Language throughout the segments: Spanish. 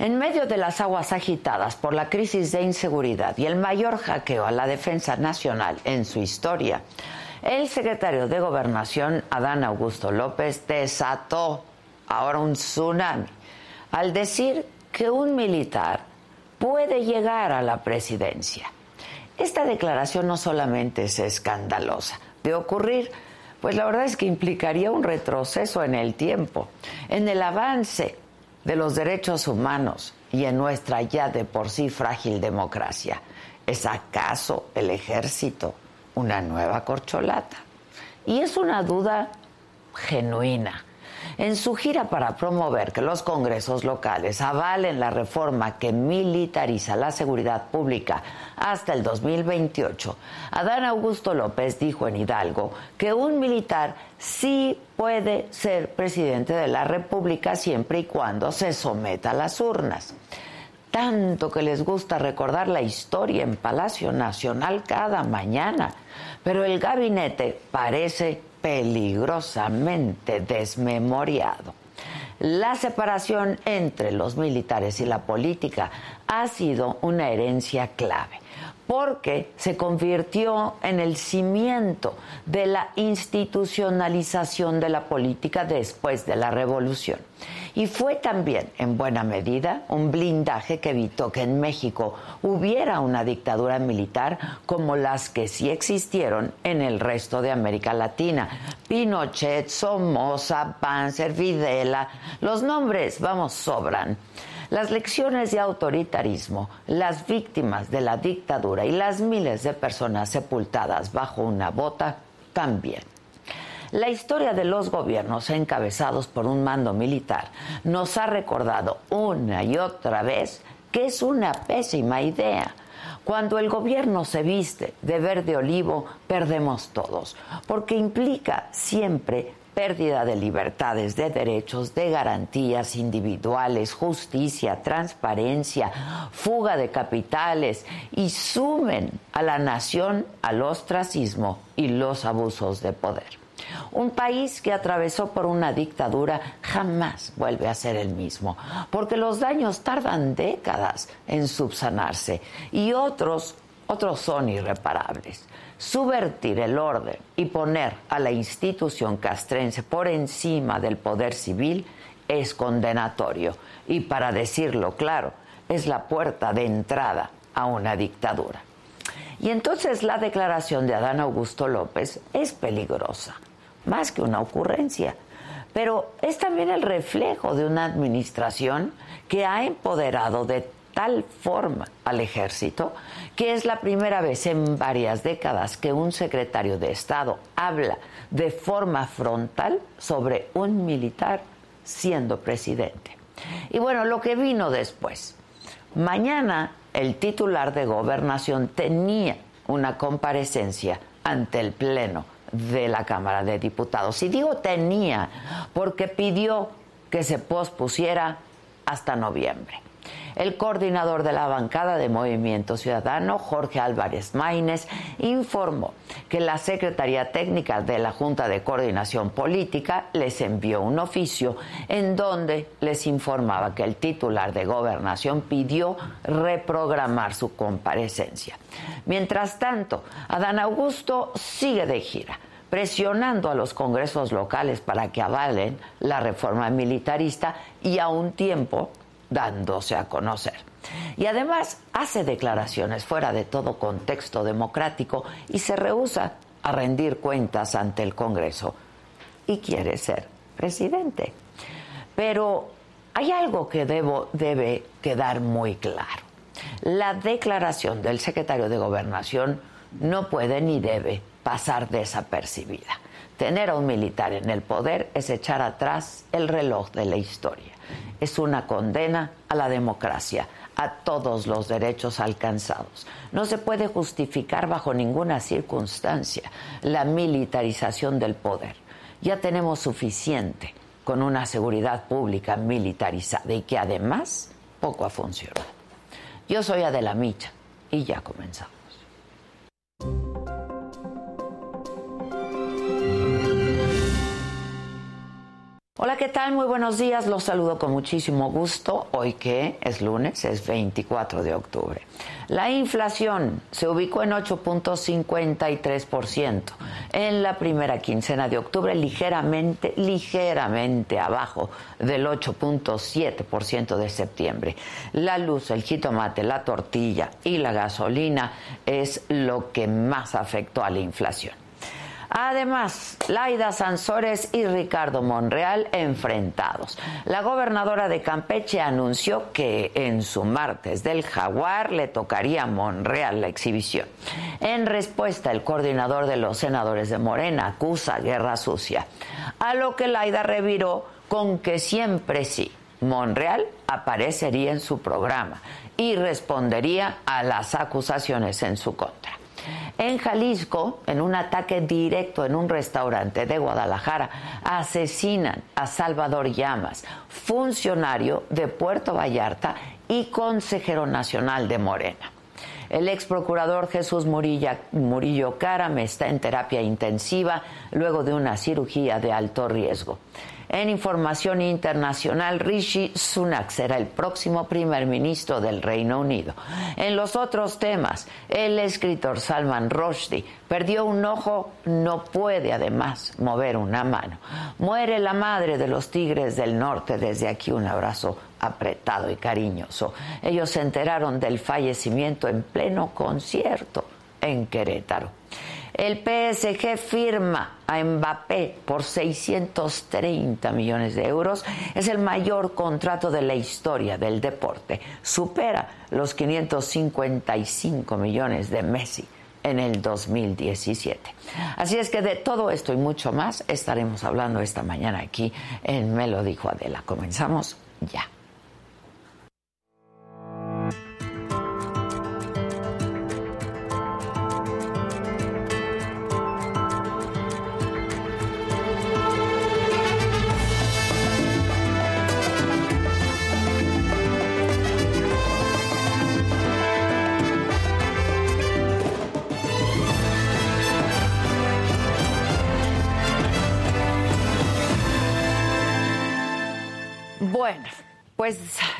En medio de las aguas agitadas por la crisis de inseguridad y el mayor hackeo a la defensa nacional en su historia, el secretario de Gobernación, Adán Augusto López, desató ahora un tsunami al decir que un militar puede llegar a la presidencia. Esta declaración no solamente es escandalosa de ocurrir, pues la verdad es que implicaría un retroceso en el tiempo, en el avance de los derechos humanos y en nuestra ya de por sí frágil democracia. ¿Es acaso el ejército una nueva corcholata? Y es una duda genuina. En su gira para promover que los congresos locales avalen la reforma que militariza la seguridad pública hasta el 2028, Adán Augusto López dijo en Hidalgo que un militar sí puede ser presidente de la República siempre y cuando se someta a las urnas. Tanto que les gusta recordar la historia en Palacio Nacional cada mañana, pero el gabinete parece peligrosamente desmemoriado. La separación entre los militares y la política ha sido una herencia clave porque se convirtió en el cimiento de la institucionalización de la política después de la revolución. Y fue también, en buena medida, un blindaje que evitó que en México hubiera una dictadura militar como las que sí existieron en el resto de América Latina. Pinochet, Somoza, Panzer, Videla, los nombres, vamos, sobran. Las lecciones de autoritarismo, las víctimas de la dictadura y las miles de personas sepultadas bajo una bota también. La historia de los gobiernos encabezados por un mando militar nos ha recordado una y otra vez que es una pésima idea. Cuando el gobierno se viste de verde olivo, perdemos todos, porque implica siempre pérdida de libertades, de derechos, de garantías individuales, justicia, transparencia, fuga de capitales y sumen a la nación al ostracismo y los abusos de poder. Un país que atravesó por una dictadura jamás vuelve a ser el mismo, porque los daños tardan décadas en subsanarse y otros, otros son irreparables subvertir el orden y poner a la institución castrense por encima del poder civil es condenatorio y, para decirlo claro, es la puerta de entrada a una dictadura. Y entonces la declaración de Adán Augusto López es peligrosa, más que una ocurrencia, pero es también el reflejo de una administración que ha empoderado de tal forma al ejército que es la primera vez en varias décadas que un secretario de Estado habla de forma frontal sobre un militar siendo presidente. Y bueno, lo que vino después. Mañana el titular de gobernación tenía una comparecencia ante el Pleno de la Cámara de Diputados. Y digo tenía porque pidió que se pospusiera hasta noviembre. El coordinador de la bancada de Movimiento Ciudadano, Jorge Álvarez Maínez, informó que la Secretaría Técnica de la Junta de Coordinación Política les envió un oficio en donde les informaba que el titular de gobernación pidió reprogramar su comparecencia. Mientras tanto, Adán Augusto sigue de gira presionando a los congresos locales para que avalen la reforma militarista y a un tiempo dándose a conocer. Y además hace declaraciones fuera de todo contexto democrático y se rehúsa a rendir cuentas ante el Congreso y quiere ser presidente. Pero hay algo que debo, debe quedar muy claro. La declaración del secretario de Gobernación no puede ni debe pasar desapercibida. Tener a un militar en el poder es echar atrás el reloj de la historia. Es una condena a la democracia, a todos los derechos alcanzados. No se puede justificar bajo ninguna circunstancia la militarización del poder. Ya tenemos suficiente con una seguridad pública militarizada y que además poco ha funcionado. Yo soy Adela Micha y ya comenzamos. Hola, ¿qué tal? Muy buenos días. Los saludo con muchísimo gusto. Hoy que es lunes, es 24 de octubre. La inflación se ubicó en 8.53% en la primera quincena de octubre, ligeramente, ligeramente abajo del 8.7% de septiembre. La luz, el jitomate, la tortilla y la gasolina es lo que más afectó a la inflación. Además, Laida Sansores y Ricardo Monreal enfrentados. La gobernadora de Campeche anunció que en su martes del jaguar le tocaría a Monreal la exhibición. En respuesta, el coordinador de los senadores de Morena acusa guerra sucia, a lo que Laida reviró con que siempre sí. Monreal aparecería en su programa y respondería a las acusaciones en su contra. En Jalisco, en un ataque directo en un restaurante de Guadalajara, asesinan a Salvador Llamas, funcionario de Puerto Vallarta y consejero nacional de Morena. El ex procurador Jesús Murillo Caram está en terapia intensiva luego de una cirugía de alto riesgo. En información internacional, Rishi Sunak será el próximo primer ministro del Reino Unido. En los otros temas, el escritor Salman Rushdie perdió un ojo, no puede además mover una mano. Muere la madre de los Tigres del Norte. Desde aquí un abrazo apretado y cariñoso. Ellos se enteraron del fallecimiento en pleno concierto en Querétaro. El PSG firma a Mbappé por 630 millones de euros. Es el mayor contrato de la historia del deporte. Supera los 555 millones de Messi en el 2017. Así es que de todo esto y mucho más estaremos hablando esta mañana aquí en Me lo dijo Adela. Comenzamos ya. Pues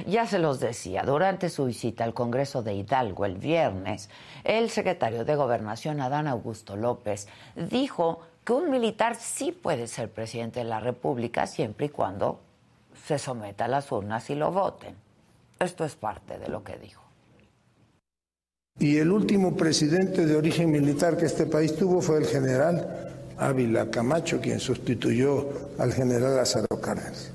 ya se los decía, durante su visita al Congreso de Hidalgo el viernes, el secretario de Gobernación, Adán Augusto López, dijo que un militar sí puede ser presidente de la República siempre y cuando se someta a las urnas y lo voten. Esto es parte de lo que dijo. Y el último presidente de origen militar que este país tuvo fue el general Ávila Camacho, quien sustituyó al general Lázaro Cárdenas.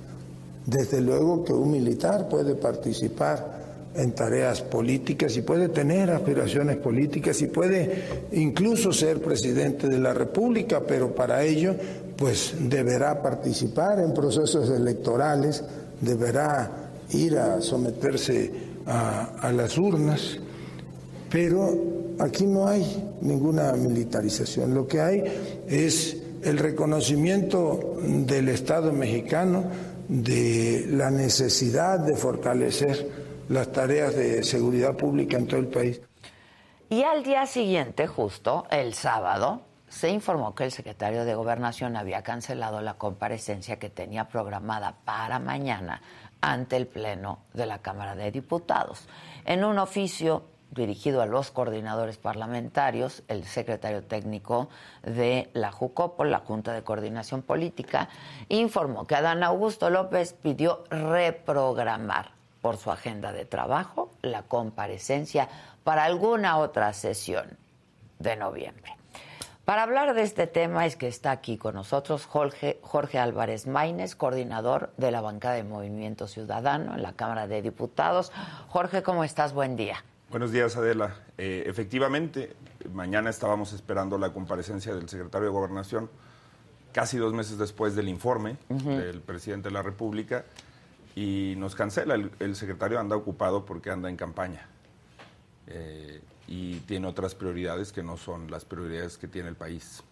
Desde luego que un militar puede participar en tareas políticas y puede tener aspiraciones políticas y puede incluso ser presidente de la República, pero para ello pues deberá participar en procesos electorales, deberá ir a someterse a, las urnas, pero aquí no hay ninguna militarización, lo que hay es el reconocimiento del Estado mexicano, de la necesidad de fortalecer las tareas de seguridad pública en todo el país. Y al día siguiente, justo el sábado, se informó que el secretario de Gobernación había cancelado la comparecencia que tenía programada para mañana ante el Pleno de la Cámara de Diputados. En un oficio dirigido a los coordinadores parlamentarios, el secretario técnico de la JUCOPO, la Junta de Coordinación Política, informó que Adán Augusto López pidió reprogramar por su agenda de trabajo la comparecencia para alguna otra sesión de noviembre. Para hablar de este tema es que está aquí con nosotros Jorge, Álvarez Maínez, coordinador de la bancada de Movimiento Ciudadano en la Cámara de Diputados. Jorge, ¿cómo estás? Buen día. Buenos días, Adela. Eh, efectivamente, mañana estábamos esperando la comparecencia del secretario de Gobernación, casi dos meses después del informe del presidente de la República, y nos cancela. El, secretario anda ocupado porque anda en campaña. Eh, y tiene otras prioridades que no son las prioridades que tiene el país.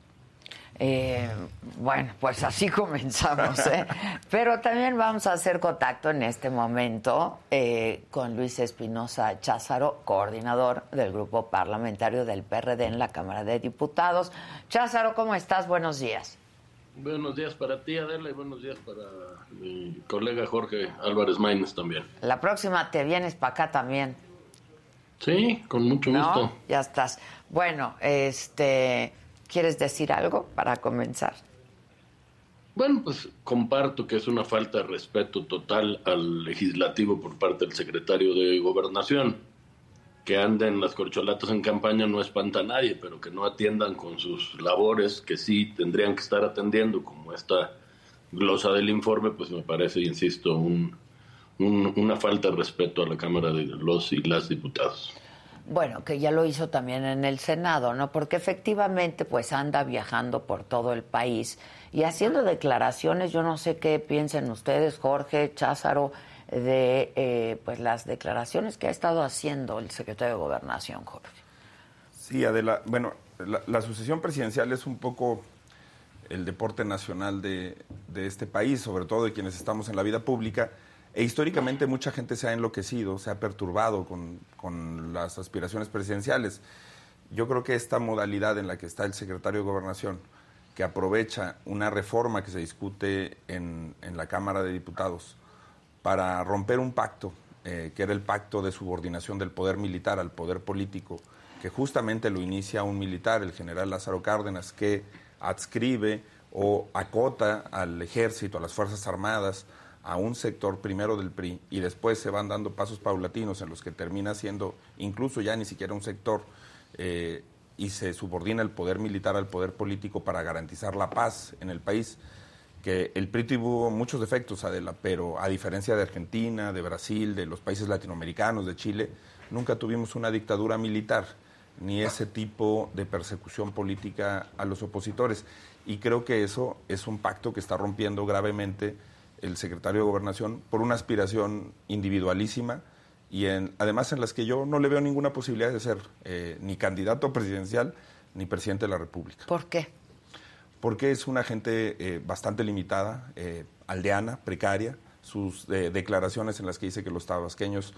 Eh, bueno, pues así comenzamos, ¿eh? Pero también vamos a hacer contacto en este momento eh, con Luis Espinosa Cházaro, coordinador del grupo parlamentario del PRD en la Cámara de Diputados. Cházaro, ¿cómo estás? Buenos días. Buenos días para ti, Adela, y buenos días para mi colega Jorge Álvarez Maínez también. La próxima te vienes para acá también. Sí, con mucho gusto. Ya estás. Bueno, este, ¿quieres decir algo para comenzar? Bueno, pues comparto que es una falta de respeto total al legislativo por parte del secretario de Gobernación. Que anden las corcholatas en campaña no espanta a nadie, pero que no atiendan con sus labores que sí tendrían que estar atendiendo, como esta glosa del informe, pues me parece, insisto, un, una falta de respeto a la Cámara de los y las diputados. Bueno, que ya lo hizo también en el Senado, ¿no? Porque efectivamente pues anda viajando por todo el país y haciendo declaraciones, yo no sé qué piensen ustedes, Jorge, Cházaro, de eh, pues las declaraciones que ha estado haciendo el secretario de Gobernación, Jorge. Sí, Adela, bueno, la, sucesión presidencial es un poco el deporte nacional de, de este país, sobre todo de quienes estamos en la vida pública e históricamente mucha gente se ha enloquecido, se ha perturbado con, las aspiraciones presidenciales. Yo creo que esta modalidad en la que está el secretario de Gobernación, que aprovecha una reforma que se discute en, la Cámara de Diputados para romper un pacto, eh, que era el pacto de subordinación del poder militar al poder político, que justamente lo inicia un militar, el general Lázaro Cárdenas, que adscribe o acota al ejército, a las Fuerzas Armadas, a un sector primero del PRI y después se van dando pasos paulatinos en los que termina siendo incluso ya ni siquiera un sector eh, y se subordina el poder militar al poder político para garantizar la paz en el país, que el PRI tuvo muchos defectos, pero a diferencia de Argentina, de Brasil, de los países latinoamericanos, de Chile, nunca tuvimos una dictadura militar ni ese tipo de persecución política a los opositores. Y creo que eso es un pacto que está rompiendo gravemente el secretario de Gobernación por una aspiración individualísima y en, además en las que yo no le veo ninguna posibilidad de ser eh, ni candidato presidencial ni presidente de la República. ¿Por qué? Porque es una gente eh, bastante limitada, eh, aldeana, precaria. Sus declaraciones en las que dice que los tabasqueños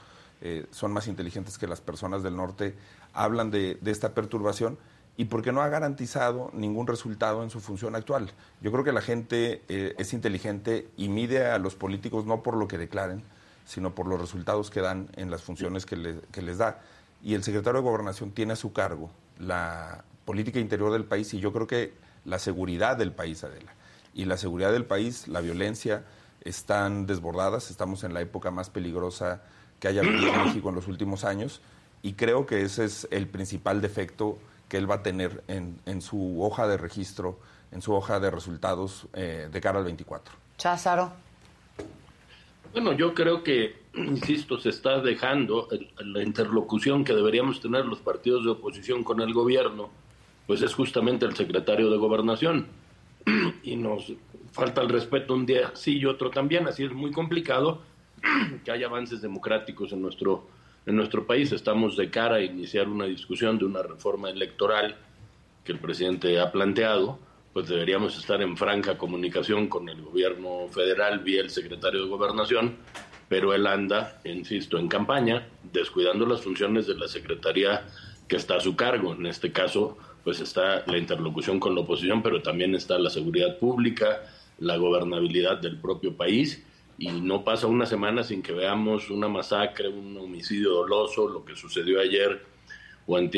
son más inteligentes que las personas del norte hablan de, de esta perturbación y porque no ha garantizado ningún resultado en su función actual. Yo creo que la gente eh, es inteligente y mide a los políticos no por lo que declaren, sino por los resultados que dan en las funciones que, les da. Y el secretario de Gobernación tiene a su cargo la política interior del país y yo creo que la seguridad del país, Adela. Y la seguridad del país, la violencia, están desbordadas. Estamos en la época más peligrosa que haya habido en México en los últimos años y creo que ese es el principal defecto que él va a tener en, en su hoja de registro, en su hoja de resultados eh, de cara al 24. Cházaro. Bueno, yo creo que, insisto, se está dejando la interlocución que deberíamos tener los partidos de oposición con el gobierno, pues es justamente el secretario de gobernación. Y nos falta el respeto un día sí y otro también, así es muy complicado que haya avances democráticos en nuestro en nuestro país. Estamos de cara a iniciar una discusión de una reforma electoral que el presidente ha planteado, pues deberíamos estar en franca comunicación con el gobierno federal vía el secretario de Gobernación pero él anda, insisto, en campaña, descuidando las funciones de la Secretaría que está a su cargo. En este caso, pues está la interlocución con la oposición, pero también está la seguridad pública, la gobernabilidad del propio país y no pasa una semana sin que veamos una masacre, un homicidio doloso, lo que sucedió ayer o en,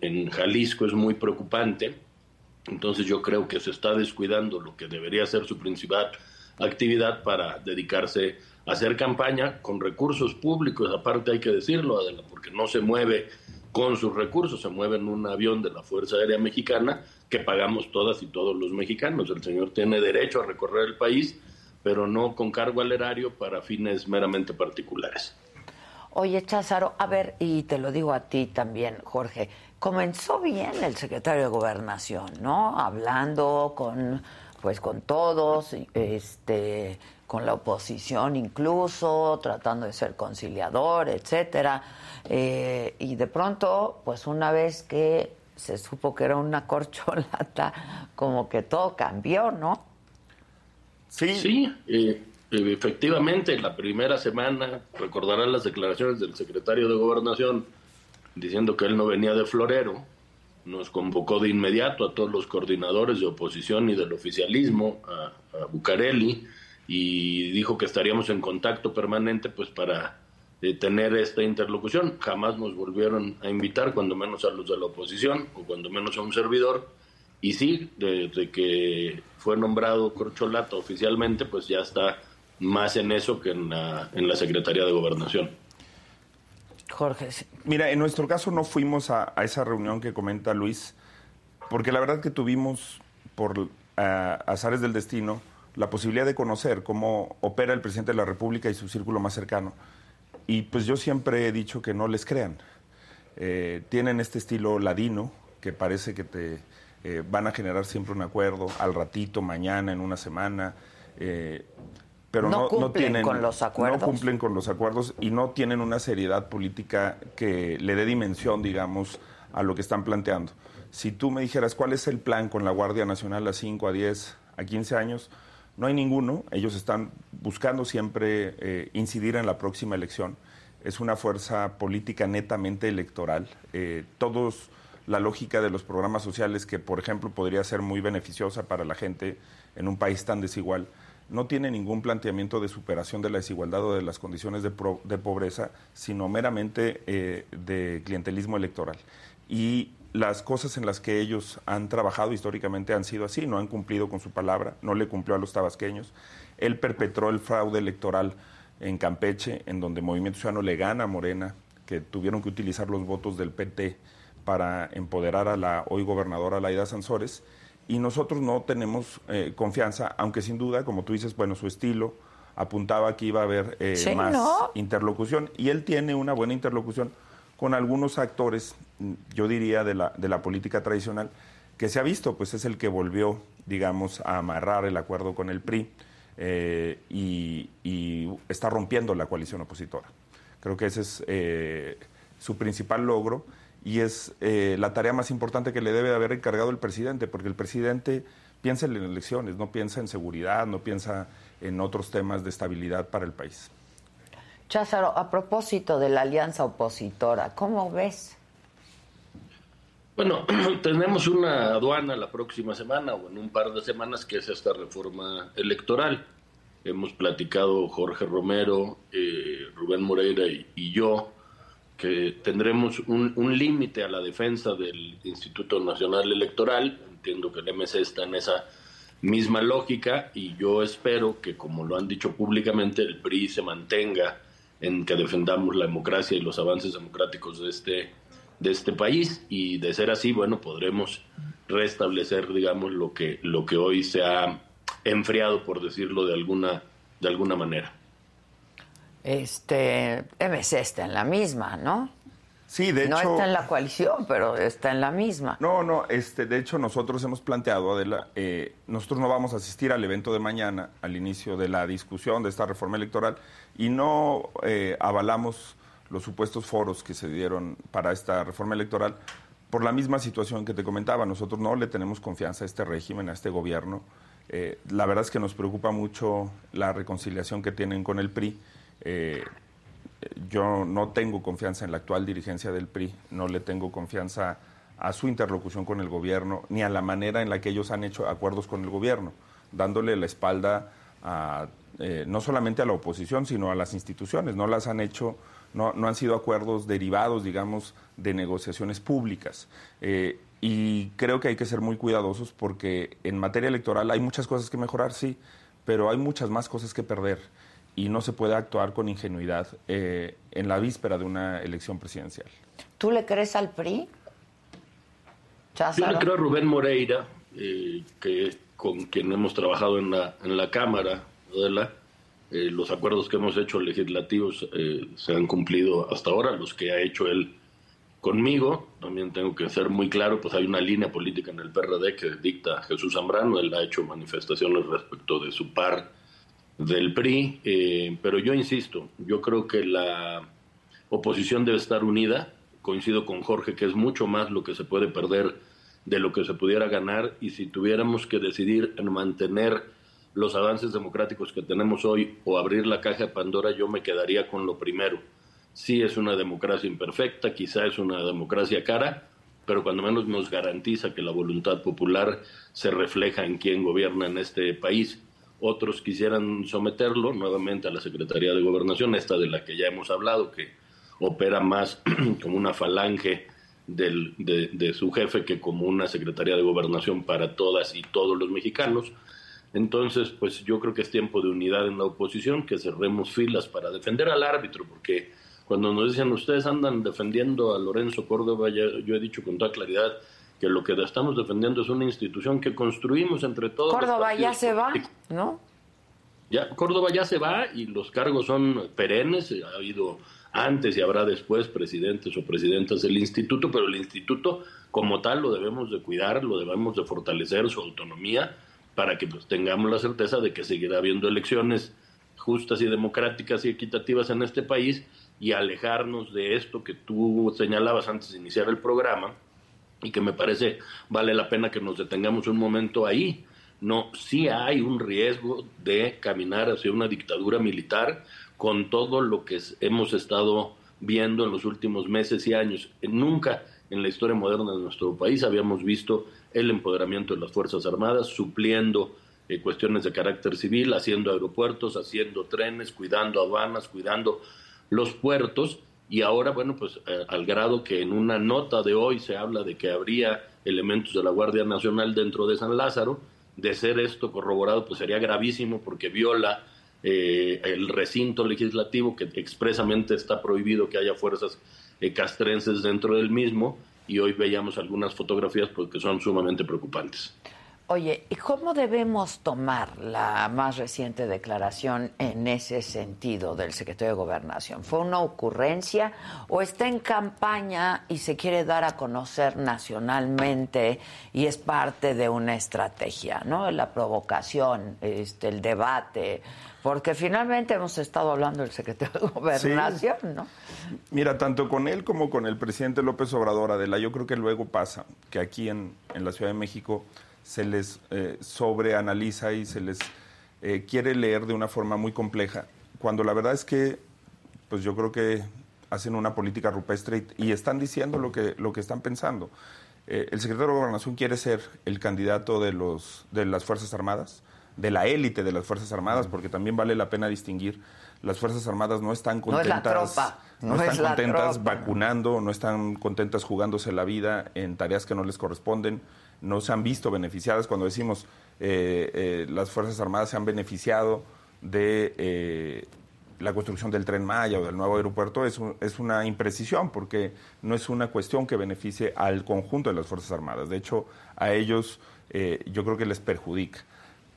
en Jalisco es muy preocupante. Entonces yo creo que se está descuidando lo que debería ser su principal actividad para dedicarse a hacer campaña con recursos públicos, aparte hay que decirlo, Adela, porque no se mueve con sus recursos, se mueve en un avión de la Fuerza Aérea Mexicana que pagamos todas y todos los mexicanos. El señor tiene derecho a recorrer el país pero no con cargo al erario para fines meramente particulares. Oye, Cházaro, a ver, y te lo digo a ti también, Jorge, comenzó bien el secretario de Gobernación, ¿no? Hablando con, pues, con todos, este, con la oposición incluso, tratando de ser conciliador, etcétera. Eh, y de pronto, pues, una vez que se supo que era una corcholata, como que todo cambió, ¿no? Sí, sí eh, eh, efectivamente, la primera semana, recordarán las declaraciones del secretario de Gobernación diciendo que él no venía de florero, nos convocó de inmediato a todos los coordinadores de oposición y del oficialismo, a, Bucareli, y dijo que estaríamos en contacto permanente pues para eh, tener esta interlocución. Jamás nos volvieron a invitar, cuando menos a los de la oposición o cuando menos a un servidor. Y sí, desde que fue nombrado Corcholato oficialmente, pues ya está más en eso que en la, en la Secretaría de Gobernación. Jorge. Mira, en nuestro caso no fuimos a, esa reunión que comenta Luis, porque la verdad que tuvimos, por azares del destino, la posibilidad de conocer cómo opera el presidente de la República y su círculo más cercano. Y pues yo siempre he dicho que no les crean. Eh, tienen este estilo ladino que parece que te eh, van a generar siempre un acuerdo al ratito, mañana, en una semana. Eh, pero no, no, tienen con los acuerdos. no cumplen con los acuerdos y no tienen una seriedad política que le dé dimensión, digamos, a lo que están planteando. Si tú me dijeras cuál es el plan con la Guardia Nacional a 5, a 10, a 15 años, no hay ninguno. Ellos están buscando siempre eh, incidir en la próxima elección. Es una fuerza política netamente electoral. todos la lógica de los programas sociales, que por ejemplo podría ser muy beneficiosa para la gente en un país tan desigual, no tiene ningún planteamiento de superación de la desigualdad o de las condiciones de, pobreza, sino meramente eh, de clientelismo electoral. Y las cosas en las que ellos han trabajado históricamente han sido así, no han cumplido con su palabra, no le cumplió a los tabasqueños. Él perpetró el fraude electoral en Campeche, en donde Movimiento Ciudadano le gana a Morena, que tuvieron que utilizar los votos del PT para empoderar a la hoy gobernadora Laida Sansores y nosotros no tenemos eh, confianza, aunque sin duda, como tú dices, bueno, su estilo apuntaba que iba a haber eh, más interlocución y él tiene una buena interlocución con algunos actores, yo diría, de la, de la política tradicional, que se ha visto, pues es el que volvió, digamos, a amarrar el acuerdo con el PRI eh, y, y, está rompiendo la coalición opositora. Creo que ese es su principal logro y es eh, la tarea más importante que le debe haber encargado el presidente, porque el presidente piensa en elecciones, no piensa en seguridad, no piensa en otros temas de estabilidad para el país. Cházaro, a propósito de la alianza opositora, ¿cómo ves? Bueno, tenemos una aduana la próxima semana o en un par de semanas que es esta reforma electoral. Hemos platicado Jorge Romero, eh, Rubén Moreira y yo que tendremos un, límite a la defensa del Instituto Nacional Electoral. Entiendo que el MC está en esa misma lógica y yo espero que, como lo han dicho públicamente, el PRI se mantenga en que defendamos la democracia y los avances democráticos de este, de este país y de ser así, bueno, podremos restablecer, digamos, lo que, lo que hoy se ha enfriado, por decirlo de alguna, de alguna manera. Este, MC está en la misma, ¿no? Sí, de hecho. No está en la coalición, pero está en la misma. No, no, este, de hecho nosotros hemos planteado, Adela, eh, nosotros no vamos a asistir al evento de mañana, al inicio de la discusión de esta reforma electoral, y no eh, avalamos los supuestos foros que se dieron para esta reforma electoral por la misma situación que te comentaba. Nosotros no le tenemos confianza a este régimen, a este gobierno. Eh, la verdad es que nos preocupa mucho la reconciliación que tienen con el PRI Eh, yo no tengo confianza en la actual dirigencia del PRI, no le tengo confianza a su interlocución con el gobierno, ni a la manera en la que ellos han hecho acuerdos con el gobierno, dándole la espalda a, eh, no solamente a la oposición, sino a las instituciones. No las han hecho, no, no han sido acuerdos derivados, digamos, de negociaciones públicas. Eh, y creo que hay que ser muy cuidadosos porque en materia electoral hay muchas cosas que mejorar, sí, pero hay muchas más cosas que perder y no se puede actuar con ingenuidad eh, en la víspera de una elección presidencial. ¿Tú le crees al PRI? Yo le creo a Rubén Moreira, eh, que con quien hemos trabajado en la, en la Cámara, eh, los acuerdos que hemos hecho legislativos eh, se han cumplido hasta ahora, los que ha hecho él conmigo. También tengo que ser muy claro, pues hay una línea política en el PRD que dicta Jesús Zambrano, él ha hecho manifestaciones respecto de su par del PRI, eh, pero yo insisto, yo creo que la oposición debe estar unida, coincido con Jorge que es mucho más lo que se puede perder de lo que se pudiera ganar y si tuviéramos que decidir en mantener los avances democráticos que tenemos hoy o abrir la caja de Pandora, yo me quedaría con lo primero. Sí es una democracia imperfecta, quizá es una democracia cara, pero cuando menos nos garantiza que la voluntad popular se refleja en quien gobierna en este país. Otros quisieran someterlo nuevamente a la Secretaría de Gobernación, esta de la que ya hemos hablado, que opera más como una falange del, de, su jefe que como una Secretaría de Gobernación para todas y todos los mexicanos. Entonces, pues yo creo que es tiempo de unidad en la oposición, que cerremos filas para defender al árbitro, porque cuando nos dicen ustedes andan defendiendo a Lorenzo Córdoba, ya, yo he dicho con toda claridad que lo que estamos defendiendo es una institución que construimos entre todos. Córdoba ya se va, ¿no? Ya, Córdoba ya se va y los cargos son perennes, ha habido antes y habrá después presidentes o presidentas del instituto, pero el instituto como tal lo debemos de cuidar, lo debemos de fortalecer su autonomía para que pues, tengamos la certeza de que seguirá habiendo elecciones justas y democráticas y equitativas en este país y alejarnos de esto que tú señalabas antes de iniciar el programa y que me parece vale la pena que nos detengamos un momento ahí. No, sí hay un riesgo de caminar hacia una dictadura militar con todo lo que hemos estado viendo en los últimos meses y años. Nunca en la historia moderna de nuestro país habíamos visto el empoderamiento de las Fuerzas Armadas, supliendo eh, cuestiones de carácter civil, haciendo aeropuertos, haciendo trenes, cuidando aduanas, cuidando los puertos. Y ahora, bueno, pues eh, al grado que en una nota de hoy se habla de que habría elementos de la Guardia Nacional dentro de San Lázaro, de ser esto corroborado, pues sería gravísimo porque viola eh, el recinto legislativo que expresamente está prohibido que haya fuerzas castrenses dentro del mismo y hoy veíamos algunas fotografías porque pues, son sumamente preocupantes. Oye, ¿y cómo debemos tomar la más reciente declaración en ese sentido del secretario de Gobernación? ¿Fue una ocurrencia o está en campaña y se quiere dar a conocer nacionalmente y es parte de una estrategia, ¿no? La provocación, este, el debate, porque finalmente hemos estado hablando del secretario de Gobernación, ¿no? Mira, tanto con él como con el presidente López Obrador, Adela, yo creo que luego pasa que aquí en, en la Ciudad de México se les eh, sobreanaliza y se les eh, quiere leer de una forma muy compleja, cuando la verdad es que, pues yo creo que hacen una política rupestre y, y están diciendo lo que, lo que están pensando. Eh, el secretario de Gobernación quiere ser el candidato de, los, de las Fuerzas Armadas de la élite de las Fuerzas Armadas, porque también vale la pena distinguir, las Fuerzas Armadas no están contentas, no, están contentas vacunando, no están contentas jugándose la vida en tareas que no les corresponden, no se han visto beneficiadas cuando decimos eh, eh, las Fuerzas Armadas se han beneficiado de eh, la construcción del tren Maya o del nuevo aeropuerto es, es una imprecisión porque no es una cuestión que beneficie al conjunto de las Fuerzas Armadas. De hecho, a ellos yo creo que les perjudica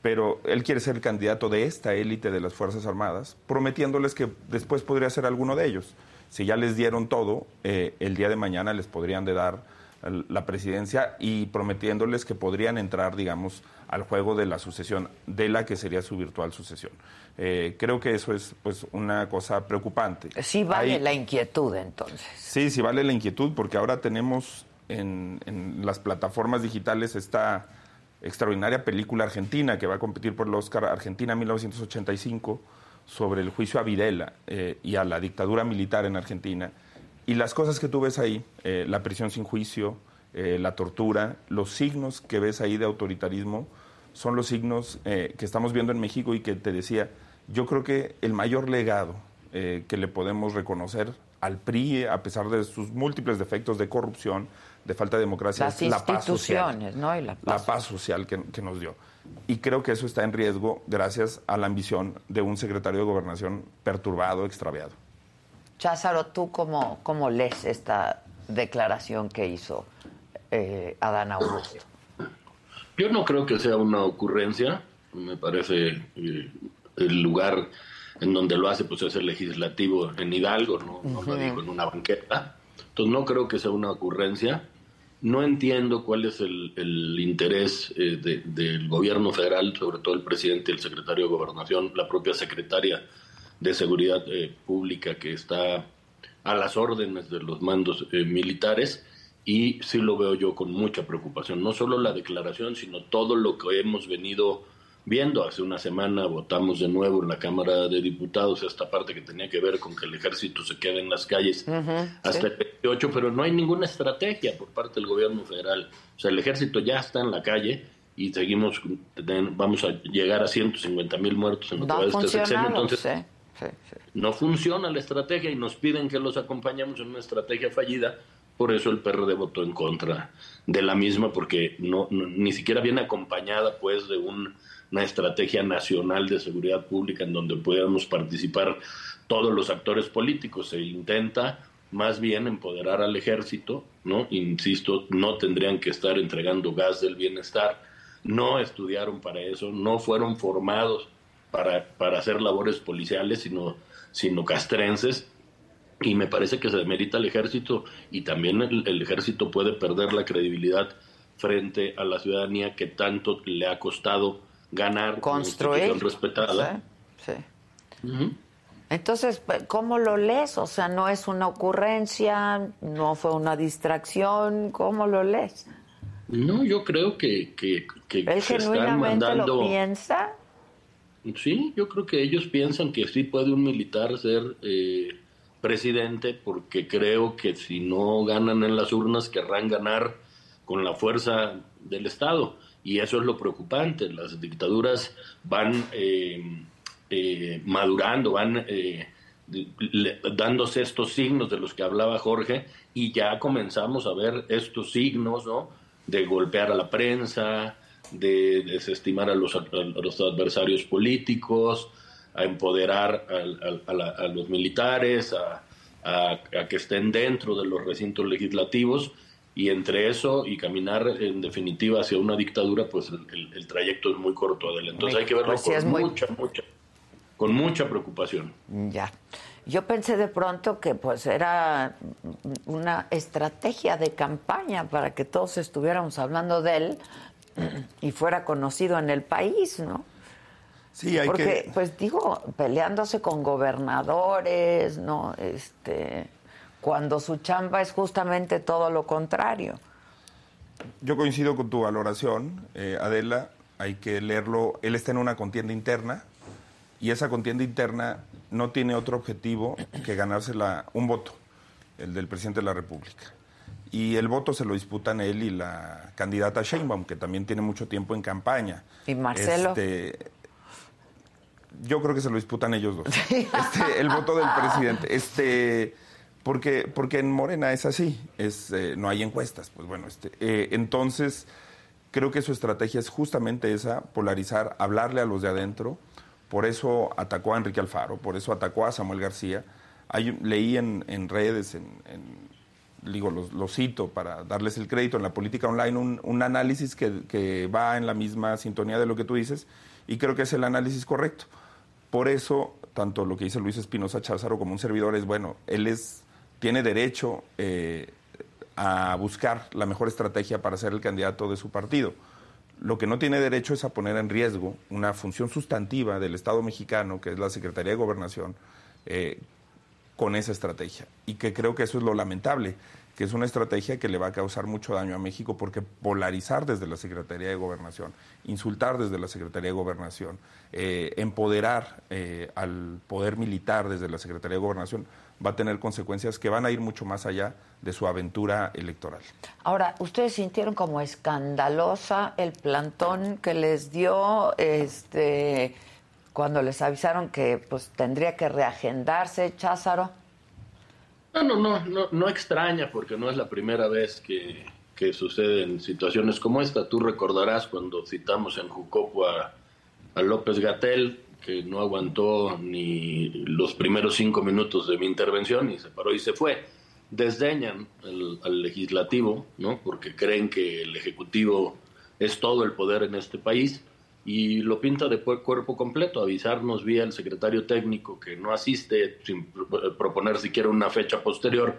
pero él quiere ser el candidato de esta élite de las Fuerzas Armadas, prometiéndoles que después podría ser alguno de ellos. Si ya les dieron todo, el día de mañana les podrían de dar la presidencia y prometiéndoles que podrían entrar, digamos, al juego de la sucesión, de la que sería su virtual sucesión. Eh, creo que eso es pues una cosa preocupante. Sí vale la inquietud entonces. Sí, sí vale la inquietud porque ahora tenemos en, en las plataformas digitales esta extraordinaria película argentina que va a competir por el Oscar Argentina 1985 sobre el juicio a Videla eh, y a la dictadura militar en Argentina. Y las cosas que tú ves ahí, eh, la prisión sin juicio, eh, la tortura, los signos que ves ahí de autoritarismo, son los signos que estamos viendo en México y que te decía, yo creo que el mayor legado que le podemos reconocer al PRI, a pesar de sus múltiples defectos de corrupción, de falta de democracia, es la paz social. ¿no? la paz, social que, que nos dio. Y creo que eso está en riesgo gracias a la ambición de un secretario de gobernación perturbado, extraviado. Cházaro, ¿tú cómo, cómo lees esta declaración que hizo eh, Adán Augusto? Yo no creo que sea una ocurrencia. Me parece eh, el lugar en donde lo hace pues es el legislativo en Hidalgo, no, no lo digo en una banqueta. Entonces no creo que sea una ocurrencia. No entiendo cuál es el, interés eh, del gobierno federal, sobre todo el presidente el secretario de Gobernación, la propia secretaria de Seguridad eh, Pública que está a las órdenes de los mandos eh, militares y sí lo veo yo con mucha preocupación. No solo la declaración, sino todo lo que hemos venido viendo. Hace una semana votamos de nuevo en la Cámara de Diputados esta parte que tenía que ver con que el ejército se quede en las calles hasta el 28, pero no hay ninguna estrategia por parte del gobierno federal. O sea, el ejército ya está en la calle y seguimos, vamos a llegar a 150 mil muertos en este sexenio. Entonces, no funciona la estrategia y nos piden que los acompañemos en una estrategia fallida. Por eso el PRD votó en contra de la misma, porque no ni siquiera viene acompañada pues de un una estrategia nacional de seguridad pública en donde pudiéramos participar todos los actores políticos. Se intenta más bien empoderar al ejército, ¿no? Insisto, no tendrían que estar entregando gas del bienestar, no estudiaron para eso, no fueron formados para, para hacer labores policiales, sino, sino castrenses, y me parece que se demerita al ejército y también el, ejército puede perder la credibilidad frente a la ciudadanía que tanto le ha costado ganar construir respetada. Sí. Entonces, pues, ¿cómo lo lees? O sea, no es una ocurrencia, no fue una distracción, ¿cómo lo lees? No, yo creo que, que, que ¿Él genuinamente lo piensa? Sí, yo creo que ellos piensan que sí puede un militar ser eh, presidente porque creo que si no ganan en las urnas querrán ganar con la fuerza del Estado y eso es lo preocupante. Las dictaduras van eh, eh, madurando, van eh, dándose estos signos de los que hablaba Jorge y ya comenzamos a ver estos signos ¿no? de golpear a la prensa, de desestimar a los, adversarios políticos, a empoderar a, los militares, a que estén dentro de los recintos legislativos y entre eso y caminar en definitiva hacia una dictadura, pues el, trayecto es muy corto, adelante. Entonces hay que verlo pues con mucha, mucha, con mucha preocupación. Ya. Yo pensé de pronto que pues era una estrategia de campaña para que todos estuviéramos hablando de él y fuera conocido en el país, ¿no? Sí, hay Porque, pues digo, peleándose con gobernadores, ¿no? Este, cuando su chamba es justamente todo lo contrario. Yo coincido con tu valoración, eh, Adela, hay que leerlo, él está en una contienda interna y esa contienda interna no tiene otro objetivo que ganarse un voto, el del presidente de la República. Y el voto se lo disputan él y la candidata Sheinbaum, que también tiene mucho tiempo en campaña. ¿Y Marcelo? Este, yo creo que se lo disputan ellos dos. Este, el voto del presidente. Este, porque, porque en Morena es así, es, eh, no hay encuestas. Pues bueno, este, eh, entonces creo que su estrategia es justamente esa, polarizar, hablarle a los de adentro. Por eso atacó a Enrique Alfaro, por eso atacó a Samuel García. leí en, en redes, en, digo, lo, cito para darles el crédito en la política online, un, un análisis que, que, va en la misma sintonía de lo que tú dices y creo que es el análisis correcto. Por eso, tanto lo que dice Luis Espinosa Cházaro como un servidor es, bueno, él es tiene derecho eh, a buscar la mejor estrategia para ser el candidato de su partido. Lo que no tiene derecho es a poner en riesgo una función sustantiva del Estado mexicano, que es la Secretaría de Gobernación, eh, con esa estrategia. Y que creo que eso es lo lamentable, que es una estrategia que le va a causar mucho daño a México porque polarizar desde la Secretaría de Gobernación, insultar desde la Secretaría de Gobernación, eh, empoderar eh, al poder militar desde la Secretaría de Gobernación va a tener consecuencias que van a ir mucho más allá de su aventura electoral. Ahora, ¿ustedes sintieron como escandalosa el plantón que les dio este cuando les avisaron que pues tendría que reagendarse Cházaro? No, no, no, no, no extraña porque no es la primera vez que, que suceden situaciones como esta. Tú recordarás cuando citamos en Jucopo a, a López Gatel, que no aguantó ni los primeros cinco minutos de mi intervención y se paró y se fue. Desdeñan al legislativo, ¿no? Porque creen que el ejecutivo es todo el poder en este país y lo pinta de cuerpo completo, avisarnos vía el secretario técnico que no asiste sin proponer siquiera una fecha posterior,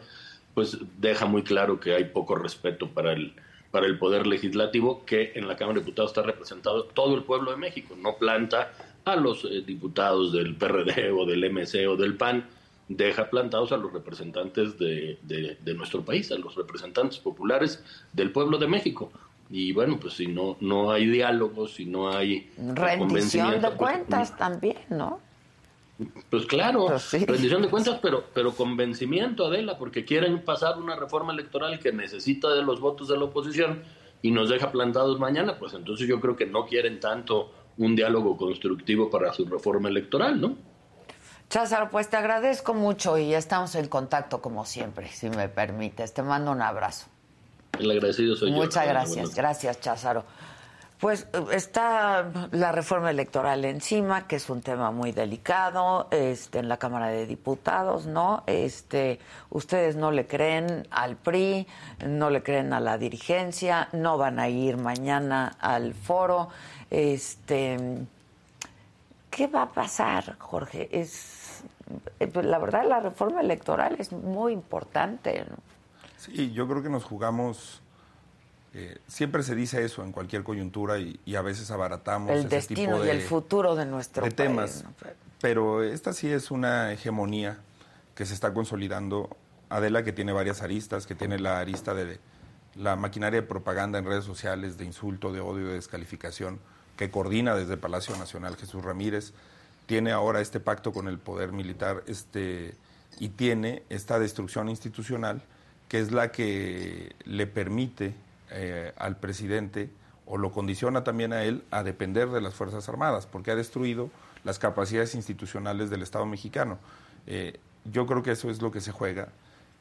pues deja muy claro que hay poco respeto para el, para el poder legislativo, que en la Cámara de Diputados está representado todo el pueblo de México, no planta a los eh, diputados del PRD o del MC o del PAN, deja plantados a los representantes de, de nuestro país, a los representantes populares del pueblo de México. Y bueno, pues si no, no hay diálogo, si no hay... Rendición de pues, cuentas también, ¿no? Pues claro, pues rendición de cuentas, pero, pero convencimiento, Adela, porque quieren pasar una reforma electoral que necesita de los votos de la oposición y nos deja plantados mañana, pues entonces yo creo que no quieren tanto un diálogo constructivo para su reforma electoral, ¿no? Cházaro, pues te agradezco mucho y estamos en contacto como siempre, si me permites. Te mando un abrazo. El agradecido soy Muchas yo. Gracias, gracias Cházaro. Pues está la reforma electoral encima, que es un tema muy delicado, este, en la Cámara de Diputados, ¿no? Este, ustedes no le creen al PRI, no le creen a la dirigencia, no van a ir mañana al foro. Este, ¿qué va a pasar, Jorge? Es, la verdad, la reforma electoral es muy importante. ¿no? Sí, yo creo que nos jugamos. Eh, siempre se dice eso en cualquier coyuntura y, a veces abaratamos el destino y el futuro de nuestro temas. Pero esta sí es una hegemonía que se está consolidando. Adela, que tiene varias aristas, que tiene la arista de la maquinaria de propaganda en redes sociales, de insulto, de odio, de descalificación, que coordina desde Palacio Nacional Jesús Ramírez, tiene ahora este pacto con el poder militar este, y tiene esta destrucción institucional que es la que le permite eh, al presidente o lo condiciona también a él a depender de las Fuerzas Armadas, porque ha destruido las capacidades institucionales del Estado mexicano. Eh, yo creo que eso es lo que se juega,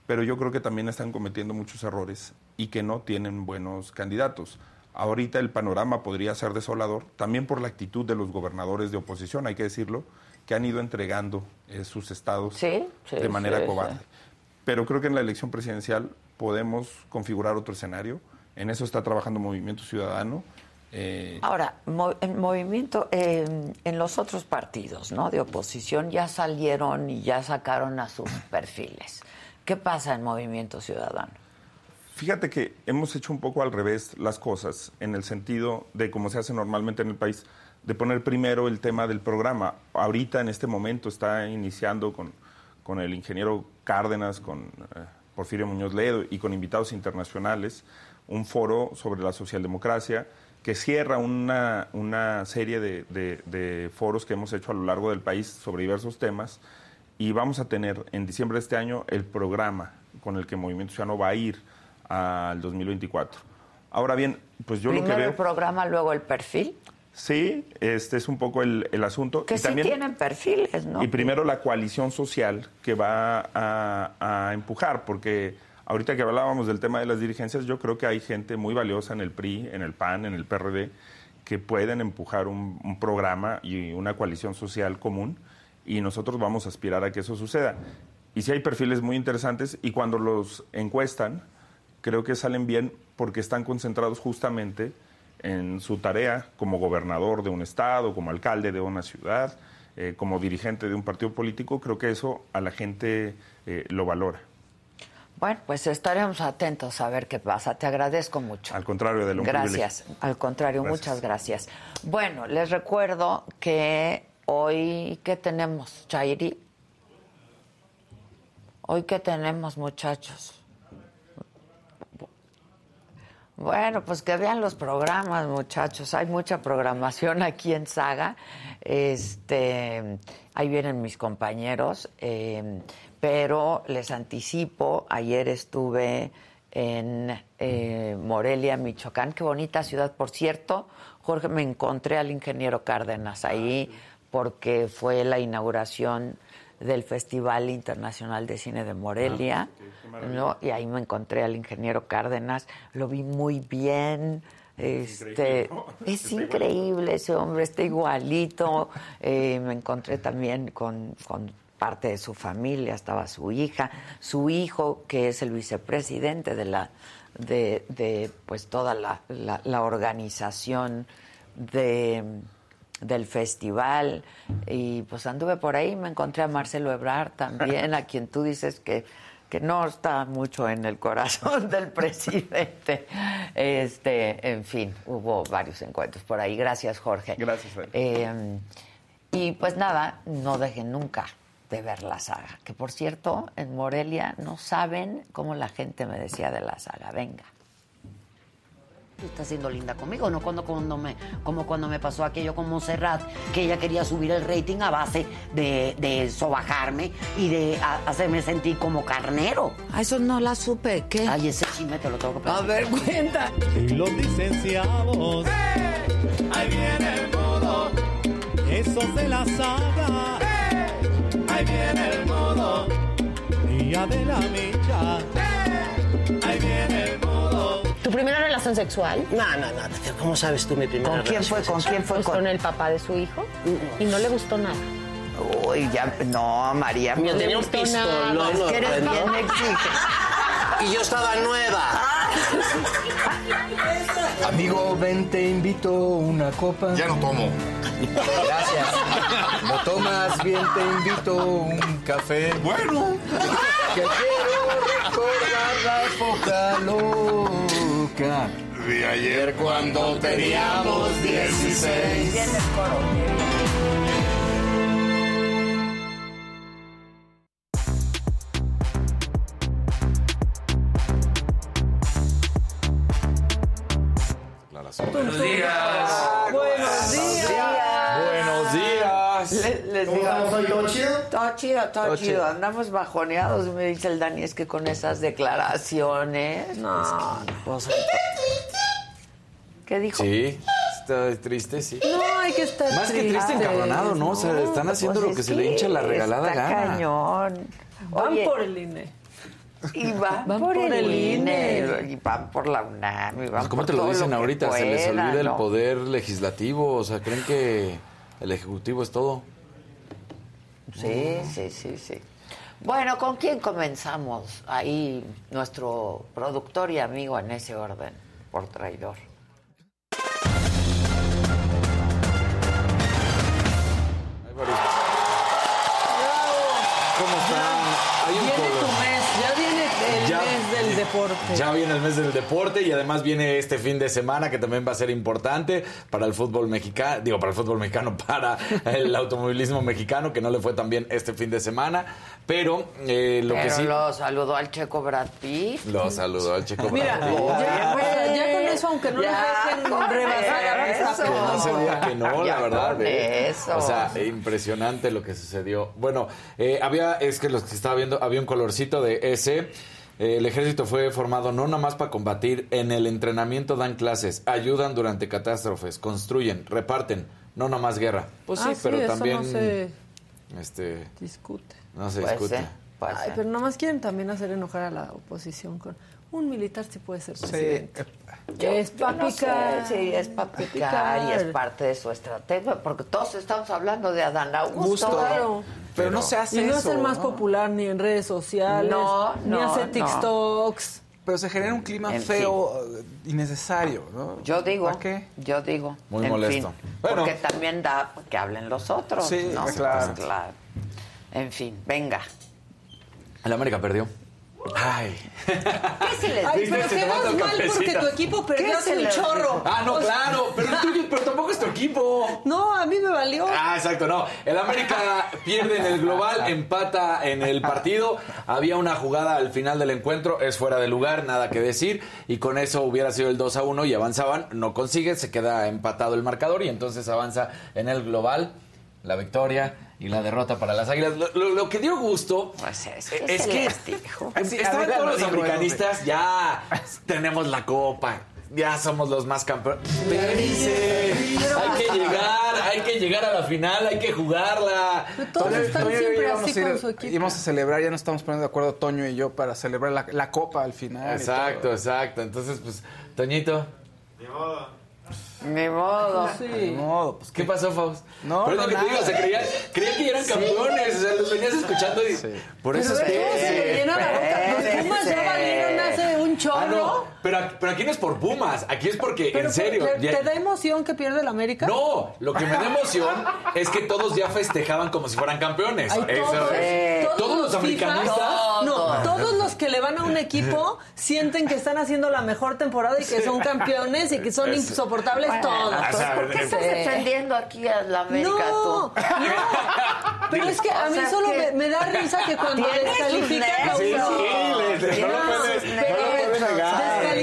pero yo creo que también están cometiendo muchos errores y que no tienen buenos candidatos. Ahorita el panorama podría ser desolador, también por la actitud de los gobernadores de oposición, hay que decirlo, que han ido entregando eh, sus estados de manera cobarde. Pero creo que en la elección presidencial podemos configurar otro escenario. En eso está trabajando Movimiento Ciudadano. Eh, Ahora, en movimiento, en los otros partidos ¿no? de oposición ya salieron y ya sacaron a sus perfiles. ¿Qué pasa en Movimiento Ciudadano? Fíjate que hemos hecho un poco al revés las cosas, en el sentido de como se hace normalmente en el país, de poner primero el tema del programa. Ahorita, en este momento, está iniciando con con el ingeniero Cárdenas, con eh, Porfirio Muñoz Ledo y con invitados internacionales, un foro sobre la socialdemocracia que cierra una, una serie de, de, foros que hemos hecho a lo largo del país sobre diversos temas y vamos a tener en diciembre de este año el programa con el que Movimiento Ciudadano va a ir al 2024. Ahora bien, pues yo lo que veo... el programa, luego el perfil. Sí, este es un poco el, asunto. Que sí tienen perfiles, ¿no? Y primero la coalición social que va a, empujar, porque ahorita que hablábamos del tema de las dirigencias, yo creo que hay gente muy valiosa en el PRI, en el PAN, en el PRD, que pueden empujar un, un programa y una coalición social común, y nosotros vamos a aspirar a que eso suceda. Y sí hay perfiles muy interesantes, y cuando los encuestan, creo que salen bien porque están concentrados justamente en su tarea como gobernador de un estado, como alcalde de una ciudad, eh, como dirigente de un partido político, creo que eso a la gente eh, lo valora. Bueno, pues estaremos atentos a ver qué pasa. Te agradezco mucho. Al contrario de lo Gracias. Al contrario, muchas gracias. Bueno, les recuerdo que hoy, ¿qué tenemos, Chairi? Hoy, ¿qué tenemos, muchachos? Bueno, pues que vean los programas, muchachos. Hay mucha programación aquí en Saga. Este, ahí vienen mis compañeros, eh, pero les anticipo. Ayer estuve en eh, Morelia, Michoacán. Qué bonita ciudad, por cierto. Jorge, me encontré al ingeniero Cárdenas ahí porque fue la inauguración del Festival Internacional de Cine de Morelia, ¿no? Y ahí me encontré al ingeniero Cárdenas, lo vi muy bien. Este, es increíble ese hombre, está igualito. Eh, me encontré también con, con parte de su familia, estaba su hija, su hijo, que es el vicepresidente de la de, de pues toda la, la, la organización de del festival y pues anduve por ahí, me encontré a Marcelo Ebrard también, a quien tú dices que, que no está mucho en el corazón del presidente. Este, en fin, hubo varios encuentros por ahí. Gracias, Jorge. Gracias. Eh, y pues nada, no dejen nunca de ver la saga. Que por cierto, en Morelia no saben cómo la gente me decía de la saga. Venga. Tú estás siendo linda conmigo, no cuando, cuando me, como cuando me pasó aquello con Montserrat, que ella quería subir el rating a base de, de sobajarme y de a- hacerme sentir como carnero. A eso no la supe. ¿Qué? Ay, ese chisme te lo tengo que A platicar. ver, cuenta. Y los licenciados. Ahí viene el modo. Esos de la saga. Ahí viene el modo. Día de la micha. Ahí viene el modo. ¿Tu primera relación sexual? No, no, no. ¿Cómo sabes tú mi primera ¿Con quién fue? relación ¿Con quién fue? Pues con el papá de su hijo y no le gustó nada. Uy, ya, no, María. Yo no tenía un pistolón nada. Es que eres bien exigente. Y yo estaba nueva. Amigo, ven, te invito una copa. Ya no tomo. Gracias. ¿No tomas? Bien, te invito un café. Bueno. Que quiero recordar la época De ayer cuando teníamos 16. Viene el coro. Buenos días. Les, ¿Cómo digo, estamos hoy? ¿Todo chido? Todo chido, todo, Todo chido. chido. Andamos bajoneados, me dice el Dani, es que con esas declaraciones. No, pues, ¿Qué dijo? Sí, está triste, sí. No, hay que estar Más que triste, encabronado, ¿no? O sea, están haciendo Pues lo que es se le hincha la regalada está gana. cañón. Van Oye, por el INE. y van, Van por, por el el INE, INE. y van por la UNAM, y van Pues, ¿Cómo por te lo todo dicen que ahorita? se les olvida el ¿no? poder legislativo. O sea, creen que el ejecutivo es todo. Sí, sí, sí, sí. Bueno, ¿con quién comenzamos? Ahí nuestro productor y amigo en ese orden, por traidor. Deporte. Ya viene el mes del deporte y además viene este fin de semana que también va a ser importante para el fútbol mexicano, digo para el fútbol mexicano, para el automovilismo mexicano que no le fue tan bien este fin de semana, pero eh, lo Pero que sí lo saludó al checo Brad Pitt. lo saludó al chico Mira, Brad Pitt. ya, con eso, aunque no Ya, le dejen rebasar a eso. No se diga que no, Ya la verdad. con ¿eh? eso. O sea, impresionante lo que sucedió. Bueno, eh, había, es que los que estaba viendo, había un colorcito de ese. Eh, el ejército fue formado no nada más para combatir, en el entrenamiento dan clases, ayudan durante catástrofes, construyen, reparten, no nada más guerra. Pues sí, Ah, sí, pero eso también no se este discute. no se Pues, discute. eh, pues, Ay, pero nomás quieren también hacer enojar a la oposición con un militar sí puede ser presidente. es Yo para no sé, picar. sí, es para picar y es parte de su estrategia, porque todos estamos hablando de Adán Augusto. Justo. Claro. Pero no se hace Y no eso. es el más popular ni en redes sociales, No, ni no, hace no. TikToks. Pero se genera un clima En feo, eh, innecesario, ¿no? Yo digo, ¿Para qué? yo digo. Muy en molesto. fin, Bueno. porque también da que hablen los otros, Sí, ¿no? claro. Pues, claro. En fin, venga. El América perdió. Ay. ¿Qué se les pero Se quedas tomó tu mal porque tu equipo perdió ¿Qué hace se un chorro. Ah, no, O sea, claro, pero, el tuyo- pero tampoco es tu equipo. No, a mí me valió. Ah, exacto, no. El América pierde en el global, empata en el partido. Había una jugada al final del encuentro, es fuera de lugar, nada que decir. Y con eso hubiera sido el 2 a 1 y avanzaban. No consigue, se queda empatado el marcador y entonces avanza en el global la victoria y la derrota para las águilas. Lo, lo- lo que dio gusto Pues es, es se que dijo. Sí, estaban todos los americanistas, ya tenemos la copa, ya somos los más campeones. Hay que llegar, hay que llegar a la final, hay que jugarla. Pero todos Toño- están Toño siempre así a ir- con su equipo. Íbamos a celebrar, ya nos estamos poniendo de acuerdo Toño y yo para celebrar la, la copa al final. Exacto, exacto. Entonces, pues, Toñito, Ni modo. Sí. Ni modo, pues ¿qué pasó, Faust? No, Pero es no, lo que te digo, nada. creían que eran campeones, o sea, los venías escuchando y por eso Pero es cómo se le llena la boca. Los Pumas ya valieron hace un chorro. Ah, no, pero, pero aquí no es por Pumas, aquí es porque, Pero, en serio, ¿te, ya- te da emoción que pierde el América? No, lo que me da emoción es que todos ya festejaban como si fueran campeones. Ay, Eso todos, es. todos, Todos los fifas- americanistas. No, todos los que le van a un equipo sienten que están haciendo la mejor temporada y que son campeones y que son insoportables todos. o sea, ¿Por qué estás Sí. defendiendo aquí a la América No, tú? no. Pero es que a O mí sea, solo me, me da risa que cuando descalifican a uno. Sí, sí, les- no lo No, puedes- pero no lo puedes negar.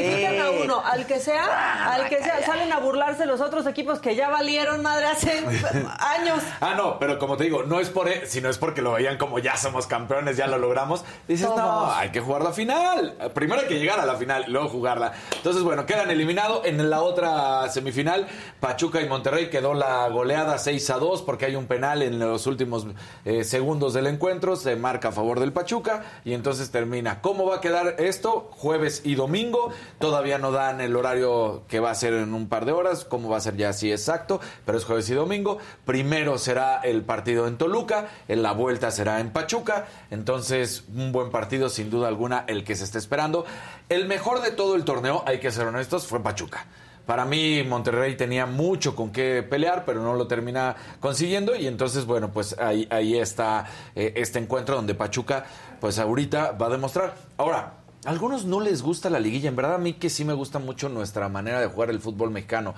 Al que sea, al que sea, salen a burlarse los otros equipos que ya valieron madre hace años. Ah, no, pero como te digo, no es por e- sino es porque lo veían como ya somos campeones, ya lo logramos. Dices, no, hay que jugar la final. Primero hay que llegar a la final luego jugarla. Entonces, bueno, quedan eliminados. En la otra semifinal, Pachuca y Monterrey quedó la goleada 6 a 2 porque hay un penal en los últimos eh, segundos del encuentro. Se marca a favor del Pachuca y entonces termina. ¿Cómo va a quedar esto? Jueves y domingo. Todavía no el horario que va a ser en un par de horas. ¿Cómo va a ser ya así exacto? Pero es jueves y domingo. Primero será el partido en Toluca. En la vuelta será en Pachuca. Entonces, un buen partido, sin duda alguna, el que se está esperando. El mejor de todo el torneo, hay que ser honestos, fue Pachuca. Para mí Monterrey tenía mucho con qué pelear, pero no lo termina consiguiendo y entonces, bueno, pues ahí, ahí está eh, este encuentro donde Pachuca, pues ahorita va a demostrar. Ahora, a algunos no les gusta la liguilla, en verdad a mí que sí me gusta mucho nuestra manera de jugar el fútbol mexicano,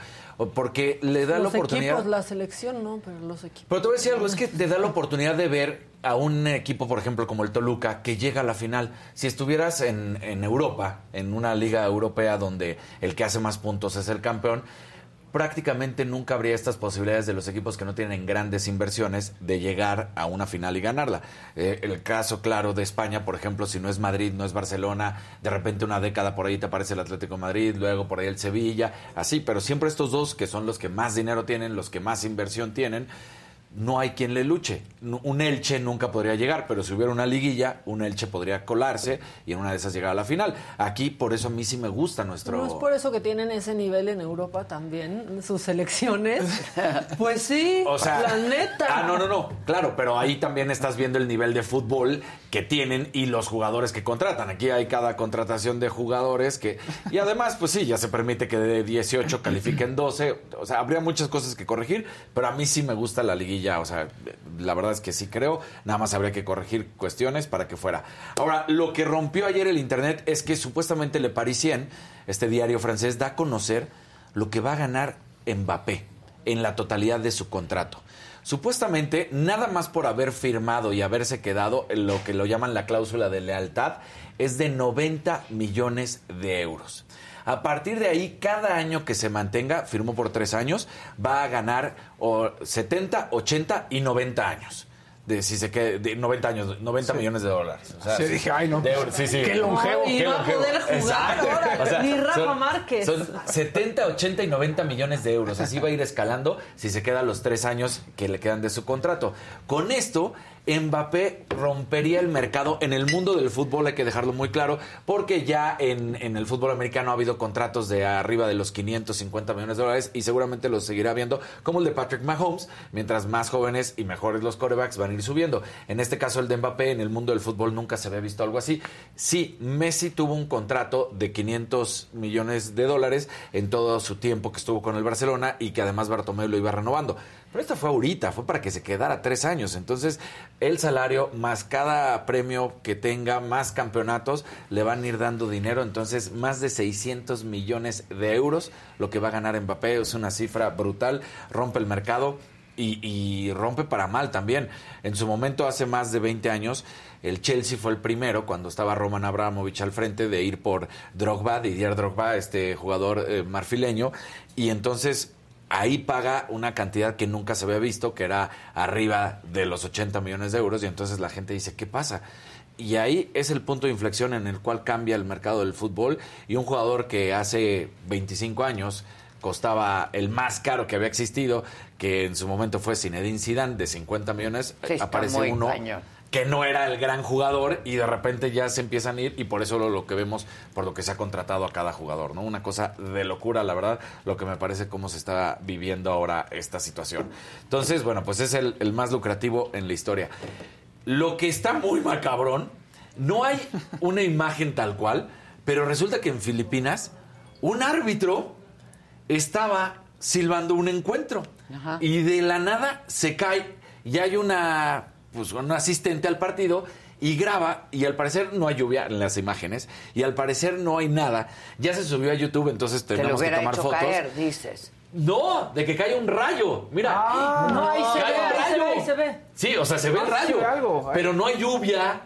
porque le da la oportunidad... equipos, la selección no, pero los equipos. Pero te voy a decir algo, es que te da la oportunidad de ver a un equipo, por ejemplo, como el Toluca, que llega a la final. Si estuvieras en, en Europa, en una liga europea donde el que hace más puntos es el campeón, prácticamente nunca habría estas posibilidades de los equipos que no tienen grandes inversiones de llegar a una final y ganarla. Eh, el caso claro de España, por ejemplo, si no es Madrid, no es Barcelona, de repente una década por ahí te aparece el Atlético de Madrid, luego por ahí el Sevilla, así, pero siempre estos dos que son los que más dinero tienen, los que más inversión tienen, no hay quien le luche. Un Elche nunca podría llegar, pero si hubiera una liguilla, un Elche podría colarse y en una de esas llegar a la final. Aquí, por eso a mí sí me gusta nuestro... ¿No es por eso que tienen ese nivel en Europa también, sus selecciones? pues sí, O sea, la neta. Ah, no, no, no. Claro, pero ahí también estás viendo el nivel de fútbol que tienen y los jugadores que contratan. Aquí hay cada contratación de jugadores que. Y además, pues sí, ya se permite que de 18 califiquen 12. O sea, habría muchas cosas que corregir, pero a mí sí me gusta la liguilla. O sea, la verdad es que sí creo. Nada más habría que corregir cuestiones para que fuera. Ahora, lo que rompió ayer el internet es que supuestamente Le Parisien, este diario francés, da a conocer lo que va a ganar Mbappé en la totalidad de su contrato. Supuestamente, nada más por haber firmado y haberse quedado en lo que lo llaman la cláusula de lealtad, es de 90 millones de euros. A partir de ahí, cada año que se mantenga, firmó por tres años, va a ganar o 70, 80 y 90 años. De, si se quede, de 90 años, 90 millones de dólares. O sea, Sí, dije, ay, no. de sí, sí. Qué longevo. Y Qué va a longevo. poder jugar Exacto. ahora. O sea, Ni Rafa son- Márquez. Son 70, 80 y 90 millones de euros. Así va a ir escalando si se queda los tres años que le quedan de su contrato. Con esto, Mbappé rompería el mercado en el mundo del fútbol, hay que dejarlo muy claro, porque ya en, el fútbol americano ha habido contratos de arriba de los 550 millones de dólares y seguramente los seguirá viendo, como el de Patrick Mahomes, mientras más jóvenes y mejores los corebacks van a ir subiendo. En este caso, el de Mbappé, en el mundo del fútbol nunca se había visto algo así. Sí, Messi tuvo un contrato de 500 millones de dólares en todo su tiempo que estuvo con el Barcelona y que además Bartomeu lo iba renovando. Pero esta fue ahorita, fue para que se quedara tres años. Entonces, el salario más cada premio que tenga, más campeonatos, le van a ir dando dinero. Entonces, más de 600 millones de euros lo que va a ganar Mbappé. Es una cifra brutal, rompe el mercado. Y, y rompe para mal también. En su momento, hace más de 20 años, el Chelsea fue el primero, cuando estaba Roman Abramovich al frente, de ir por Drogba, Didier Drogba, este jugador eh, marfileño. Y entonces ahí paga una cantidad que nunca se había visto, que era arriba de los 80 millones de euros, y entonces la gente dice, ¿qué pasa? Y ahí es el punto de inflexión en el cual cambia el mercado del fútbol y un jugador que hace 25 años costaba el más caro que había existido, que en su momento fue Zinedine Zidane de 50 millones, Sí, aparece uno cañón. Que no era el gran jugador y de repente ya se empiezan a ir y por eso lo, lo que vemos por lo que se ha contratado a cada jugador, ¿no? Una cosa de locura, la verdad, lo que me parece cómo se está viviendo ahora esta situación. Entonces, bueno, pues es el, el más lucrativo en la historia. Lo que está muy macabrón, no hay una imagen tal cual, pero resulta que en Filipinas un árbitro estaba silbando un encuentro Ajá. y de la nada se cae y hay una pues un asistente al partido y graba y al parecer no hay lluvia en las imágenes y al parecer no hay nada. Ya se subió a YouTube, entonces tenemos que tomar hecho fotos. caer, dices. No, de que cae un rayo. Mira, no, ahí se cae ve, un ahí se rayo. ve, ahí se ve. Sí, o sea, se ve el Ah, rayo, ve algo, ahí. pero no hay lluvia.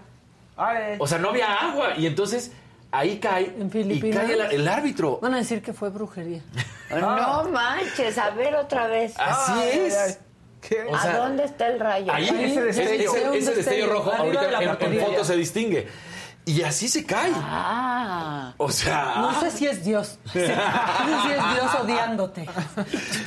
O sea, no había agua y entonces ahí cae y Filipinas? cae el, el árbitro. Van a decir que fue brujería. No manches, a ver otra vez. Así Ay, es. ay, O ¿A dónde está el rayo? Ahí, ese, ese ese- destello. ese rojo ahorita de la en- foto se distingue. Y así se cae. Ah. O sea, No sé si es Dios. No sé si es Dios odiándote.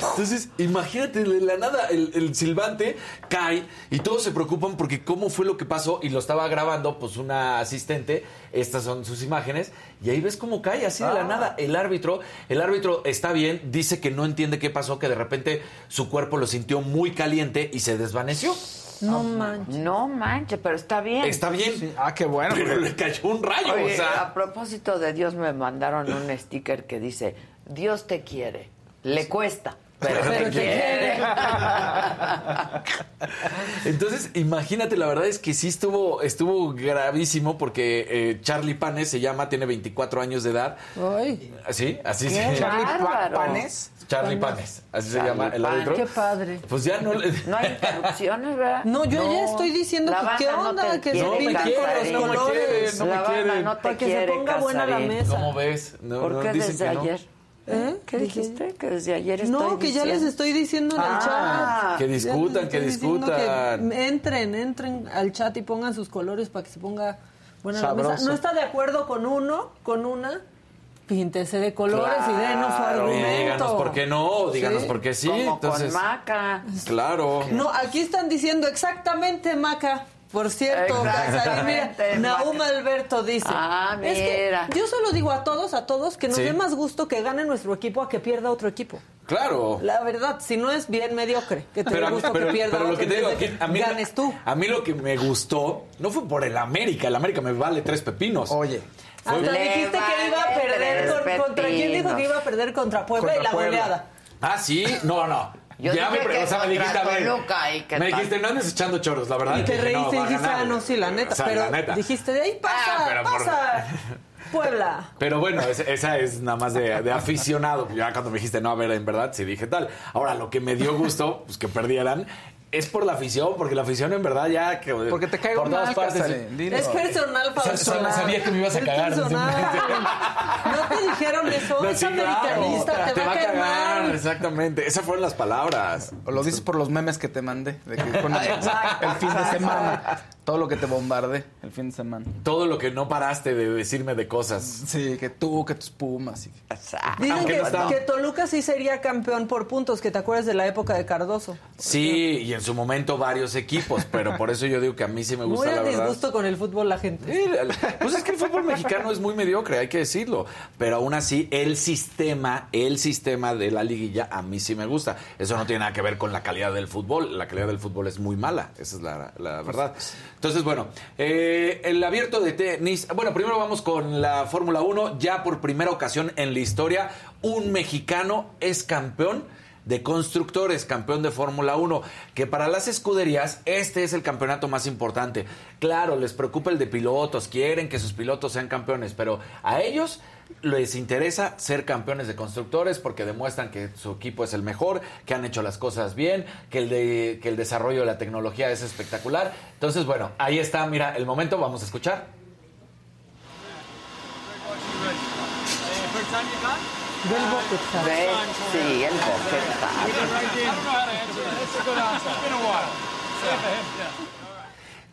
Entonces, imagínate, de la nada, el, el silbante cae y todos se preocupan porque cómo fue lo que pasó y lo estaba grabando, pues, una asistente. Estas son sus imágenes. Y ahí ves cómo cae, así de la nada. El árbitro, el árbitro está bien, dice que no entiende qué pasó, que de repente su cuerpo lo sintió muy caliente y se desvaneció. No manches. No manches, pero está bien. Está bien. Ah, qué bueno. Pero le cayó un rayo, Oye, o sea. a propósito de Dios, me mandaron un sticker que dice, Dios te quiere. Le cuesta, pero, Pero te te quiere. Entonces, imagínate, la verdad es que sí estuvo, estuvo gravísimo porque eh, Charlie Panes se llama, tiene 24 años de edad. Ay, ¿Sí? Así se llama. Charlie Pa-. Panes. Charlie Panes, así se Charlie llama el árbitro. qué padre. Pues ya no le... No hay interrupciones, ¿verdad? No, yo ya estoy diciendo La que qué no onda, te que quiere, se pinten con Casarín. los No me colores. quieren, no me quieren. no te Para que se quiere, ponga buena la Casarín. mesa. ¿Cómo ves? No, ¿Por no, qué dicen desde que no. ayer? ¿Eh? ¿Qué dijiste? Que desde ayer estoy No, que ya les estoy diciendo en el Ah, chat. que discutan, que discutan. que entren, entren al chat y pongan sus colores para que se ponga buena la mesa. No está de acuerdo con uno, con una, píntese de colores y denos su argumento. y díganos por qué no, díganos Sí. por qué sí. Como Entonces, con Maca. claro. No, aquí están diciendo exactamente, Maca. Por cierto, Casarín, mira, Maca. Alberto dice. Ah, "Es que mira. yo solo digo a todos, a todos, que nos Sí. dé más gusto que gane nuestro equipo a que pierda otro equipo. Claro. La verdad, si no es bien mediocre, que te Pero, a mí- gusto pero- que pierda pero lo que te digo, que a mí, ganes tú. a mí lo que me gustó no fue por el América. El América me vale tres pepinos. Oye, Hasta Le dijiste que iba a perder con- contra quién dijo que iba a perder contra Puebla Contra y la Puebla. goleada. Ah, sí, no, no. Yo ya me, que o sea, me contra dijiste, a ver, Toluca, ¿y qué me dijiste, no andes echando chorros, la verdad. Y te reíste no, y dijiste, ah, no, sí, la neta. O sea, pero la neta. dijiste, de ahí pasa, Ah, pero por- pasa. Puebla. Pero bueno, es- esa es nada más de, de aficionado. Ya cuando me dijiste, no, a ver, en verdad, sí dije tal. Ahora, lo que me dio gusto, pues que perdieran, es por la afición, porque la afición en verdad ya... Que, porque te caigo por todas partes- dilo. Es personal, Fausto. sa- Sabía que me ibas a Es cagar. personal. No te dijeron eso, No, es sí, claro. americanista, te, va a caer cagar, mal. exactamente. Esas fueron las palabras. O lo dices por los memes que te mandé. De que con el, Exacto. el fin de semana. Todo lo que te bombardé el fin de semana. Todo lo que no paraste de decirme de cosas. Sí, que tú, que tus pumas. y- Dicen que, no que Toluca sí sería campeón por puntos, que te acuerdas de la época de Cardoso. Sí, y en su momento varios equipos, pero por eso yo digo que a mí sí me gusta Muy la verdad. disgusto con el fútbol la gente. Sí, Pues es que el fútbol mexicano es muy mediocre, hay que decirlo. Pero aún así, el sistema, el sistema de la liguilla a mí sí me gusta. Eso no tiene nada que ver con la calidad del fútbol. La calidad del fútbol es muy mala, esa es la, la verdad. Entonces, bueno, eh, el abierto de tenis. Bueno, primero vamos con la Fórmula 1. Ya por primera ocasión en la historia, un mexicano es campeón de constructores, campeón de Fórmula 1, que para las escuderías este es el campeonato más importante. Claro, les preocupa el de pilotos, quieren que sus pilotos sean campeones, pero a ellos les interesa ser campeones de constructores porque demuestran que su equipo es el mejor, que han hecho las cosas bien, que el, de, que el desarrollo de la tecnología es espectacular. Entonces, bueno, ahí está, mira, el momento, vamos a escuchar. Del sí, el Bucket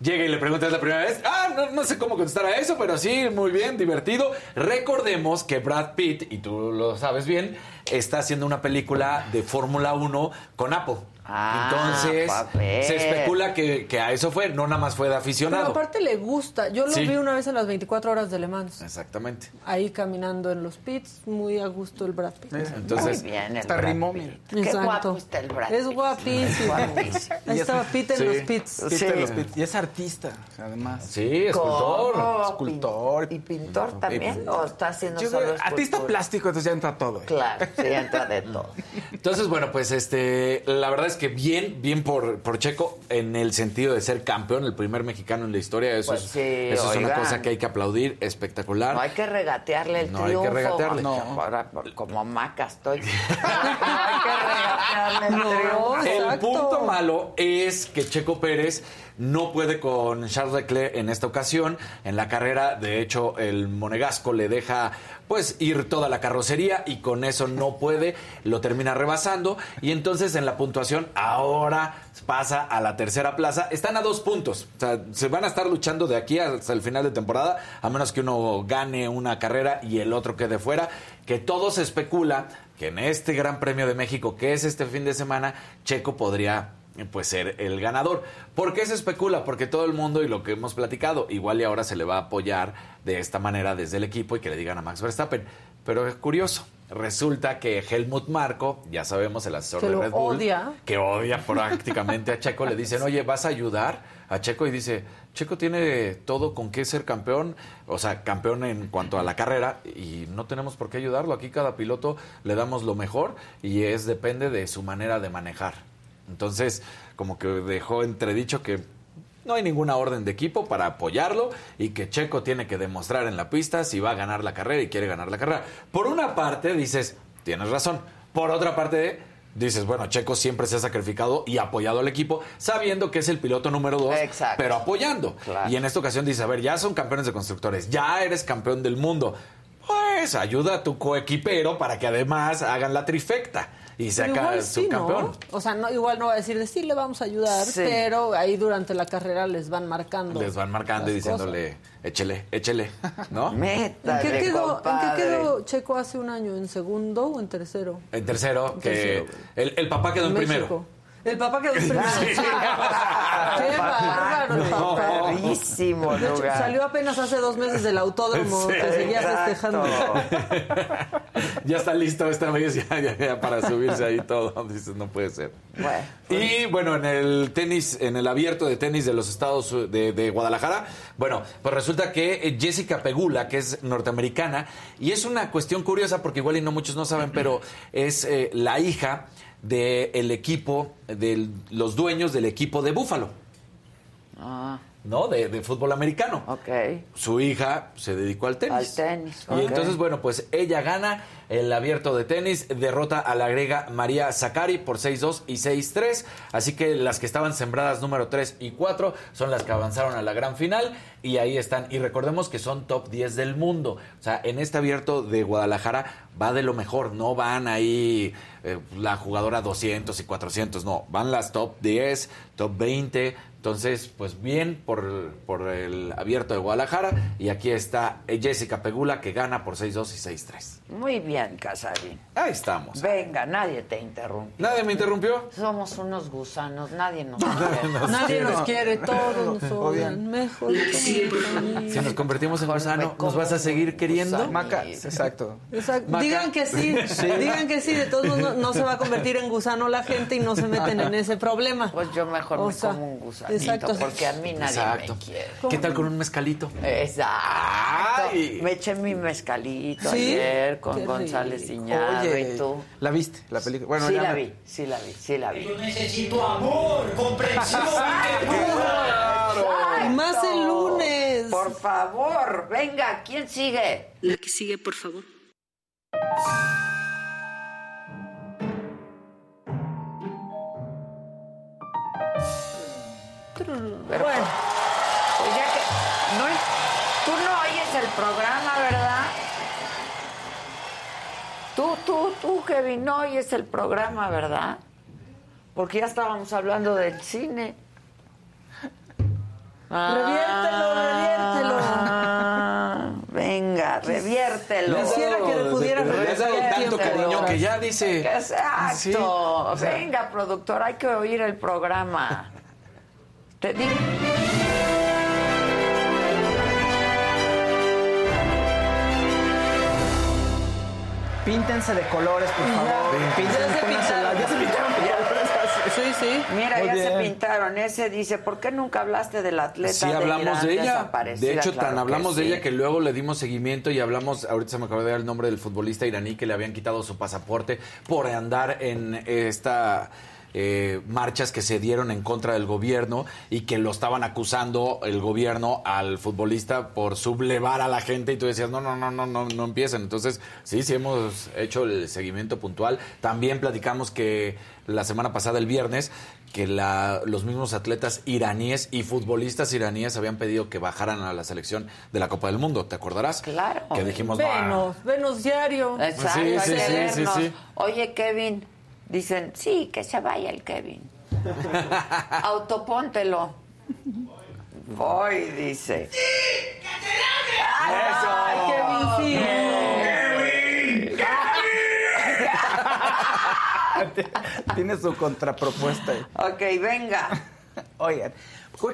Llega y le preguntas la primera vez. Ah, no, no sé cómo contestar a eso, pero sí, muy bien, divertido. Recordemos que Brad Pitt, y tú lo sabes bien, está haciendo una película de Fórmula 1 con Apple. Ah, Entonces, papel. se especula que, que a eso fue, no nada más fue de Pero aficionado. aparte le gusta. Yo lo Sí. vi una vez en las 24 horas de Le Mans. Exactamente. Ahí caminando en los pits, muy a gusto el Brad Pitt. Entonces, Muy bien, el Brad rimó, Pitt. mira. Qué Exacto. guapo está el Brad Es Pitt. guapísimo. Guapísimo. Ahí estaba Pitt en Sí. los pits. Sí. de los pit- Y es artista, además. sí, escultor. ¿Cómo? Escultor. ¿Y pintor también? ¿O está haciendo Yo solo creo- artista plástico, entonces ya entra todo. Claro, sí, entra de todo. Entonces, bueno, pues este, la verdad es que bien, bien por, por Checo en el sentido de ser campeón, el primer mexicano en la historia. Eso, Pues es, sí, eso es una cosa que hay que aplaudir, espectacular. No hay que regatearle el No hay que triunfo. regatearle. No. Ahora, como maca estoy. no hay que regatearle el No. triunfo. El Exacto. punto malo es que Checo Pérez no puede con Charles Leclerc en esta ocasión. En la carrera, de hecho, el monegasco le deja pues ir toda la carrocería y con eso no puede, lo termina rebasando y entonces en la puntuación ahora pasa a la tercera plaza. Están a dos puntos, o sea, se van a estar luchando de aquí hasta el final de temporada, a menos que uno gane una carrera y el otro quede fuera, que todo se especula que en este Gran Premio de México, que es este fin de semana, Checo podría pues ser el ganador. ¿Por qué se especula? Porque todo el mundo y lo que hemos platicado, igual y ahora se le va a apoyar de esta manera desde el equipo y que le digan a Max Verstappen. Pero es curioso, resulta que Helmut Marco, ya sabemos el asesor Que de Red Bull, odia. que odia prácticamente a Checo, le dicen, oye, ¿vas a ayudar a Checo? Y dice, Checo tiene todo con qué ser campeón, o sea, campeón en cuanto a la carrera, y no tenemos por qué ayudarlo. Aquí cada piloto le damos lo mejor y es depende de su manera de manejar. Entonces, como que dejó entredicho que no hay ninguna orden de equipo para apoyarlo y que Checo tiene que demostrar en la pista si va a ganar la carrera y quiere ganar la carrera. Por una parte dices, tienes razón. Por otra parte dices, bueno, Checo siempre se ha sacrificado y apoyado al equipo sabiendo que es el piloto número dos, Exacto. pero apoyando. Claro. Y en esta ocasión dices, a ver, ya son campeones de constructores, ya eres campeón del mundo. Pues ayuda a tu coequipero para que además hagan la trifecta y saca igual su sí, campeón. ¿no? O sea, no, igual no va a decir de sí, le vamos a ayudar, Sí. pero ahí durante la carrera les van marcando. Les van marcando y diciéndole, échele, échele, ¿no? ¿En Métale, qué, quedó, ¿En qué quedó Checo hace un año? ¿En segundo o en tercero? En tercero, En que tercero, el, el papá quedó en primero. El papá quedó primero. Qué bárbaro, No. Bravísimo De hecho, lugar. salió apenas hace dos meses del autódromo que seguía Exacto. festejando. ya está listo esta vez ya, ya- ya para subirse ahí todo. Dices, no puede ser. Bueno, Y bueno, en el tenis, en el abierto de tenis de los estados de, de Guadalajara, bueno, pues resulta que eh, Jessica Pegula, que es norteamericana, y es una cuestión curiosa porque igual y no muchos no saben, pero es eh, la hija del equipo, de los dueños del equipo de Búfalo, ah, ¿no? De, de fútbol americano. ok. Su hija se dedicó al tenis. Al tenis, Y entonces, bueno, pues ella gana el abierto de tenis, derrota a la griega María Zakari por 6-2 y 6-3. Así que las que estaban sembradas número 3 y 4 son las que avanzaron a la gran final y ahí están. Y recordemos que son top 10 del mundo. O sea, en este abierto de Guadalajara va de lo mejor. No van ahí eh, la jugadora 200 y 400, no. Van las top 10, top 20. Entonces, pues bien por, por el abierto de Guadalajara. Y aquí está Jessica Pegula que gana por 6-2 y 6-3. Muy bien, Casarín. Ahí estamos. Venga, nadie te interrumpe. ¿Nadie me interrumpió? Somos unos gusanos, nadie nos quiere. Nadie nos quiere, todos nos odian. Mejor Si nos convertimos en gusano, ¿nos vas a seguir queriendo? Maca, exacto. Exacto. Maca. Digan que sí, digan que sí, de todos modos no, no se va a convertir en gusano la gente y no se meten en ese problema. Pues yo mejor O me como un exacto. porque a mí nadie Exacto. me quiere. ¿Qué tal con un mezcalito? Exacto. Ay. Me eché mi mezcalito ¿Sí? ayer con Qué González. Iñárritu. Oye, y tú. ¿la viste, la película? Bueno, sí ya la me- vi, sí la vi, sí la vi. Yo necesito amor, comprensión. Y más el lunes. Por favor, venga, ¿quién sigue? La que sigue, por favor. Pero bueno, pues ya que no, tú no oyes el programa, ¿verdad? Tú, tú, tú, Kevin, no oyes el programa, ¿verdad? Porque ya estábamos hablando del cine. Reviértelo, reviértelo. Ah, venga, reviértelo. Quisiera que le pudiera Le has dado tanto cariño que ya dice. Exacto. Sí, o sea- Venga, productor, hay que oír el programa. Te digo. Píntense de colores, por favor. Píntense, Ya se pintaron. ya se pintaron. Sí, sí. Mira, Muy ya se pintaron. Ese dice, ¿por qué nunca hablaste del atleta Sí, de hablamos Irán de ella. De hecho, Claro tan hablamos de sí. ella que luego le dimos seguimiento y hablamos, ahorita se me acaba de dar el nombre del futbolista iraní que le habían quitado su pasaporte por andar en esta eh, marchas que se dieron en contra del gobierno y que lo estaban acusando el gobierno al futbolista por sublevar a la gente y tú decías, no, no, no, no, no, no empiecen. Entonces, sí, sí hemos hecho el seguimiento puntual. También platicamos que la semana pasada, el viernes, que la- los mismos atletas iraníes y futbolistas iraníes habían pedido que bajaran a la selección de la Copa del Mundo, ¿te acordarás? Claro. Que dijimos, "Bah". Venus, Venus Diario. Exacto, Sí, sí, sí. Oye, Kevin, dicen, sí, que se vaya el Kevin. Autopóntelo. Voy, dice. Ay, Kevin, sí. Tiene su contrapropuesta. Ok, venga. Oigan,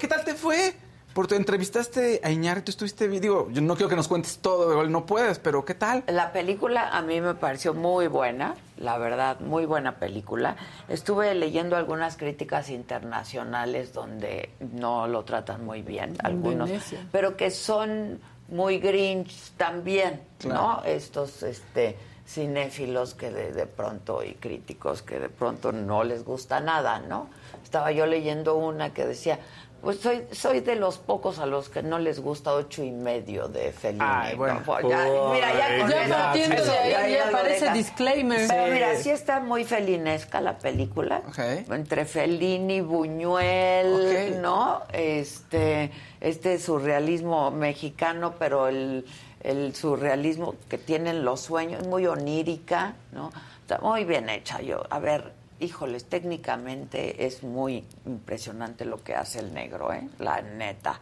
¿qué tal te fue? Porque entrevistaste a Iñárritu, estuviste, digo, yo no quiero que nos cuentes todo, igual no puedes, pero ¿qué tal? La película a mí me pareció muy buena, la verdad, muy buena película. Estuve leyendo algunas críticas internacionales donde no lo tratan muy bien, algunos, Venecia. pero que son muy grinch también, ¿no? Estos este cinéfilos que de, de pronto y críticos que de pronto no les gusta nada, ¿no? Estaba yo leyendo una que decía, pues soy soy de los pocos a los que no les gusta ocho y medio de Fellini. Ay, bueno. ¿no? Pues ya, mira, ya con Ya eso- partiendo eso de ahí, ya aparece deja. disclaimer. Pero Sí. mira, sí está muy felinesca la película. Ok. Entre Fellini, Buñuel. ¿no? Este, este surrealismo mexicano, pero el, el surrealismo que tienen los sueños, muy onírica, ¿no? Está muy bien hecha. Yo, a ver, híjoles, técnicamente es muy impresionante lo que hace el negro, ¿eh? La neta.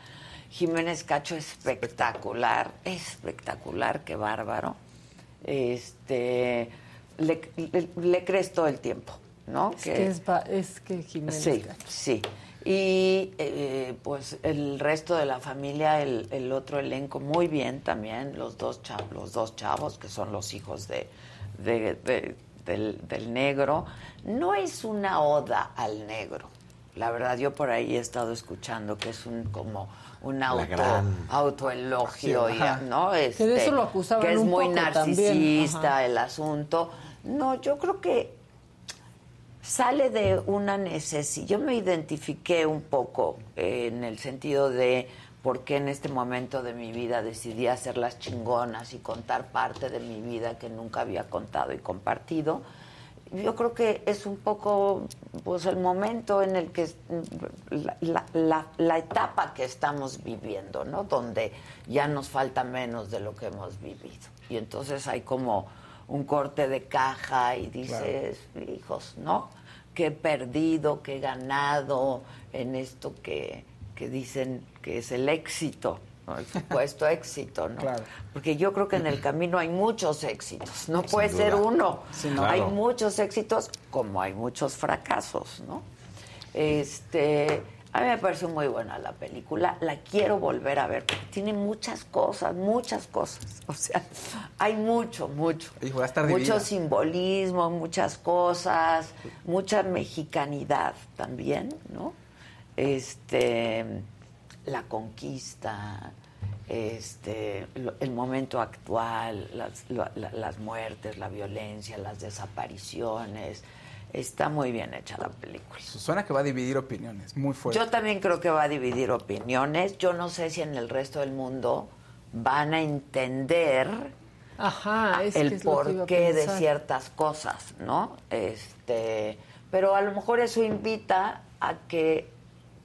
Jiménez Cacho espectacular, espectacular, qué bárbaro. Este, le, le- le crees todo el tiempo, ¿no? Es que, es, ba- es que Jiménez. Sí, Cacho. sí. Y eh, pues el resto de la familia, el, el otro elenco, muy bien también, los dos, cha- los dos chavos que son los hijos de, de- de- del, del negro. No es una oda al negro. La verdad, yo por ahí he estado escuchando que es un como un auto, gran- autoelogio, Sí, y. ¿no? Este, Que de eso lo acusaban Que es un muy poco narcisista el asunto. No, yo creo que sale de una necesidad. Yo me identifiqué un poco eh, en el sentido de por qué en este momento de mi vida decidí hacer las chingonas y contar parte de mi vida que nunca había contado y compartido. Yo creo que es un poco pues el momento en el que la, la- la- la etapa que estamos viviendo, ¿no? Donde ya nos falta menos de lo que hemos vivido. Y entonces hay como un corte de caja y dices, hijos, ¿no? Que he perdido, que he ganado en esto que, que dicen que es el éxito, ¿no? el supuesto éxito, ¿no? Claro. Porque yo creo que en el camino hay muchos éxitos, no puede ser uno. Sí, no. Hay muchos éxitos como hay muchos fracasos, ¿no? Este, A mí me pareció muy buena la película, la quiero volver a ver, porque tiene muchas cosas, muchas cosas. O sea, hay mucho, mucho. Hijo, va a estar mucho simbolismo, muchas cosas, mucha mexicanidad también, ¿no? Este, la conquista, este, lo- el momento actual, las, lo- la- las muertes, la violencia, las desapariciones. Está muy bien hecha la película. Suena que va a dividir opiniones, muy fuerte. Yo también creo que va a dividir opiniones. Yo no sé si en el resto del mundo van a entender Ajá, es que el es lo que iba a porqué de ciertas cosas, ¿no? Este, pero a lo mejor eso invita a que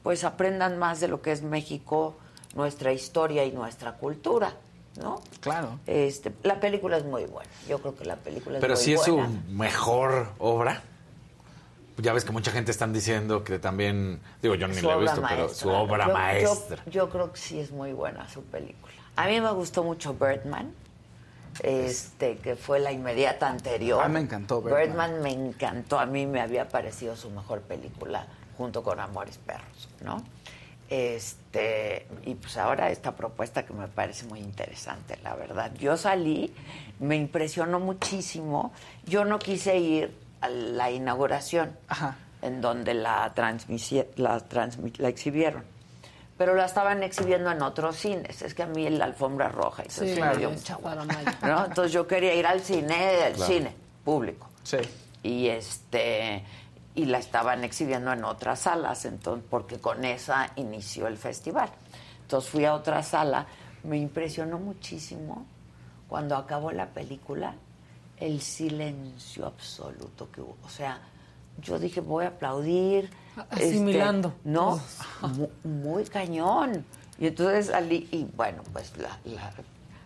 pues aprendan más de lo que es México, nuestra historia y nuestra cultura, ¿no? Claro. Este, la película es muy buena. Yo creo que la película es Pero muy si es buena. su mejor obra. Ya ves que mucha gente están diciendo que también, digo, yo ni Su la he visto, pero maestra. su obra Yo- yo- maestra. Yo, creo que sí es muy buena su película. A mí me gustó mucho Birdman, este, que fue la inmediata anterior. A mí me encantó Birdman. Birdman me encantó. A mí me había parecido su mejor película junto con Amores Perros, ¿no? Este, y pues ahora esta propuesta que me parece muy interesante, la verdad. Yo salí, me impresionó muchísimo. Yo no quise ir a la inauguración, en donde la, la, la exhibieron. Pero la estaban exhibiendo en otros cines. Es que a mí la alfombra roja eso Sí, sí claro. me dio Eso mucha para hueva, mayo. ¿no? Entonces yo quería ir al cine, al Claro. cine público. Sí. Y este y la estaban exhibiendo en otras salas, entonces porque con esa inició el festival. Entonces fui a otra sala, me impresionó muchísimo cuando acabó la película el silencio absoluto que hubo. O sea, yo dije, voy a aplaudir. este, Asimilando. no, mu- muy, cañón. Y entonces salí, y bueno, pues la, la-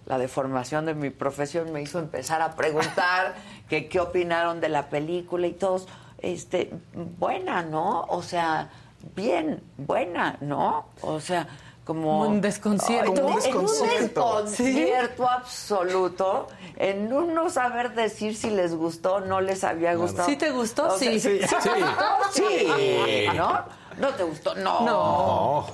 la deformación de mi profesión me hizo empezar a preguntar que qué opinaron de la película y todos, este, buena, ¿no? O sea, bien, buena, ¿no? O sea, como... Un desconcierto. Como un en un desconcierto. desconcierto absoluto, en un no saber decir si les gustó o no les había gustado. ¿Sí te gustó? O sea, Sí. ¿sí Sí. ¿No? ¿No te gustó? No. No.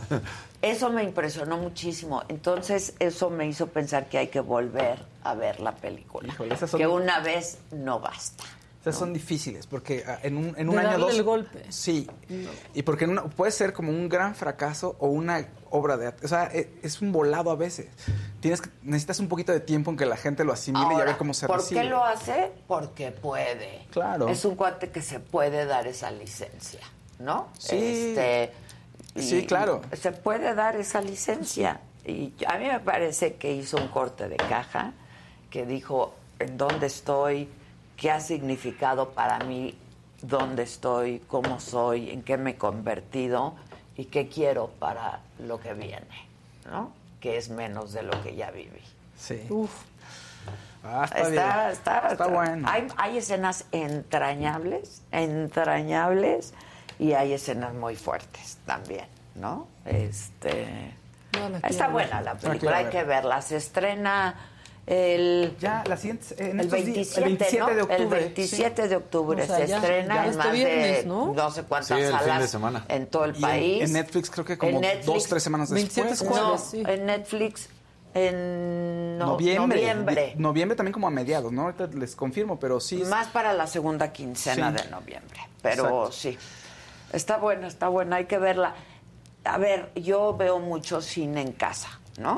Eso me impresionó muchísimo. Entonces, eso me hizo pensar que hay que volver a ver la película. Híjole, esas son- Que una vez no basta. Esas son difíciles porque ah, en un, en De un año darle dos el golpe. sí y porque en una- puede ser como un gran fracaso o una obra de arte o sea e- es, un volado a veces tienes que, necesitas un poquito de tiempo en que la gente lo asimile y a ver cómo se ¿Por recibe qué lo hace? Porque puede. Claro. Es un cuate que se puede dar esa licencia, ¿no? Sí. Este, Sí, claro. Se puede dar esa licencia. Y a mí me parece que hizo un corte de caja, que dijo en dónde estoy, qué ha significado para mí, dónde estoy, cómo soy, en qué me he convertido y qué quiero para lo que viene, ¿no? Que es menos de lo que ya viví. sí Uf. Ah, está, Está, bien. está, Está bueno. Hay, hay escenas entrañables, entrañables, y hay escenas muy fuertes también, ¿no? Este. No está buena ver. la película, hay ver. que verla. Se estrena el. ya la siguiente en el estos días- 27, el 27 ¿no? de octubre El 27 de octubre O sea, se ya- estrena ya en este más viernes, de ¿no? sé cuántas Sí, el fin salas de semana. en todo el Y país. en Netflix creo que como Netflix, dos tres semanas 27 después es No, sí. en Netflix en no- noviembre noviembre. Di- noviembre también como a mediados no ahorita les confirmo pero sí es- Más para la segunda quincena Sí. de noviembre. Pero Exacto. sí. Está buena, está buena, hay que verla. A ver, yo veo mucho cine en casa, ¿no?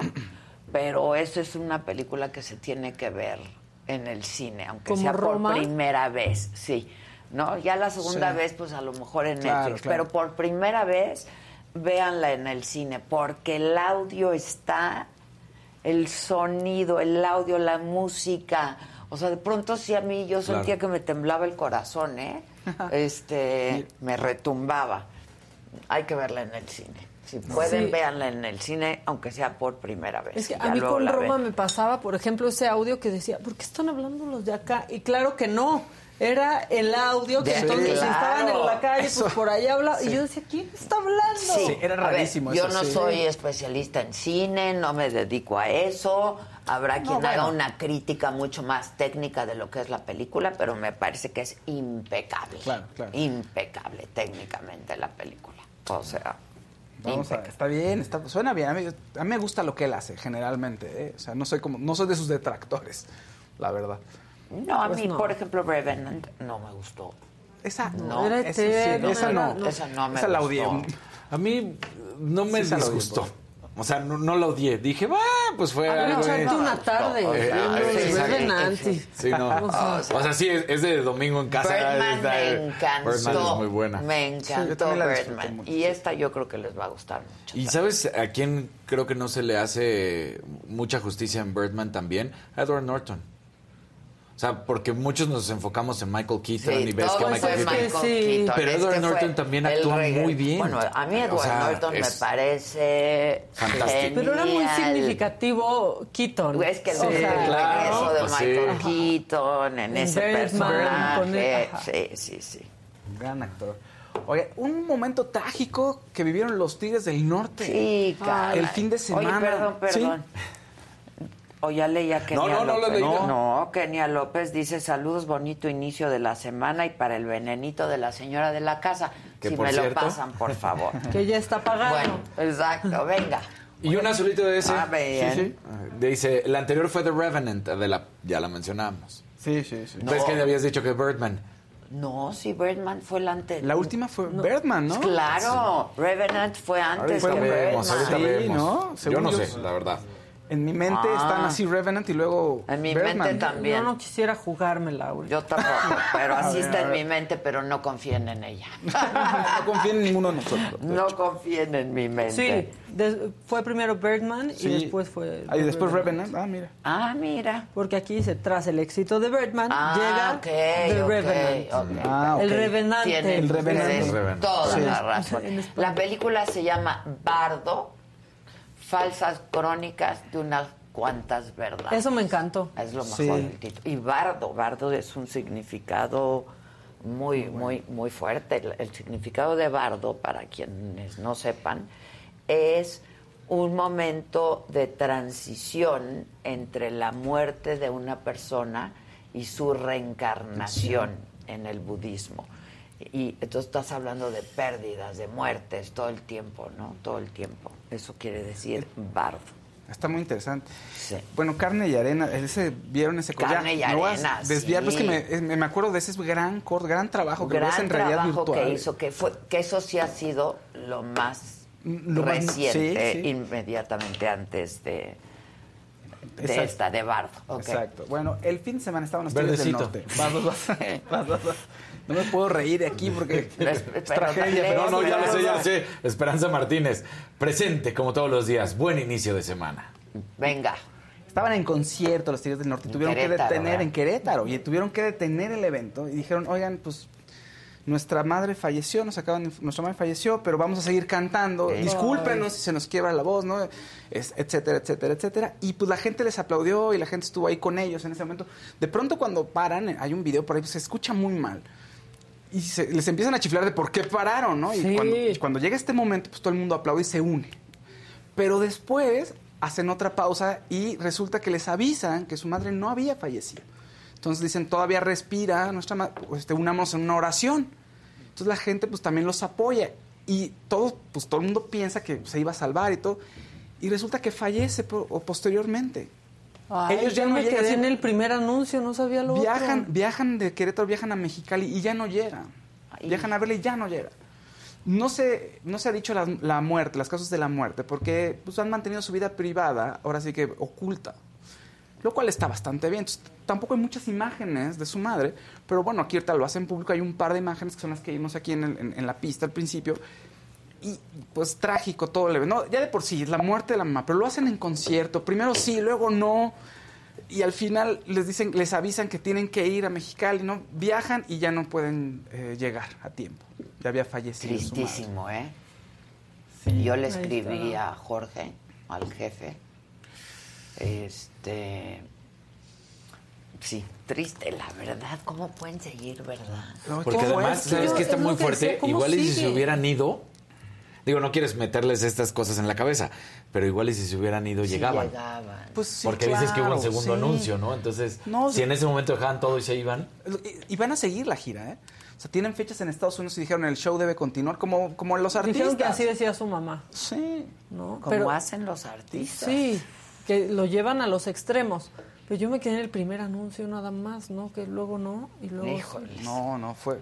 Pero esa es una película que se tiene que ver en el cine, aunque ¿Como sea Roma? por primera vez, sí. ¿No? Ya la segunda Sí. vez, pues a lo mejor en Claro, Netflix, claro. pero por primera vez, véanla en el cine, porque el audio está el sonido, el audio, la música. O sea, de pronto sí a mí yo sentía que me temblaba el corazón, ¿eh? Este, me retumbaba. Hay que verla en el cine. Si pueden, Sí. véanla en el cine, aunque sea por primera vez. Es que a mí con Roma ven. me pasaba, por ejemplo, ese audio que decía, ¿por qué están hablando los de acá? Y claro que no, era el audio que De- entonces claro. estaban en la calle, Eso. pues por ahí hablaba. Sí. Y yo decía, ¿quién está hablando? Sí, era ver, rarísimo yo eso, no sí. soy especialista en cine, no me dedico a eso. Habrá quien haga una crítica mucho más técnica de lo que es la película, pero me parece que es impecable. Claro, claro. Impecable técnicamente la película. O sea, Vamos a, está bien, está, suena bien. A mí, a mí me gusta lo que él hace, generalmente. ¿eh? O sea, no soy como, no soy de sus detractores, la verdad. No, a Pues mí, no. por ejemplo, Revenant no me gustó. Esa no, esa, no, esa no me esa gustó. A mí no me Sí, disgustó. O sea, no, no la odié. Dije, va, pues fue Haber algo. echarte eh, una tarde eh, ah, exacto. Revenant, sí. Sí, no. O sea, O sea, sí, es, es de domingo en casa. Birdman me encantó. Birdman es muy buena. Me encantó Birdman. y esta yo creo que les va a gustar mucho. ¿Y sabes a quién creo que no se le hace mucha justicia en Birdman también? A Edward Norton. O sea, porque muchos nos enfocamos en Michael Keaton Sí, y ves que Michael Keaton... Michael Sí. Keaton. Pero Edward Norton también actúa muy bien. Bueno, a mí Edward O sea, Norton me parece Fantástico. Pero era muy genial. significativo Keaton. Es que Sí, el claro. regreso de pues. Michael. Keaton en ese Birdman, personaje. sí, sí, sí. Gran actor. Oye, un momento trágico que vivieron los Tigres del Norte. Sí, caray. El fin de semana. Oye, perdón, Sí. O ya leía Kenia No, no, no lo López. leído. No, Kenia López dice saludos, bonito inicio de la semana y para el venenito de la señora de la casa. Que si me lo pasan, por favor. Que ya está pagado. bueno, exacto, venga. Y un azulito de ese. Ah, bien. Sí, sí. Dice, la anterior fue The Revenant, de la, ya la mencionamos. Sí, sí, sí. No. ¿Ves que habías dicho que Birdman? No, sí, Birdman fue la anterior. La última fue Birdman, ¿no? Claro, Revenant fue antes Ahorita de vemos, Birdman. ahorita Sí, vemos. ¿no? Yo no yo- sé, la verdad. En mi mente Ah. están así Revenant y luego En mi Birdman. mente también. Yo no quisiera jugármela, güey. Yo tampoco, pero así ver, está en mi mente, pero no confíen en ella. No confíen en ninguno de nosotros. No confíen en mi mente. Sí, fue primero Birdman Sí. y después fue... Ah, y después Revenant. Ah, mira. Ah, mira. Porque aquí dice, tras el éxito de Birdman, Ah, llega ok, The ok, Revenant. Ah. El Revenante. El Revenante. toda Sí. la razón. La película se llama Bardo, falsas crónicas de unas cuantas verdades. Eso me encantó. Es lo mejor Sí. del título. Y bardo, bardo es un significado muy, muy, muy fuerte. El, el significado de bardo, para quienes no sepan, es un momento de transición entre la muerte de una persona y su reencarnación en el budismo. Y entonces estás hablando de pérdidas, de muertes todo el tiempo, ¿no? Todo el tiempo. Eso quiere decir bardo. Está muy interesante. Sí. Bueno, Carne y Arena, ese, ¿vieron ese corto? Carne y Arena, Desviar, sí. pues que me, me acuerdo de ese gran gran trabajo que gran en realidad trabajo virtual. que hizo, que fue, que eso sí ha sido lo más Lo más- reciente, sí, sí. inmediatamente antes de, de Exacto. esta, de Bardo. Exacto. Bueno, el fin de semana estaban los Tigres del Verdecito. Norte. Vas, vas, vas. No me puedo reír de aquí porque es tragedia. No, no, ya lo sé, ya lo sé. Esperanza Martínez, presente como todos los días. Buen inicio de semana. Venga. Estaban en concierto los Tigres del Norte y tuvieron que detener ¿verdad? en Querétaro y tuvieron que detener el evento y dijeron, oigan, pues nuestra madre falleció, nos acaban de- nuestra madre falleció, pero vamos a seguir cantando, discúlpenos si se nos quiebra la voz, ¿no? Es- etcétera, etcétera, etcétera. Y pues la gente les aplaudió y la gente estuvo ahí con ellos en ese momento. De pronto cuando paran, hay un video por ahí, pues, se escucha muy mal. Y se- les empiezan a chiflar de por qué pararon, ¿no? Y Sí. cuando, y cuando llega este momento, pues todo el mundo aplaude y se une. Pero después hacen otra pausa y resulta que les avisan que su madre no había fallecido. Entonces dicen, todavía respira, nuestra ma- pues, este, unámonos en una oración. Entonces la gente pues también los apoya y todo, pues todo el mundo piensa que se iba a salvar y todo. Y resulta que fallece po- o posteriormente. Ay, Ellos ya yo no me llegan, quedé sí. en el primer anuncio, no sabía lo Viajan, otro. viajan de Querétaro, viajan a Mexicali y ya no llegan. Viajan a verle y ya no llegan. No se, no se ha dicho la, la muerte, las causas de la muerte, porque pues, han mantenido su vida privada, ahora sí que oculta. Lo cual está bastante bien. Entonces, tampoco hay muchas imágenes de su madre, pero bueno, aquí ahorita lo hacen público. Hay un par de imágenes que son las que vimos aquí en, el- en- en la pista al principio. Y pues trágico todo el evento. No, ya de por sí, es la muerte de la mamá, pero lo hacen en concierto. Primero sí, luego no. Y al final les dicen, les avisan que tienen que ir a Mexicali, ¿no? Viajan y ya no pueden eh, llegar a tiempo. Ya había fallecido. su madre. Tristísimo, ¿eh? Sí. Yo le escribí a Jorge, al jefe. Este. Sí, triste, la verdad. ¿Cómo pueden seguir, verdad? No, Porque además. ¿sabes yo- que está muy que fuerte? decía, ¿cómo Igual y si se hubieran ido... Digo, no quieres meterles estas cosas en la cabeza, pero igual y si se hubieran ido, Sí llegaban. llegaban. Pues sí, Porque dices que hubo un segundo sí. anuncio, ¿no? Entonces, No, si en ese momento dejaban todo y se iban... Y, van a seguir la gira, ¿eh? O sea, tienen fechas en Estados Unidos y dijeron el show debe continuar como, como los artistas. Dijeron que así decía su mamá. Sí. ¿no? Como Pero- hacen los artistas. Sí, que lo llevan a los extremos. Pero yo me quedé en el primer anuncio nada más, ¿no? Que luego no, y luego... sí. No, no, fue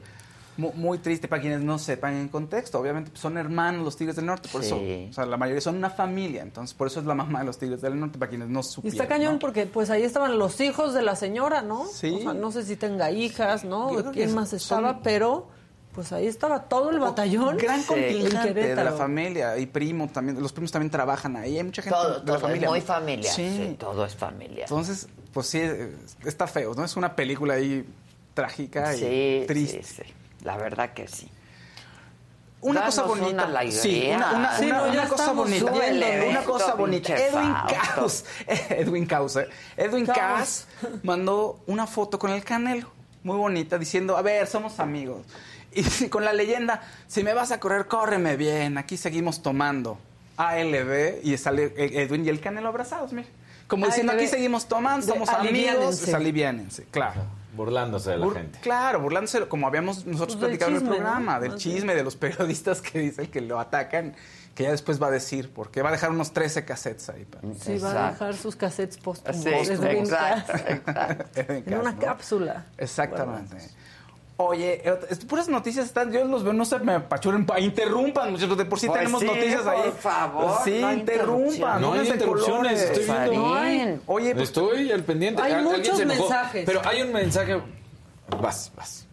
mu- muy, triste para quienes no sepan en contexto. Obviamente pues, son hermanos los Tigres del Norte, por Sí. eso, o sea, la mayoría son una familia, entonces por eso es la mamá de los Tigres del Norte, para quienes no Y supieran. está cañón ¿no? porque pues ahí estaban los hijos de la señora, ¿no? Sí. O sea, no sé si tenga hijas, ¿no? Yo creo ¿Quién que más son- estaba? Pero pues ahí estaba todo el batallón. Gran en contingente de la familia y primo también, los primos también trabajan ahí, hay mucha gente Todo, de la todo es familia. muy ¿no? familiar. Sí. Sí. todo es familiar. Entonces, pues sí, está feo, ¿no? Es una película ahí trágica y Sí, triste. sí, sí. La verdad que sí. Una Danos cosa bonita. una sí, una, una- Sí, una- no, ya una cosa bonita. Una cosa bonita. Edwin. Caus. Edwin Caus. eh. Edwin Caus mandó una foto con el Canelo. Muy bonita, diciendo, a ver, somos amigos. Y con la leyenda, si me vas a correr, córreme bien. Aquí seguimos tomando. ALB y sale Edwin y el Canelo abrazados, mire. Como diciendo, ALB, aquí seguimos tomando, somos amigos, pues, aliviánense, claro. Burlándose de la Bur- gente. Claro, burlándose, como habíamos nosotros Pues platicado en el programa, ¿no? del chisme, de los periodistas que dicen que lo atacan, que ya después va a decir, porque va a dejar unos 13 cassettes ahí. para- Sí, va a dejar sus cassettes póstumos. Sí, exacto, exacto. En una cápsula. Exactamente. Oye, eh, puras noticias están, yo los veo, no se me apachuren, pa- interrumpan, muchachos, de por sí Pues tenemos sí, noticias ahí. por favor, Sí, no interrumpan. No hay interrupciones, estoy viendo. No hay. Bien. Oye, pues, Estoy al pendiente. Hay muchos mensajes. Pero hay un mensaje. Vas, vas.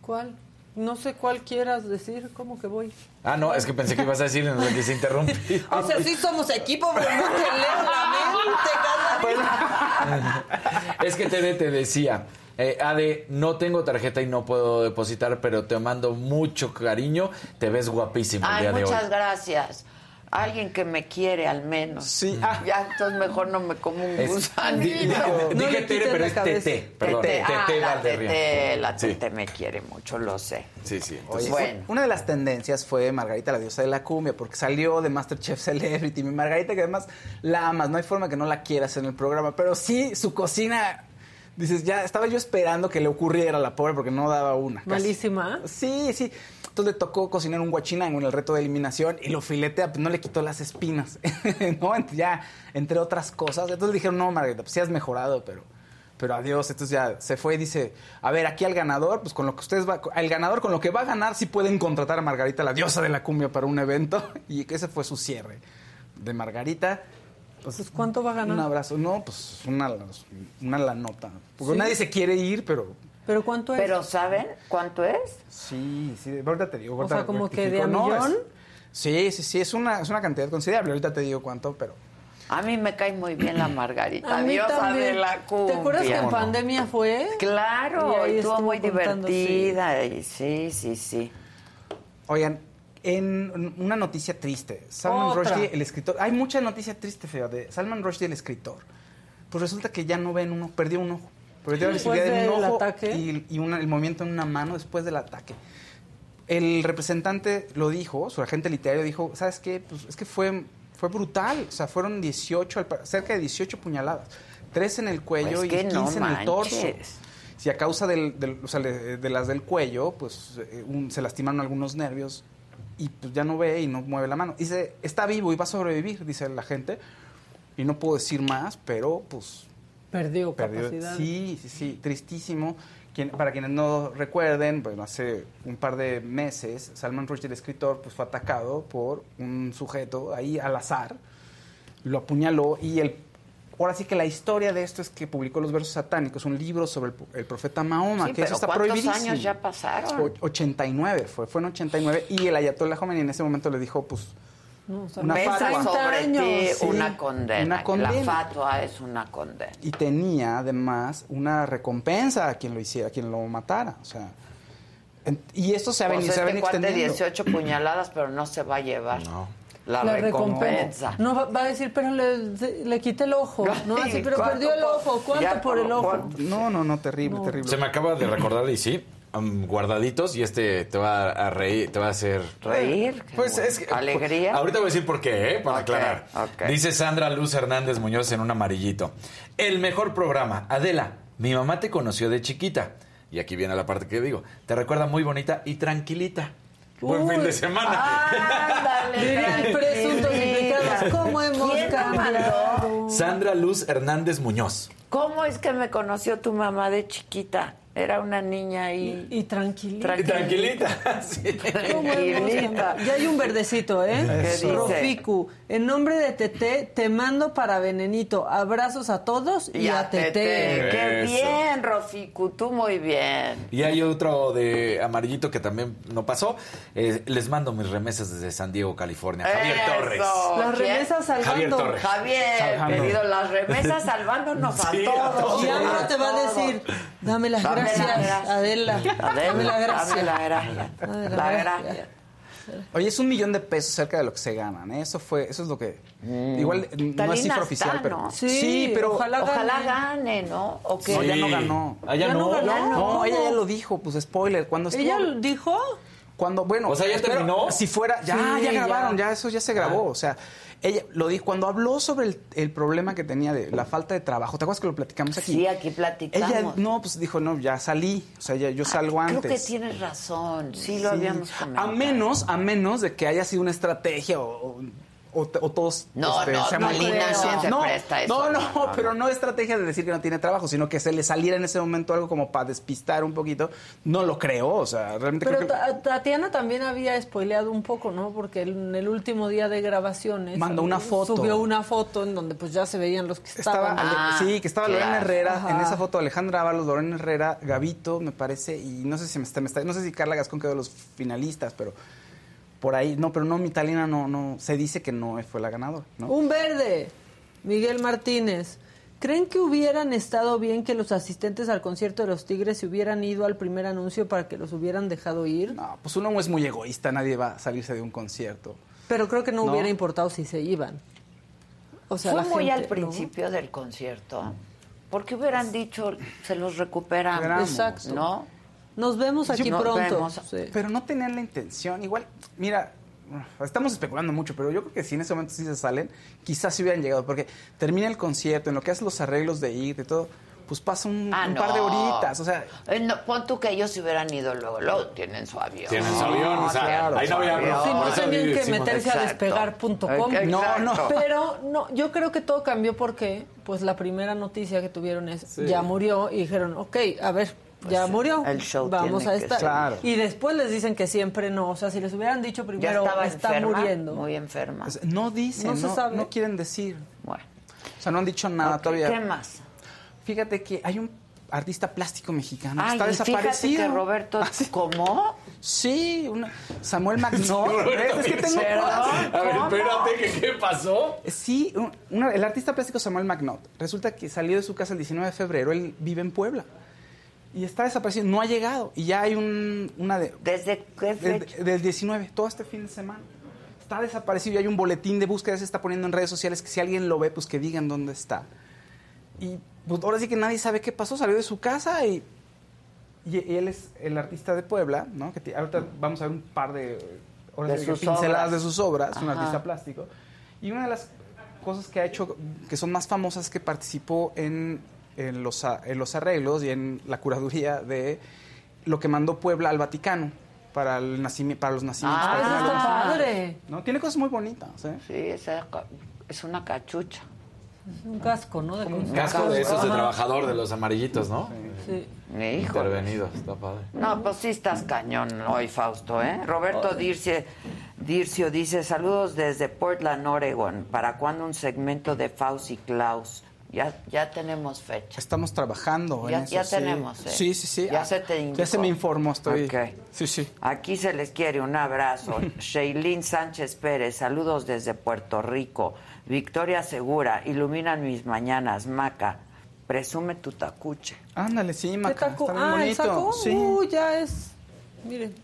¿Cuál? No sé cuál quieras decir, ¿cómo que voy? Ah, no, es que pensé que ibas a decir en lo que se interrumpí. O sea, sí somos equipo, pero no te leo la mente, Casarín. Es que Tere te decía, eh, Ade, no tengo tarjeta y no puedo depositar, pero te mando mucho cariño. Te ves guapísimo el día de muchas hoy. gracias. Alguien que me quiere al menos. Sí. Ah. Ya, entonces mejor no me como un Es- gusanito. di- di- No dije le Tere, pero es. Tete. Perdón, Tete, ah, Tete la. Tete, la Sí. Tete me quiere mucho, lo sé. Sí, sí. Bueno. Una de las tendencias fue Margarita, la diosa de la cumbia, porque salió de Masterchef Celebrity. Mi Margarita, que además la amas, no hay forma que no la quieras en el programa, pero sí su cocina. Dices, ya estaba yo esperando que le ocurriera a la pobre porque no daba una. casi. Malísima. Sí, sí. Entonces le tocó cocinar un guachinango en el reto de eliminación y lo filetea, pues no le quitó las espinas, ¿no? Ya, entre otras cosas. Entonces le dijeron, no, Margarita, pues sí has mejorado, pero, pero adiós. Entonces ya se fue y dice, a ver, aquí al ganador, pues con lo que ustedes va, al ganador con lo que va a ganar, sí pueden contratar a Margarita, la diosa de la cumbia, para un evento. Y ese fue su cierre de Margarita. Pues, ¿cuánto va a ganar? Un abrazo. No, pues una, una la nota. Porque ¿Sí? nadie se quiere ir, pero... ¿Pero cuánto es? Pero ¿saben cuánto es? Sí, sí, ahorita te digo. O ahorita sea, como que de a No, millón. es- sí, sí, sí, es una, es una cantidad considerable. Ahorita te digo cuánto, pero... A mí me cae muy bien la Margarita, A mí diosa también. de la cumbia. ¿Te acuerdas que en pandemia fue? Claro, Y ahí estuvo estuvo muy contando, divertida. y sí, sí, sí. Oigan, en una noticia triste. Salman Otra. Rushdie, el escritor... Hay mucha noticia triste, fea, de Salman Rushdie, el escritor. Pues resulta que ya no ven uno, perdió un ojo. Perdió la visibilidad de un del ojo ataque. y, y una- el movimiento en una mano después del ataque. El representante lo dijo, su agente literario dijo, ¿sabes qué? Pues es que fue, fue brutal. O sea, fueron 18, al pa- cerca de 18 puñaladas. Tres en el cuello Pues y que 15 no en el torso. Si a causa del, del- o sea, le- de las del cuello, pues eh, un- se lastimaron algunos nervios y pues ya no ve y no mueve la mano. Dice, está vivo y va a sobrevivir, dice la gente. Y no puedo decir más, pero pues Perdió, perdió. capacidad. Sí, sí, sí, tristísimo. Quien- para quienes no recuerden, bueno, hace un par de meses, Salman Rushdie, el escritor, pues fue atacado por un sujeto ahí al azar, lo apuñaló y el Ahora sí que la historia de esto es que publicó los versos satánicos, un libro sobre el, el profeta Mahoma, Sí, que eso está ¿cuántos prohibidísimo. años ya pasaron? O- 89 fue, fue en 89 y el Ayatollah Khomeini en ese momento le dijo, pues, No, o sea, Una fatua. sobre 30 ti. Sí, una condena. una condena. La fatua es una condena. y tenía además una recompensa a quien lo hiciera, a quien lo matara, o sea, en- y esto se ha O venido, se ha este venido cuate extendiendo. 18 puñaladas, pero no se va a llevar la, La recompensa. recompensa. No, va, a decir, pero le, le quité el ojo. No, así, pero ¿cuánto perdió el ojo. ¿Cuánto ya por el ojo? cuánto? No, no, no, terrible, No. terrible. Se me acaba de recordar y sí, um, guardaditos y este te va a reír, te va a hacer Reír. Pues bueno. es que Alegría. Ahorita voy a decir por qué, ¿eh? para aclarar. Dice Sandra Luz Hernández Muñoz en un amarillito. El mejor programa. Adela, mi mamá te conoció de chiquita Y aquí viene la parte que digo. Te recuerda muy bonita y tranquilita. Buen fin de semana. Ándale. Presuntos implicados. ¿Cómo hemos ¿Quién la cambiado? Sandra Luz Hernández Muñoz. ¿Cómo es que me conoció tu mamá de chiquita? Era una niña ahí. Y tranquilita. Tranquilita. Sí. Ya hay un verdecito, ¿eh? Roficu, en nombre de Tete, te mando para Venenito. Abrazos a todos y, a Tete. Qué Eso. bien, Roficu, tú muy bien. Y hay otro de amarillito que también no pasó. Eh, les mando mis remesas desde San Diego, California. Javier Eso. Torres. Las ¿Quién? remesas salvando. Javier Torres. Javier, Salvando. querido, las remesas salvándonos Sí, a a todos. Y ahora A te va a decir, dame las gracias, las gracias. Adela. Adela, Dame la gracia. la gracia. Dame la La gracia. gracia. Oye, es un millón de pesos cerca de lo que se ganan, ¿eh? Eso fue, eso es lo que... Igual eh, no es cifra está, oficial, pero... ¿no? Sí, pero... ojalá Ojalá gane. ¿no? ¿O qué? No, ya no ganó. Ah, ya Ya no. no ganó. No. Ella ya lo dijo, pues spoiler. Cuando estuvo... ¿Ella dijo? Cuando, bueno, O sea, ¿ya espero- terminó? Si fuera, ya, Sí, ya grabaron, ya. ya. eso ya se grabó. O sea, ella lo dijo cuando habló sobre el, el problema que tenía de la falta de trabajo. ¿Te acuerdas que lo platicamos aquí? Sí, aquí platicamos. Ella, no, pues dijo, no, ya salí. O sea, ya, yo salgo Creo antes. que tienes razón. Sí, lo Sí. habíamos comentado. A menos, a menos de que haya sido una estrategia o, o, o todos No, este, no, seamos no conscientes. no, presta a eso, no, no, no, pero no estrategia de decir que no tiene trabajo, sino que se le saliera en ese momento algo como para despistar un poquito. No lo creo, o sea, realmente Pero creo que Tatiana también había spoileado un poco, ¿no? Porque en el último día de grabaciones Mandó una foto. Subió una foto en donde pues ya se veían los que Estaba, estaban. Ah, sí, que estaba claro. Lorena Herrera Ajá. en esa foto, Alejandra Ábalos, Lorena Herrera, Gavito, me parece, y no sé si me está, me está- no sé si Carla Gascón quedó de los finalistas, pero por ahí, no, pero no, mi Talina no, no, se dice que no fue la ganadora, ¿no? Un verde, Miguel Martínez. ¿Creen que hubieran estado bien que los asistentes al concierto de los Tigres se hubieran ido al primer anuncio para que los hubieran dejado ir? No, pues uno es muy egoísta, nadie va a salirse de un concierto. Pero creo que no, No. hubiera importado si se iban. O sea, Fue la muy gente, al ¿no? principio del concierto. Porque hubieran dicho, se los recuperamos. Recuperamos. Exacto. ¿No? Nos vemos aquí Nos pronto. vemos. Sí. Pero no tenían la intención. Igual, mira, estamos especulando mucho, pero yo creo que si en ese momento sí se salen, quizás sí hubieran llegado, porque termina el concierto, en lo que hacen los arreglos de ir, de todo, pues pasa un, Ah, un no. par de horitas. O sea, Eh, no, pon tú que ellos se hubieran ido luego. Luego tienen su avión. Tienen su avión, o sea, tienen ahí no había- avión. Sí, no tenían que meterse a despegar.com. No, no. Pero no, yo creo que todo cambió porque pues la primera noticia que tuvieron es ya murió y dijeron, ok, a ver, ya murió, Pues el show vamos tiene a que estar. Claro. Y después les dicen que siempre no, o sea, si les hubieran dicho Ya primero estaba está enferma, muriendo. muy enferma. pues, no dicen, No no, se sabe. no quieren decir. Bueno, O sea, no han dicho nada todavía. ¿qué más? Fíjate que hay un artista plástico mexicano que Ay, está y fíjate desaparecido. que Roberto, Ah. ¿cómo? Sí, una- Samuel Magnot. Roberto es que tengo. A ver, espérate, ¿qué, qué pasó? Sí, un- una- el artista plástico Samuel Magnot. Resulta que salió de su casa el 19 de febrero. Él vive en Puebla. Y está desaparecido. No ha llegado. Y ya hay un, una de... ¿Desde qué fecha? Del 19, todo este fin de semana. Está desaparecido y hay un boletín de búsqueda, se está poniendo en redes sociales que si alguien lo ve, pues que digan dónde está. Y pues ahora sí que nadie sabe qué pasó, salió de su casa y, y, y él es el artista de Puebla, ¿no? Que ahorita vamos a ver un par de, De sí pinceladas obras. de sus obras, un Ajá. artista plástico. Y una de las cosas que ha hecho, que son más famosas, es que participó en, en los, a- en los arreglos y en la curaduría de lo que mandó Puebla al Vaticano para, el nacimi- para los nacimientos. Ah, para nacimiento. padre. ¿no? Tiene cosas muy bonitas. ¿eh? Sí, esa es una cachucha. Un casco, ¿no? De un Casco de esos de trabajador de los amarillitos, ¿no? Sí. Hijo. Intervenidos, está padre. No, pues sí estás cañón hoy, Fausto, ¿eh? Roberto Dircio, Dircio dice, saludos desde Portland, Oregon. ¿Para cuándo un segmento de Faust y Klaus? Ya, ya tenemos fecha. Estamos trabajando Ya- en eso. ya sí. tenemos, ¿eh? Sí, sí, sí. Ya Ah, se te indicó. Ya se me informó, estoy. Ok. Sí, sí. Aquí se les quiere un abrazo. Shailene Sánchez Pérez, saludos desde Puerto Rico. Victoria Segura, iluminan mis mañanas. Maca, presume tu tacuche. Ándale, sí, ¿Qué Maca. Está bien Ah, ¿el bonito. saco? Sí. Uh, ya es. Miren,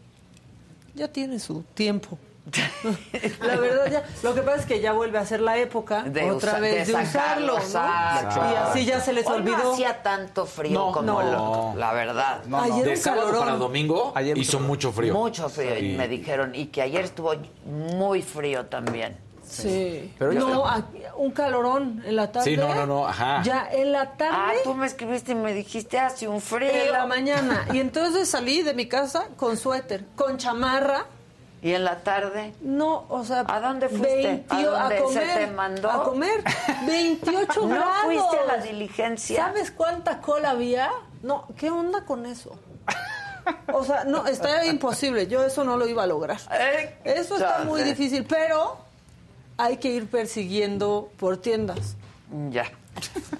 ya tiene su tiempo. La verdad, ya. Lo que pasa es que ya vuelve a ser la época De otra usa- vez de de. Y así ya se les Hoy olvidó. No hacía tanto frío No, como no. lo- la verdad. No, no. Ayer De un sábado calorón. para domingo Ayer hizo mucho frío. Mucho frío, y Sí. me dijeron. Y que ayer estuvo muy frío también. Sí. Pero ya- no, aquí- un calorón en la tarde. Sí, no, no, no, ajá. Ya en la tarde. Ah, tú me escribiste y me dijiste hace un frío. En la mañana. Y entonces salí de mi casa con suéter, con chamarra. ¿Y en la tarde? No, o sea. ¿A dónde fuiste? ¿A dónde se comer, te mandó? A comer. 28 ¿No grados. fuiste a la diligencia? ¿Sabes cuánta cola había? No, ¿qué onda con eso? O sea, no, está imposible. Yo eso no lo iba a lograr. Eso está muy difícil, pero hay que ir persiguiendo por tiendas. Ya.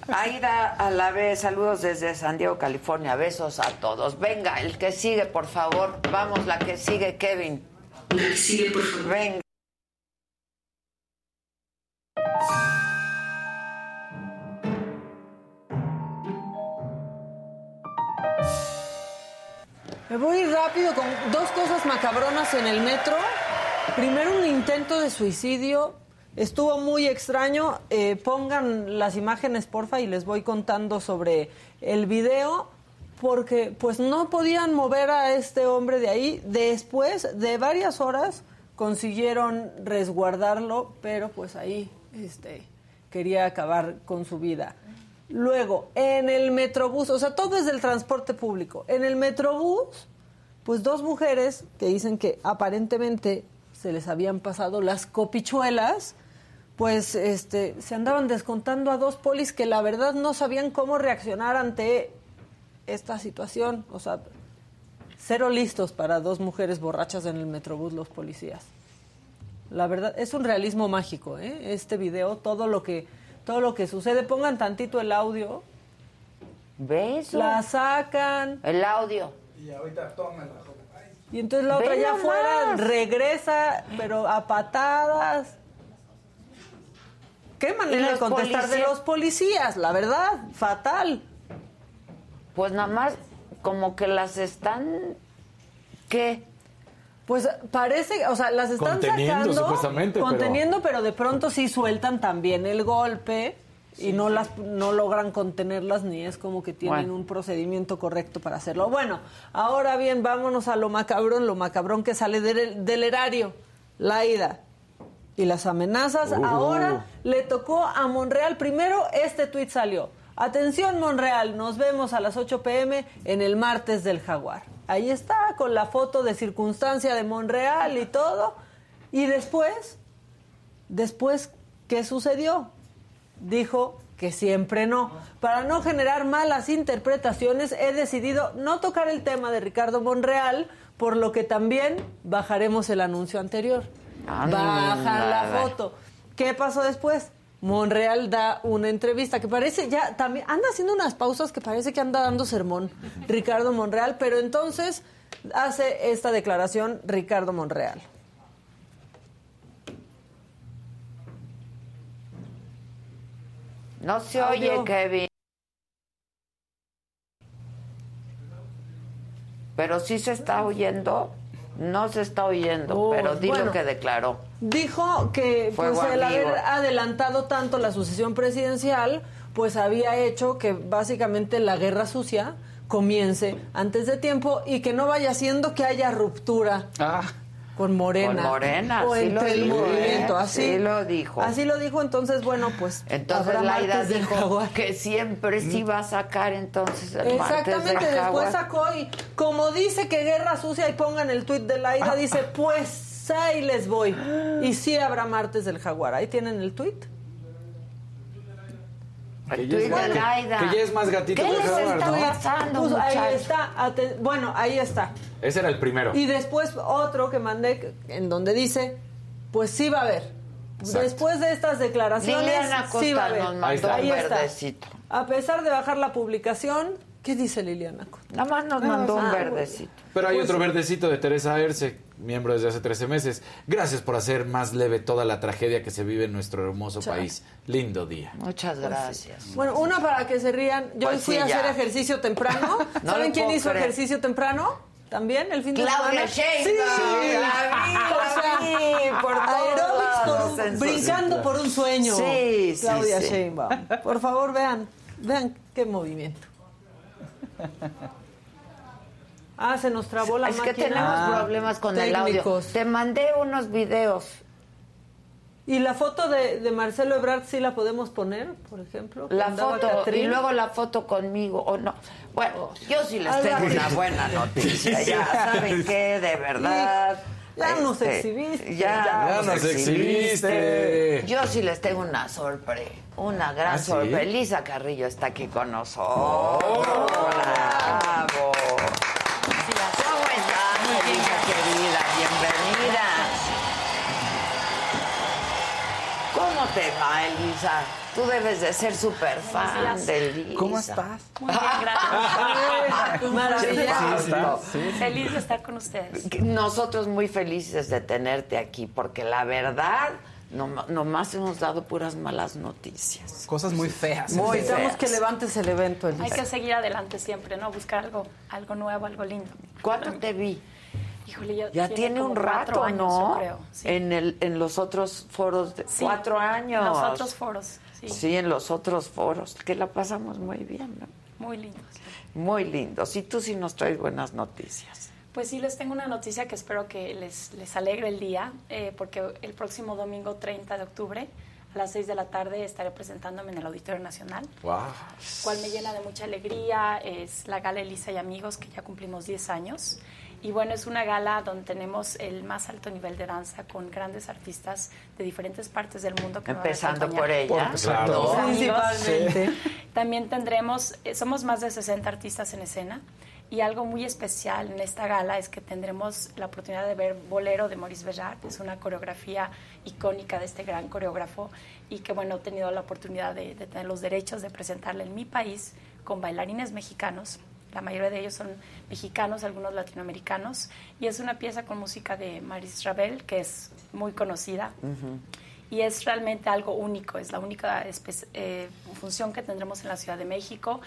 Aida a la vez, saludos desde San Diego, California. Besos a todos. Venga, el que sigue, por favor. Vamos, la que sigue, Kevin. La que sigue, por favor. Venga. Me voy rápido con dos cosas macabronas en el metro. Primero, un intento de suicidio. Estuvo muy extraño. Eh, pongan las imágenes, porfa, y les voy contando sobre el video. Porque, pues, no podían mover a este hombre de ahí. Después de varias horas, consiguieron resguardarlo, pero, pues, ahí, este, quería acabar con su vida. Luego, en el Metrobús, o sea, todo es del transporte público. En el Metrobús, pues dos mujeres que dicen que aparentemente se les habían pasado las copichuelas, pues este, se andaban descontando a dos polis que la verdad no sabían cómo reaccionar ante esta situación. O sea, cero listos para dos mujeres borrachas en el Metrobús los policías. La verdad, es un realismo mágico, ¿eh? Este video, todo lo que todo lo que sucede, pongan tantito el audio. ¿Ves? La sacan. El audio. Y ahorita tómala. Y entonces la otra ya afuera regresa, pero a patadas. Qué manera de contestar de los policías, la verdad, fatal. Pues nada más como que las están... ¿Qué? Pues parece, o sea, las están Conteniendo, sacando, supuestamente, pero- conteniendo, pero... de pronto sí sueltan también el golpe y no las no logran contenerlas ni es como que tienen Bueno. un procedimiento correcto para hacerlo. Bueno, ahora bien, vámonos a lo macabrón, lo macabrón que sale del, del erario, la ida y las amenazas. Uh. Ahora le tocó a Monreal. Primero este tuit salió. Atención Monreal, nos vemos a las 8 pm en el martes del jaguar. Ahí está, con la foto de circunstancia de Monreal y todo. Y después, después, ¿qué sucedió? Dijo que siempre no. Para no generar malas interpretaciones, he decidido no tocar el tema de Ricardo Monreal, por lo que también bajaremos el anuncio anterior. Bajan la foto. ¿Qué pasó después? Monreal da una entrevista que parece ya también anda haciendo unas pausas que parece que anda dando sermón Ricardo Monreal, pero entonces hace esta declaración Ricardo Monreal. No se Audio. oye, Kevin. Pero sí se está oyendo. No se está oyendo, Oh, pero di bueno. lo que declaró. Dijo que pues, el haber adelantado tanto la sucesión presidencial, pues había hecho que básicamente la guerra sucia comience antes de tiempo y que no vaya siendo que haya ruptura con Morena. Con Morena, o sí lo entre el dijo, movimiento, ¿eh? así. Sí lo dijo. Así lo dijo, entonces, bueno, pues Entonces Laida dijo jaguar. que siempre sí va a sacar entonces el martes Exactamente, después sacó y como dice que guerra sucia y pongan el tuit de Laida, dice, pues ahí les voy. Y sí habrá martes del jaguar. Ahí tienen el tuit. Que ya es Laida. que ya es más gatito ¿Qué que les jaguar, está ¿no? pasando, Pues ahí está. aten- bueno, ahí está. Ese era el primero. Y después otro que mandé en donde dice, pues sí va a haber. Exacto. Después de estas declaraciones, Liliana sí va a Costa haber. nos mandó Ahí está. Ahí un está. verdecito. A pesar de bajar la publicación, ¿qué dice Liliana? Nada más nos mandó un Ah, verdecito. Pero hay Pues- otro verdecito de Teresa Erce, miembro desde hace 13 meses. Gracias por hacer más leve toda la tragedia que se vive en nuestro hermoso país. Lindo día. Muchas gracias. Bueno, una para que se rían. Yo Pues fui sí, a hacer ejercicio temprano. No ¿Saben quién hizo creer. ejercicio temprano? ¿También el fin de Claudia semana? Sheinbaum. Sí, La vi, la vi, por todos por un- brincando por un sueño. Sí, sí, Claudia sí. Sheinbaum. Por favor, vean, vean qué movimiento. Ah, se nos trabó la es que máquina. tenemos Ah, problemas con el audio. técnicos. Te mandé unos videos. ¿Y la foto de, de Marcelo Ebrard sí la podemos poner, por ejemplo? La foto Catrín. y luego la foto conmigo o no. Bueno, yo sí les tengo una buena noticia. Ya saben qué, de verdad. Ya nos este, exhibiste. Ya, Ya nos exhibiste. Yo sí les tengo una sorpresa. Una gran ¿Ah, sí? sorpresa. Elisa Carrillo está aquí con nosotros. ¡Bravo! ¿Cómo estás, Elisa querida? Bienvenida. ¿Cómo te va, Elisa? Tú debes de ser súper fan días. de Elisa. ¿Cómo estás? Muy bien, gracias. Maravilloso. Feliz de estar con ustedes. Nosotros muy felices de tenerte aquí, porque la verdad, no, nomás hemos dado puras malas noticias. Cosas muy feas. Muy Necesitamos que levantes el evento, Elisa. Hay que seguir adelante siempre, ¿no? Buscar algo, algo nuevo, algo lindo. ¿Cuándo te vi? Híjole, ya, Ya tiene, un rato, años, ¿no? yo creo. Sí. En, el, en los otros foros de Sí, cuatro años. en los otros foros, sí. Sí, en los otros foros, que la pasamos muy bien, ¿no? Muy lindos. Muy lindos. Y tú sí nos traes buenas noticias. Pues sí, les tengo una noticia que espero que les, les alegre el día, eh, porque el próximo domingo 30 de octubre a las 6 de la tarde estaré presentándome en el Auditorio Nacional, Wow. cual me llena de mucha alegría. Es la gala Elisa y Amigos, que ya cumplimos 10 años. Y bueno, es una gala donde tenemos el más alto nivel de danza con grandes artistas de diferentes partes del mundo que me van a Empezando por ella. Por Claro. Principalmente. También tendremos, eh, somos más de 60 artistas en escena y algo muy especial en esta gala es que tendremos la oportunidad de ver Bolero de Maurice Béjart, es una coreografía icónica de este gran coreógrafo y que bueno, he tenido la oportunidad de, de tener los derechos de presentarle en mi país con bailarines mexicanos. La mayoría de ellos son mexicanos, algunos latinoamericanos, y es una pieza con música de Maris Ravel, que es muy conocida y es realmente algo único, es la única eh, función que tendremos en la Ciudad de México.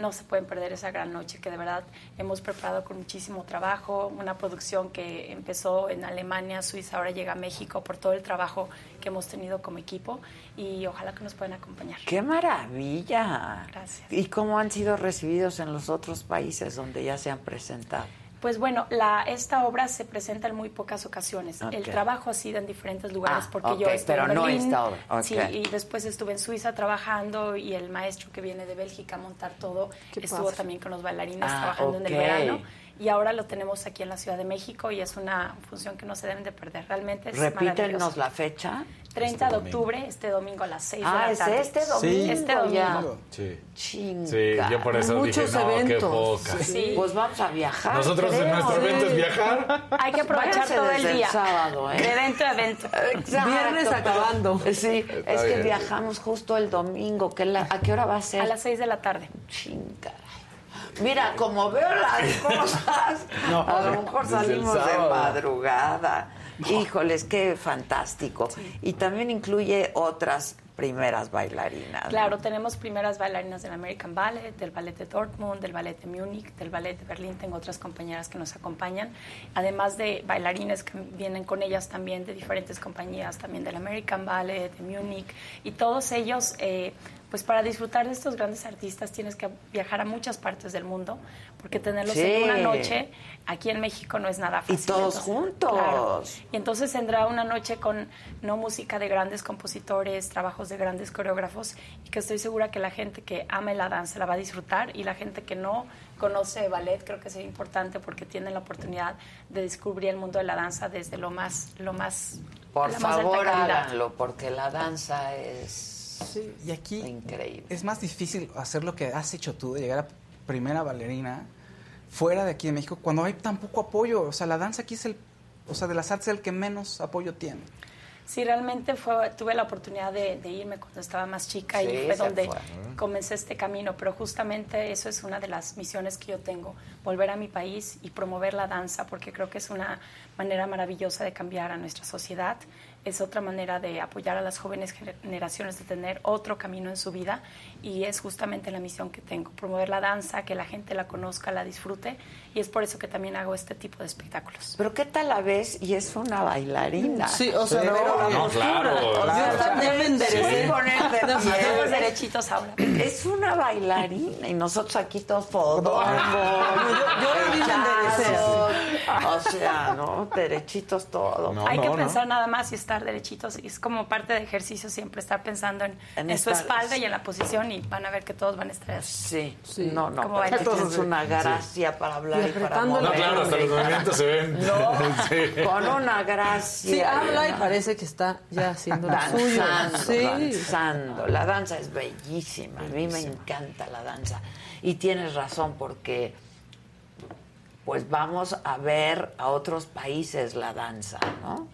No se pueden perder esa gran noche que de verdad hemos preparado con muchísimo trabajo, una producción que empezó en Alemania, Suiza, ahora llega a México por todo el trabajo que hemos tenido como equipo y ojalá que nos puedan acompañar. ¡Qué maravilla! Gracias. ¿Y cómo han sido recibidos en los otros países donde ya se han presentado? Pues bueno, la, esta obra se presenta en muy pocas ocasiones. El trabajo ha sido en diferentes lugares Ah, porque yo ok, estuve pero en no Berlín, esta obra. Sí, y después estuve en Suiza trabajando y el maestro que viene de Bélgica a montar todo estuvo también con los bailarines Ah, trabajando en el verano. Y ahora lo tenemos aquí en la Ciudad de México y es una función que no se deben de perder. Realmente es Repítenos la fecha. 30 de octubre, este domingo a las 6 de Ah, la es tarde. este domingo Este ya. domingo. Sí. Chinga. Sí, yo por eso dije, Muchos no, qué eventos. poca. Sí. Pues vamos a viajar. Nosotros en creo. nuestro evento es viajar. Hay que aprovechar Váyanse todo el día. sábado, ¿eh? De evento a evento. Exacto. Viernes acabando. Sí, Está es que bien. viajamos justo el domingo. que la- ¿A qué hora va a ser? A las 6 de la tarde. Chinga. Mira, como veo las cosas, No, a lo mejor salimos de madrugada. Híjoles, qué fantástico. Y también incluye otras primeras bailarinas. ¿no? Claro, tenemos primeras bailarinas del American Ballet, del Ballet de Dortmund, del Ballet de Múnich, del Ballet de Berlín. Tengo otras compañeras que nos acompañan, además de bailarines que vienen con ellas también de diferentes compañías, también del American Ballet, de Múnich. Y todos ellos, eh, pues para disfrutar de estos grandes artistas tienes que viajar a muchas partes del mundo, porque tenerlos Sí. en una noche aquí en México no es nada Y fácil. todos juntos. claro. Y entonces tendrá una noche con no música de grandes compositores, trabajos de grandes coreógrafos y que estoy segura que la gente que ame la danza la va a disfrutar y la gente que no conoce ballet creo que es importante porque tiene la oportunidad de descubrir el mundo de la danza desde lo más lo más Por favor, háganlo, porque la danza es Sí, y aquí increíble. es más difícil hacer lo que has hecho tú, de llegar a primera bailarina fuera de aquí de México, cuando hay tan poco apoyo. O sea, la danza aquí es el, o sea, de las artes es el que menos apoyo tiene. Sí, realmente fue, tuve la oportunidad de, de irme cuando estaba más chica Sí, y fue donde fue. comencé este camino, pero justamente eso es una de las misiones que yo tengo, volver a mi país y promover la danza, porque creo que es una manera maravillosa de cambiar a nuestra sociedad, es otra manera de apoyar a las jóvenes gener- generaciones de tener otro camino en su vida y es justamente la misión que tengo, promover la danza, que la gente la conozca, la disfrute y es por eso que también hago este tipo de espectáculos. Pero ¿qué tal la ves? Y es una bailarina. Sí, o sea, pero la no, postura. claro, O sea, claro. debe enderecer. Sí. Poner de pie. Hacemos derechitos ahora. Es una bailarina y nosotros aquí todos fodongos. yo. O sea, ¿no? Derechitos todos. Hay que pensar nada más y estar derechitos. Y es como parte de ejercicio siempre estar pensando en, En en su espalda y en la posición y van a ver que todos van a estar Sí, así. no, no, Como pero tú tienes una gracia para hablar y, para mover. No, claro, hasta los movimientos se ven. No, Sí. con una gracia. Sí, habla y ¿no? parece que está ya haciendo lo suyo. danzando, Sí. danzando. La danza es bellísima, a mí me encanta la danza. Y tienes razón porque pues vamos a ver a otros países la danza, ¿no?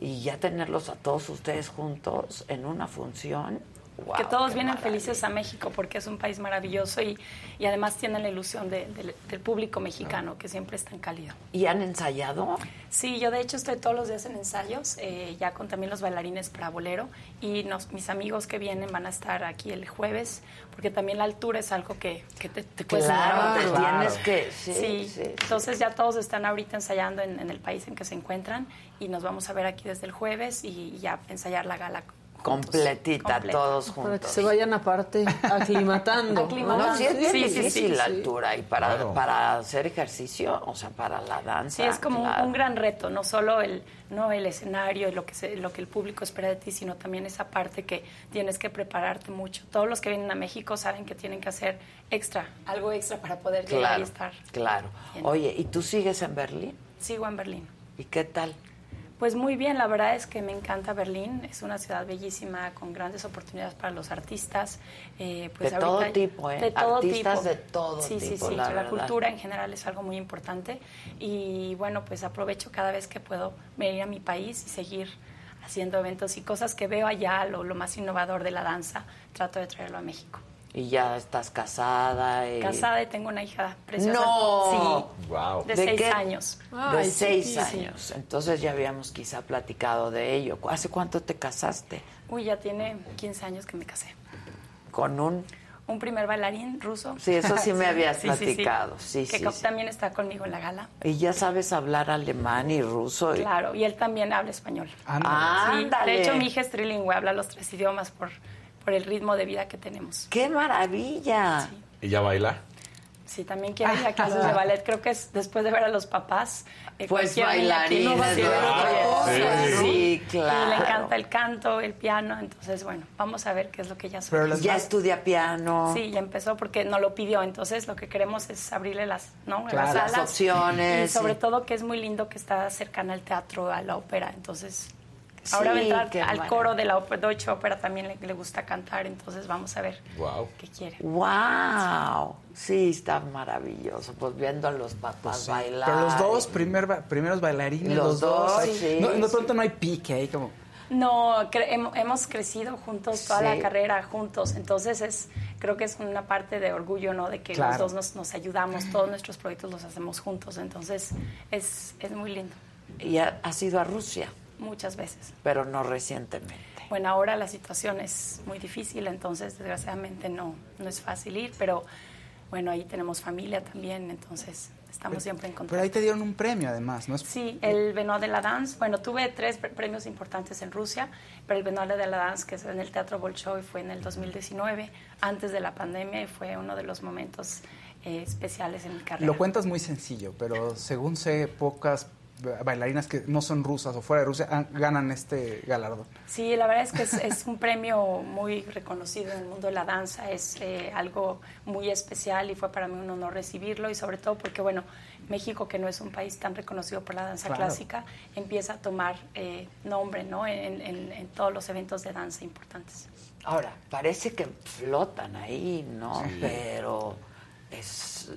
Y ya tenerlos a todos ustedes juntos en una función. Wow, que todos vienen maravilla. felices a México porque es un país maravilloso y, y además tienen la ilusión de- del- del público mexicano que siempre es tan cálido. ¿Y han ensayado? Sí, yo de hecho estoy todos los días en ensayos, eh, ya con también los bailarines para bolero y nos- mis amigos que vienen van a estar aquí el jueves porque también la altura es algo que, que te, te cuesta Claro, te tienes que- sí, sí, sí, sí. entonces ya todos están ahorita ensayando en, en el país en que se encuentran y nos vamos a ver aquí desde el jueves y ya ensayar la gala. Juntos. Completita, Completa. todos Para que juntos. se vayan aparte aclimatando. No, sí es bien Sí, difícil sí, la sí. altura y para, Claro. para hacer ejercicio, o sea, para la danza. Sí, es como un- claro. un gran reto, no solo el, no el escenario y lo que, se- lo que el público espera de ti, sino también esa parte que tienes que prepararte mucho. Todos los que vienen a México saben que tienen que hacer extra, algo extra para poder llegar y Claro, estar. claro. bien. Oye, ¿y tú sigues en Berlín? Sigo en Berlín. ¿Y qué tal? Pues muy bien, la verdad es que me encanta Berlín, es una ciudad bellísima, con grandes oportunidades para los artistas. eh, pues De todo tipo, ¿eh? De todo Artistas tipo. de todo sí, Sí, tipo, sí, la la, verdad. cultura en general es algo muy importante y bueno, pues aprovecho cada vez que puedo venir a mi país y seguir haciendo eventos y cosas que veo allá, lo, lo más innovador de la danza, trato de traerlo a México. Y ya estás casada. Y... Casada y tengo una hija preciosa. ¡No! Sí, Wow. de, ¿De seis qué? años. De seis sí, sí. años. Entonces ya habíamos quizá platicado de ello. ¿Hace cuánto te casaste? Uy, ya tiene 15 años que me casé. Con un... un primer bailarín ruso. Sí, eso sí me habías Sí, sí, sí. platicado. Sí, que sí, sí. también está conmigo en la gala. Y ya sabes hablar alemán y ruso. y- Claro, y él también habla español. Ándale. Sí, Ándale. de hecho, mi hija es trilingüe, habla los tres idiomas por, por el ritmo de vida que tenemos. ¡Qué maravilla! ¿Y ya baila? Sí, también quiere ir a clases de ballet. Creo que es después de ver a los papás. eh, Pues bailarines, Sí, oye, Sí, sí, Y le claro. encanta el canto, el piano. Entonces, bueno, vamos a ver qué es lo que ella Pero sueña. ya estudia piano. Sí, ya empezó porque no lo pidió. Entonces, lo que queremos es abrirle las, ¿no? Claro, las, las opciones, Y sobre sí. todo que es muy lindo que está cercana al teatro, a la ópera. Entonces, Sí, entrar qué al maravilla. coro de la Deutsche Ópera también le, le gusta cantar. Entonces, vamos a ver Wow. qué quiere. ¡Wow! Sí, está maravilloso. Pues viendo a los papás bailar. Pero los dos primer primeros bailarines, Los los, dos. dos, ahí- sí, no, de sí. pronto no hay pique ahí como. No, cre- hemos crecido juntos toda Sí. la carrera juntos, entonces es creo que es una parte de orgullo, ¿no? De que Claro. los dos nos, nos ayudamos, todos nuestros proyectos los hacemos juntos, entonces es, es muy lindo, Y ha- has ido a Rusia, muchas veces. pero no recientemente. Bueno, ahora la situación es muy difícil, entonces desgraciadamente no, no es fácil ir, pero bueno, ahí tenemos familia también, entonces estamos siempre en contacto. Pero ahí te dieron un premio además, ¿no? Es- Sí, el Benoit de la Danse. Bueno, tuve tres pre- premios importantes en Rusia, pero el Benoit de la Danse, que es en el Teatro Bolshoi, fue en el 2019, antes de la pandemia, y fue uno de los momentos eh, especiales en mi carrera. Lo cuentas muy sencillo, pero según sé, pocas bailarinas que no son rusas o fuera de Rusia han- ganan este galardón. Sí, la verdad es que es, es un premio muy reconocido en el mundo de la danza, es eh, algo muy especial y fue para mí un honor recibirlo y sobre todo porque, bueno, México, que no es un país tan reconocido por la danza Claro. clásica, empieza a tomar eh, nombre ¿no? en, en- en todos los eventos de danza importantes. Ahora, parece que flotan ahí, ¿no? Sí. Pero es,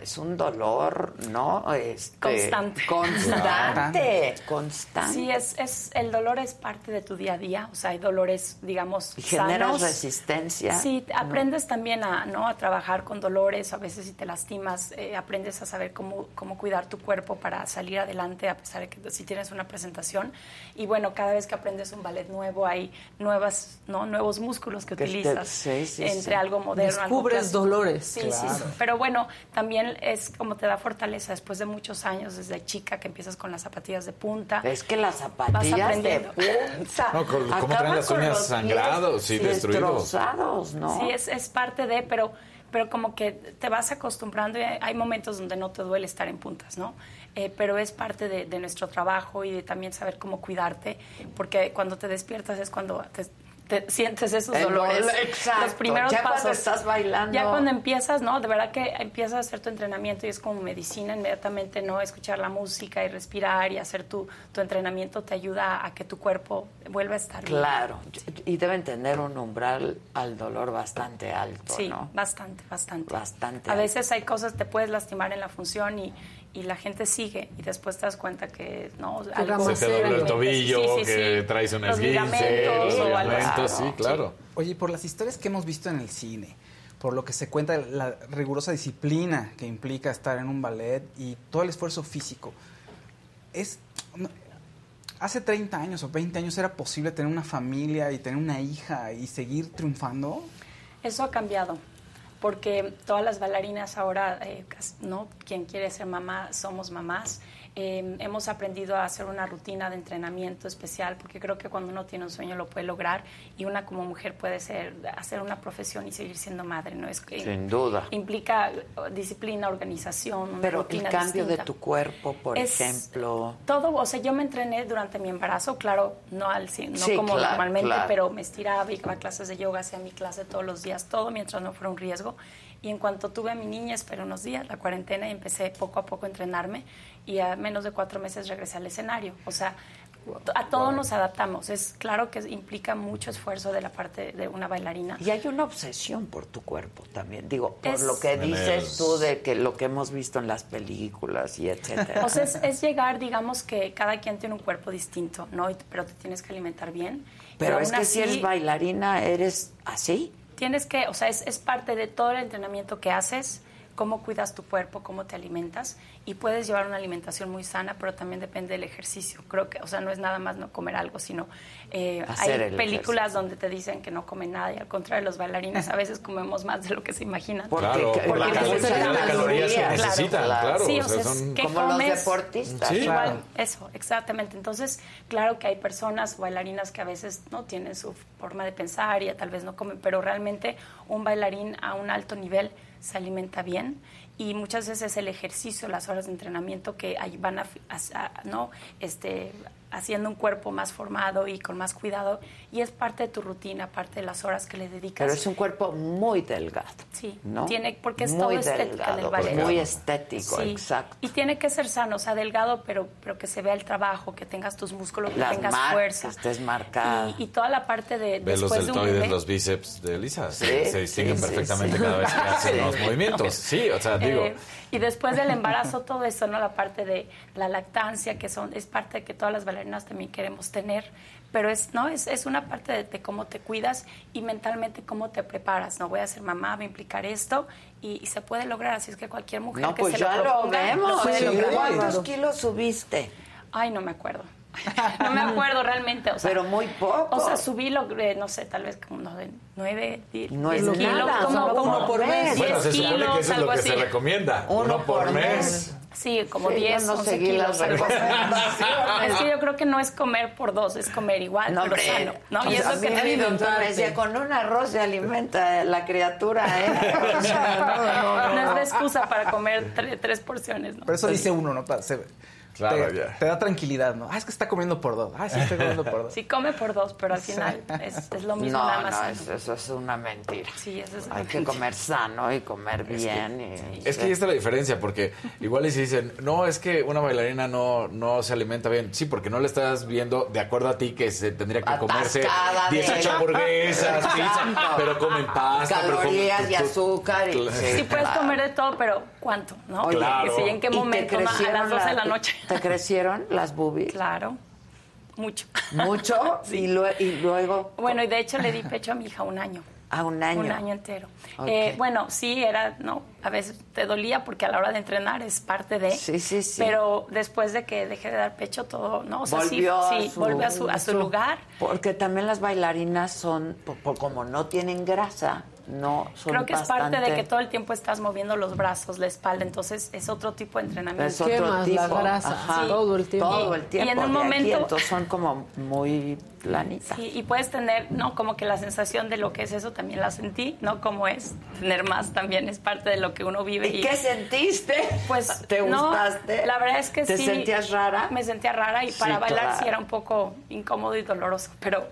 es un dolor, ¿no? Este, Constante. Constante. Constante. Sí, es, es, el dolor es parte de tu día a día, o sea, hay dolores, digamos, Y generas sanos. resistencia. Sí, ¿no? aprendes también a, ¿no? a trabajar con dolores, a veces si te lastimas, eh, aprendes a saber cómo, cómo cuidar tu cuerpo para salir adelante, a pesar de que si tienes una presentación. Y bueno, cada vez que aprendes un ballet nuevo, hay nuevas, ¿no? nuevos músculos que, Que te- utilizas sí, sí, entre sí. algo moderno. algo Descubres clásico. dolores. Sí, sí, Claro. sí. Pero bueno, también es como te da fortaleza después de muchos años, desde chica que empiezas con las zapatillas de punta. Es que las Vas zapatillas de aprendiendo. punta. No, con- ¿cómo traen las uñas sangrados y destruidos? Destrozados, ¿no? Sí, es, es parte de, pero pero como que te vas acostumbrando y hay hay momentos donde no te duele estar en puntas, ¿no? Eh, pero es parte de, de nuestro trabajo y de también saber cómo cuidarte, porque cuando te despiertas es cuando te, te sientes esos El dolores. dolor, exacto. Los primeros Ya cuando pasos. estás bailando. Ya cuando empiezas, ¿no? De verdad que empiezas a hacer tu entrenamiento y es como medicina inmediatamente, ¿no? Escuchar la música y respirar y hacer tu, tu entrenamiento te ayuda a que tu cuerpo vuelva a estar bien. Claro, y deben tener un umbral al dolor bastante alto, Sí, ¿no? bastante, bastante. Bastante. A alto. veces hay cosas, te puedes lastimar en la función y, y la gente sigue y después te das cuenta que no, algo Se te dobló el tobillo, Sí, sí, que sí. traes un esguince, los o algo sí, claro. Oye, por las historias que hemos visto en el cine, por lo que se cuenta, la rigurosa disciplina que implica estar en un ballet y todo el esfuerzo físico, es... no, Hace 30 años o 20 años era posible tener una familia y tener una hija y seguir triunfando. Eso ha cambiado, porque todas las bailarinas ahora, eh, ¿no? Quien quiere ser mamá, somos mamás. Eh, hemos aprendido a hacer una rutina de entrenamiento especial, porque creo que cuando uno tiene un sueño lo puede lograr y una como mujer puede ser, hacer una profesión y seguir siendo madre, ¿no? Es que Sin duda. Implica eh, disciplina, organización, una Pero el rutina cambio de distinta. tu cuerpo, por Es- ejemplo. Todo, o sea, yo me entrené durante mi embarazo, claro, no al no Sí, como claro, normalmente, claro. pero me estiraba, iba a clases de yoga, hacía mi clase todos los días, todo mientras no fuera un riesgo. Y en cuanto tuve a mi niña, esperé unos días, la cuarentena, y empecé poco a poco a entrenarme y a menos de cuatro meses regresé al escenario. O sea, a todo nos adaptamos. Es claro que implica mucho esfuerzo de la parte de una bailarina. Y hay una obsesión por tu cuerpo también. Digo, por Es- lo que dices tú de que lo que hemos visto en las películas y etcétera. O sea, es, es llegar, digamos que cada quien tiene un cuerpo distinto, ¿no? Y- Pero te tienes que alimentar bien. Pero es que si así, eres bailarina, eres así. Tienes que, o sea, es, es parte de todo el entrenamiento que haces, cómo cuidas tu cuerpo, cómo te alimentas y puedes llevar una alimentación muy sana, pero también depende del ejercicio. Creo que, o sea, no es nada más no comer algo, sino eh, hay el películas donde te dicen que no comen nada y al contrario, los bailarines a veces comemos más de lo que se imaginan. Porque- Claro, por la necesitan cantidad de calorías que Claro, necesitan, claro. Sí, o o sea, son- Como los comes- deportistas. Sí. Igual, eso, exactamente. Entonces, claro que hay personas, bailarinas que a veces no tienen su forma de pensar y tal vez no comen, pero realmente un bailarín a un alto nivel se alimenta bien y muchas veces el ejercicio, las horas de entrenamiento que van a, a- a- no, este, haciendo un cuerpo más formado y con más cuidado y es parte de tu rutina, parte de las horas que le dedicas. Pero es un cuerpo muy delgado. Sí, ¿no? tiene, porque es muy todo estética delgado, del ballet. Muy estético, Sí, exacto. Y tiene que ser sano, o sea, delgado, pero, pero que se vea el trabajo, que tengas tus músculos, que Las tengas marcas, fuerza. que estés marcada. Y, y toda la parte de Ve los después de un deltoides, bebé. los bíceps de Elisa. Sí, se, se distinguen sí, sí, perfectamente sí. cada vez que los movimientos. Sí, o sea, digo. Eh, y después del embarazo, todo eso, ¿no? La parte de la lactancia, que son, es parte de que todas las bailarinas también queremos tener, pero es, ¿no? Es, es una parte de, de cómo te cuidas y mentalmente cómo te preparas, ¿no? Voy a ser mamá, voy a implicar esto y, y se puede lograr, así es que cualquier mujer No, que pues se ya lo lo proponga, vemos. Sí. lograr. ¿Cuántos kilos subiste? Ay, no me acuerdo. No me acuerdo realmente, o sea, Pero muy poco. O sea, subí, logré, no sé, tal vez como unos de 9, 10 No es kilos, nada, como uno por mes. 10 Bueno, se supone kilos, que eso es algo lo que así. se recomienda. Uno, por mes. Sí, como Sí, yo 10, no 11 seguí kilos. algo. Es que yo creo que no es comer por dos, es comer igual, No, pero hombre. sano. ¿no? Y O sea, eso que te decía, con un arroz se alimenta la criatura, ¿eh? O sea, no, no, no es la excusa para comer tre- tres porciones. ¿no? Pero eso dice uno, ¿no? Se- Claro, te, ya. te da tranquilidad, ¿no? Ah, es que está comiendo por dos. Ah, sí, está comiendo por dos. Sí, come por dos, pero al final es, es lo mismo, No, nada más. no, eso, eso es una mentira. Sí, eso es Hay que comer sano y comer bien. y- Es que ahí está la diferencia, porque igual y si dicen, no, es que una bailarina no, no se alimenta bien. Sí, porque no le estás viendo de acuerdo a ti que se tendría que comerse Atascada de- 18 hamburguesas, pizza, pero comen pasta. pero comen- Calorías y azúcar. Y. Sí puedes comer de todo, pero ¿cuánto? ¿no? Oye, Claro. Sí, ¿en qué ¿Y momento? ¿no? A las 12 de la- noche. ¿Te crecieron las boobies? Claro, mucho. ¿Mucho? y, lue- y luego Bueno, y de hecho le di pecho a mi hija un año. a un año. Un año entero. Eh, bueno, sí, era, no, a veces te dolía porque a la hora de entrenar es parte de. Sí, sí, sí. Pero después de que dejé de dar pecho, todo, ¿no? O sea, volvió, sí, a su, volvió a su, a su lugar. Porque también las bailarinas son, po- po- como no tienen grasa, no son Creo que es parte de que todo el tiempo estás moviendo los brazos, la espalda, entonces es otro tipo de entrenamiento. Es otro Quemas tipo. la grasa, Ajá. todo el tiempo. Todo el Y en un de aquí, momento- entonces son como muy planitas. Sí, y puedes tener, ¿no? Como que la sensación de lo que es eso también la sentí, ¿no? Como es tener más también es parte de lo que uno vive. ¿Y qué sentiste? Pues, ¿Te no, gustaste? la verdad es que ¿Te sí. sentías rara? Me sentía rara y Sí, para bailar claro. sí era un poco incómodo y doloroso, pero,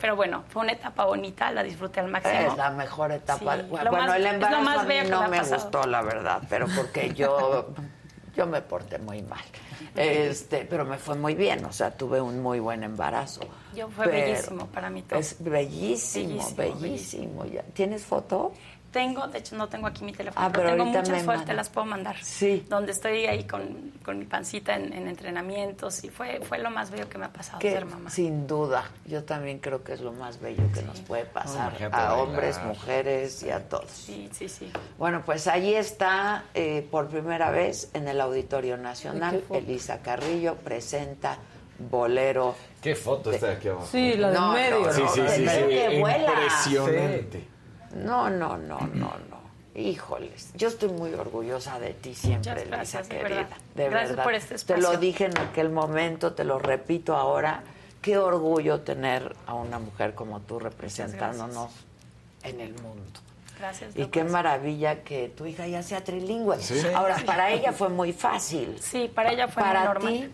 pero bueno, fue una etapa bonita, la disfruté al máximo. Es la mejor etapa. Sí, bueno, más- el embarazo más a mí bello que no me me gustó, la verdad, pero porque yo, yo me porté muy mal. Este, pero me fue muy bien, o sea, tuve un muy buen embarazo. Yo fue Pero bellísimo para mí todo. Es bellísimo, Bellísimo, bellísimo. ¿Tienes foto? Tengo, de hecho no tengo aquí mi teléfono, Ah, pero, pero tengo manda. te las puedo mandar. Sí. Donde estoy ahí con, con mi pancita en, en entrenamientos y fue, fue lo más bello que me ha pasado Que, ser mamá. sin duda, yo también creo que es lo más bello que nos puede pasar a bailar. hombres, mujeres y a todos. Sí, sí, sí. Bueno, pues ahí está eh, por primera vez en el Auditorio Nacional. Elisa Carrillo presenta Bolero. Qué foto está aquí abajo. Sí, la del No, medio. no, Sí, sí, no, sí, del sí. medio que vuela. Impresionante. No, no, no, no, no. Híjoles, yo estoy muy orgullosa de ti siempre, gracias, de querida. verdad. De Gracias verdad. por este Te lo espacio. dije en aquel momento, te lo repito ahora. Qué orgullo tener a una mujer como tú representándonos en el mundo. Gracias. Y qué maravilla que tu hija ya sea trilingüe. Sí. Ahora, para ella fue muy fácil. Sí, para ella fue Para muy normal. ti.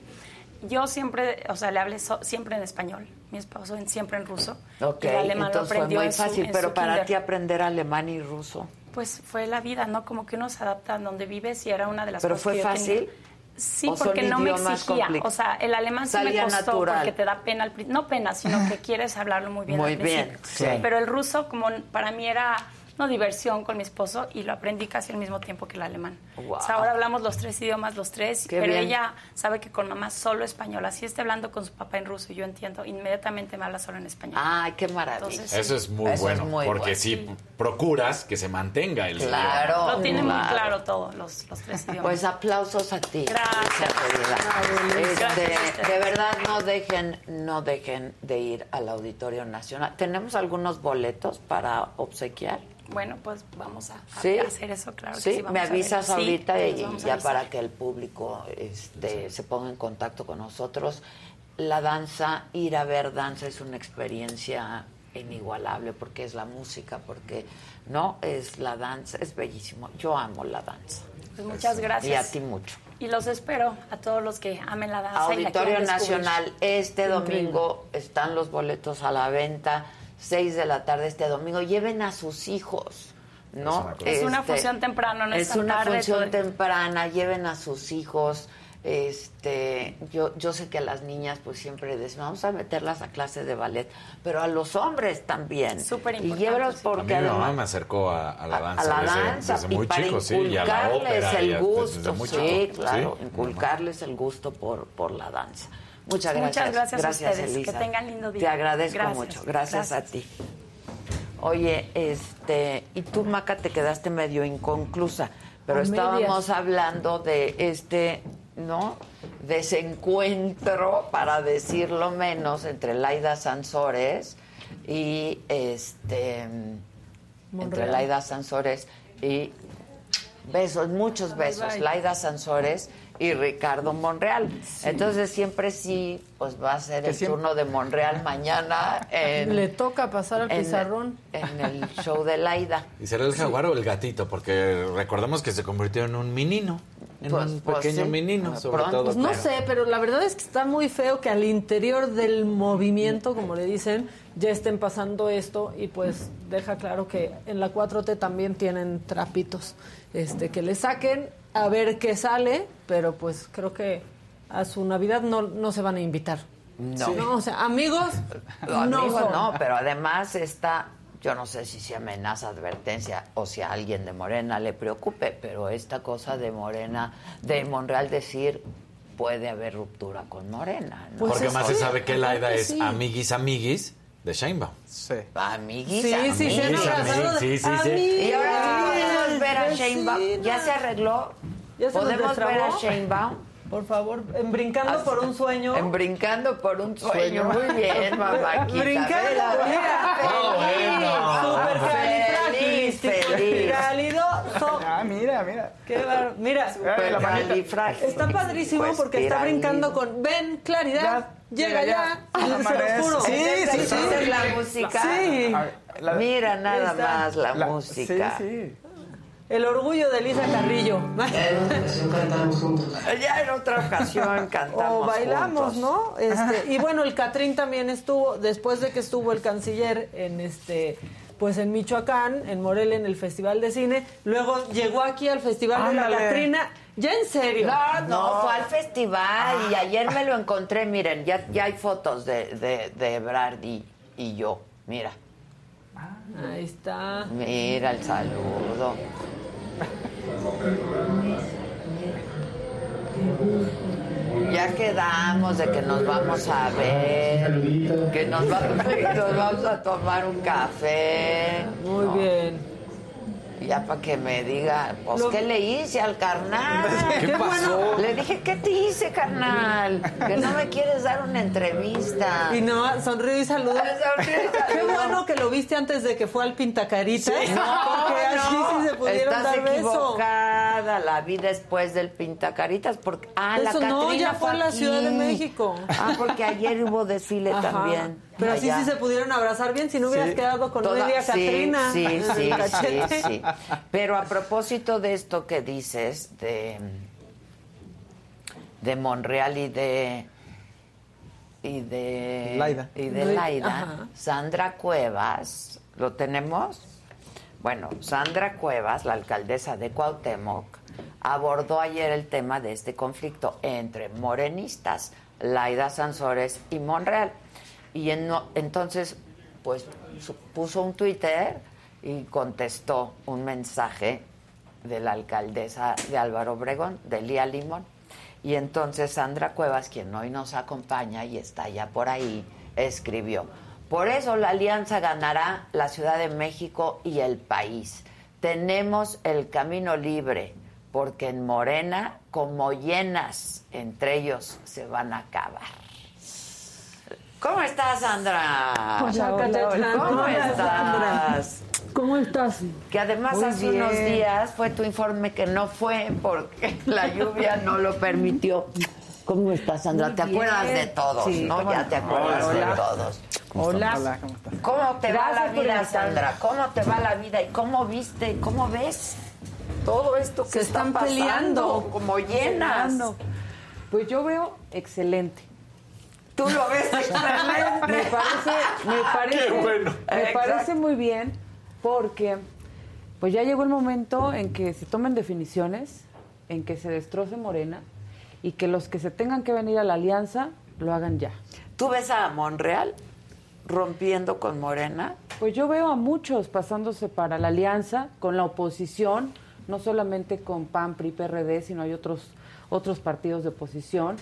Yo siempre, o sea, le hablé so- siempre en español. Mi esposo en- siempre en ruso. Ok, y el alemán lo entonces fue aprendió muy en su- fácil, en pero su para kinder. ti aprender alemán y ruso. Pues fue la vida, ¿no? Como que uno se adapta a donde vives y era una de las ¿Pero cosas fue que yo fácil? tenía. Sí, ¿O son porque no me exigía. O sea, el alemán sí Salía me costó natural. porque te da pena No pena, sino que quieres hablarlo muy bien Muy al bien, sí. Pero el ruso, como para mí era no diversión con mi esposo y lo aprendí casi al mismo tiempo que el alemán. Wow. O sea, ahora hablamos los tres idiomas, los tres, Qué pero bien. ella sabe que con mamá solo español. Así esté hablando con su papá en ruso y yo entiendo, inmediatamente me habla solo en español. Ay, qué maravilla. Entonces, Eso es muy Eso es bueno, muy porque bueno. si procuras que se mantenga el Claro. Lo tiene muy claro. todo, los, los tres idiomas. Pues aplausos a ti. Gracias. Este, de verdad, no dejen, no dejen de ir al Auditorio Nacional. Tenemos algunos boletos para obsequiar. Bueno, pues vamos a, a ¿Sí? hacer eso, claro. que Sí, sí, vamos me avisas Sí, ahorita y ya para que el público este, se ponga en contacto con nosotros. La danza, ir a ver danza es una experiencia inigualable porque es la música, porque no es la danza, es bellísimo. Yo amo la danza. Pues muchas gracias. Y a ti mucho. Y los espero a todos los que amen la danza. y la Auditorio. Nacional, este Increíble. domingo están los boletos a la venta, 6 de la tarde este domingo. Lleven a sus hijos, ¿no? Es una Este, función temprano, no es Es una tarde, función todo- temprana, lleven a sus hijos. Este, yo, yo sé que a las niñas pues siempre decimos, vamos a meterlas a clase de ballet, pero a los hombres también. Súper Y importante, llévelos sí. A porque mí mi mamá me acercó a, a la danza, a la desde, danza desde y muy para chico, sí, y a la inculcarles ópera. y el a- gusto, desde muy sí, chico, claro, sí. inculcarles el gusto por, por la danza. Muchas gracias. Muchas gracias a ustedes. Que Elisa. tengan lindo día. Te agradezco Gracias. mucho. Gracias, Gracias. a ti. Oye, este, y tú, Maca, te quedaste medio inconclusa, pero A estábamos medias. hablando de este, ¿no? Desencuentro, para decirlo menos, entre Laida Sansores y este entre. Laida Sansores y besos, muchos besos. Laida Sansores y Ricardo Monreal. Entonces siempre sí, pues va a ser Que el siempre- turno de Monreal mañana en, Le toca pasar al en- pizarrón. en el show de Laida. ¿Y será el jaguar o el gatito? Porque recordemos que se convirtió en un menino. En Pues- un pues pequeño sí. menino, sobre pronto. todo. Pues no pero- sé, pero la verdad es que está muy feo que al interior del movimiento, como le dicen, ya estén pasando esto y pues deja claro que en la 4T también tienen trapitos este que le saquen a ver qué sale, pero pues creo que a su Navidad no, no se van a invitar. No. O sea, amigos, No, no amigos, son. no, pero además está, yo no sé si se amenaza advertencia o si a alguien de Morena le preocupe, pero esta cosa de Morena, de Monreal decir puede haber ruptura con Morena. ¿no? Pues Porque es más se sabe que Laida que es sí. amiguis amiguis de Sheinbaum. Sí. Amiguis, Sí, sí, se han amiguis. abrazado de- sí, sí, sí. Y ahora sí podemos ver a. Sheinbaum. ¿Ya se arregló? ¿Ya se nos ¿Podemos ver a Sheinbaum? Por favor, en brincando por un sueño. En brincando por un sueño. Sueño. Muy bien, mamáquita. Brincando, mira, feliz, supercalifragilisticoexpialidocious. Ah, mira, mira. Qué bar- Mira, está padrísimo Pues, porque está brincando con ven, claridad, llega llega ya. ya. Se los Amanece. juro. Sí, ¿Esa sí, es- sí. la música? Sí. La- Mira nada más la, la- música. Sí, sí. El orgullo de Elisa Carrillo. Ya en otra ocasión cantamos O bailamos, juntos. ¿no? Este, y bueno, el Catrín también estuvo, después de que estuvo el canciller en este pues en Michoacán, en Morelia, en el Festival de Cine, luego llegó aquí al Festival de la Ándale. Catrina, ya en serio. No, no, fue al festival y ayer me lo encontré. Miren, ya, ya hay fotos de, de, de Ebrard y, y yo. Mira, Ahí está. mira el saludo. Ya quedamos de que nos vamos a ver, que nos vamos, que nos vamos a tomar un café. Muy No, bien. Ya para que me diga, pues, Lo- ¿qué le hice al carnal? ¿Qué Qué pasó? bueno. Le dije, ¿qué te hice, carnal? Que no me quieres dar una entrevista. Y no, sonrió y saludó. Sonrió y Qué bueno que lo viste antes de que fue al Pintacaritas. No, porque así no, sí se pudieron estás dar beso. equivocada. La vi después del Pintacaritas porque ah, la Eso no, Catrina ya fue en la. Ciudad de México. Ah, porque ayer hubo desfile Ajá. también. Pero así Allá. sí se pudieron abrazar bien si no hubieras Sí. quedado con Toda- media sí, Catrina. Sí, sí, sí, sí. Pero a propósito de esto que dices de de Monreal y de y de Laida. y de Laida. Sandra Cuevas, ¿lo tenemos? Bueno, Sandra Cuevas, la alcaldesa de Cuauhtémoc, abordó ayer el tema de este conflicto entre morenistas, Laida Sansores y Monreal. Y entonces, pues puso un Twitter y contestó un mensaje de la alcaldesa de Álvaro Obregón, de Lía Limón. Y entonces Sandra Cuevas, quien hoy nos acompaña y está ya por ahí, escribió, por eso la alianza ganará la Ciudad de México y el país. Tenemos el camino libre, porque en Morena, como llenas, entre ellos se van a acabar. ¿Cómo estás, Sandra? Hola, hola, hola. ¿Cómo estás? ¿Cómo estás? Que además Muy hace unos días fue tu informe que no fue porque la lluvia no lo permitió. ¿Cómo estás, Sandra? Muy ¿Te acuerdas de todos, Sí, no? Ya te acuerdas Hola. de todos. Hola. Hola, ¿cómo estás? ¿Cómo te va la vida. Sandra? ¿Cómo te va la vida y cómo viste, cómo ves todo esto que Se está están pasando? peleando. Como llenas. Peleando. Pues yo veo excelente. Tú lo ves excelente. Me parece, me parece, Qué bueno. me parece muy bien porque pues ya llegó el momento en que se tomen definiciones, en que se destroce Morena y que los que se tengan que venir a la alianza lo hagan ya. ¿Tú ves a Monreal rompiendo con Morena? Pues yo veo a muchos pasándose para la alianza con la oposición, no solamente con PAN, PRI, PRD, sino hay otros otros partidos de oposición.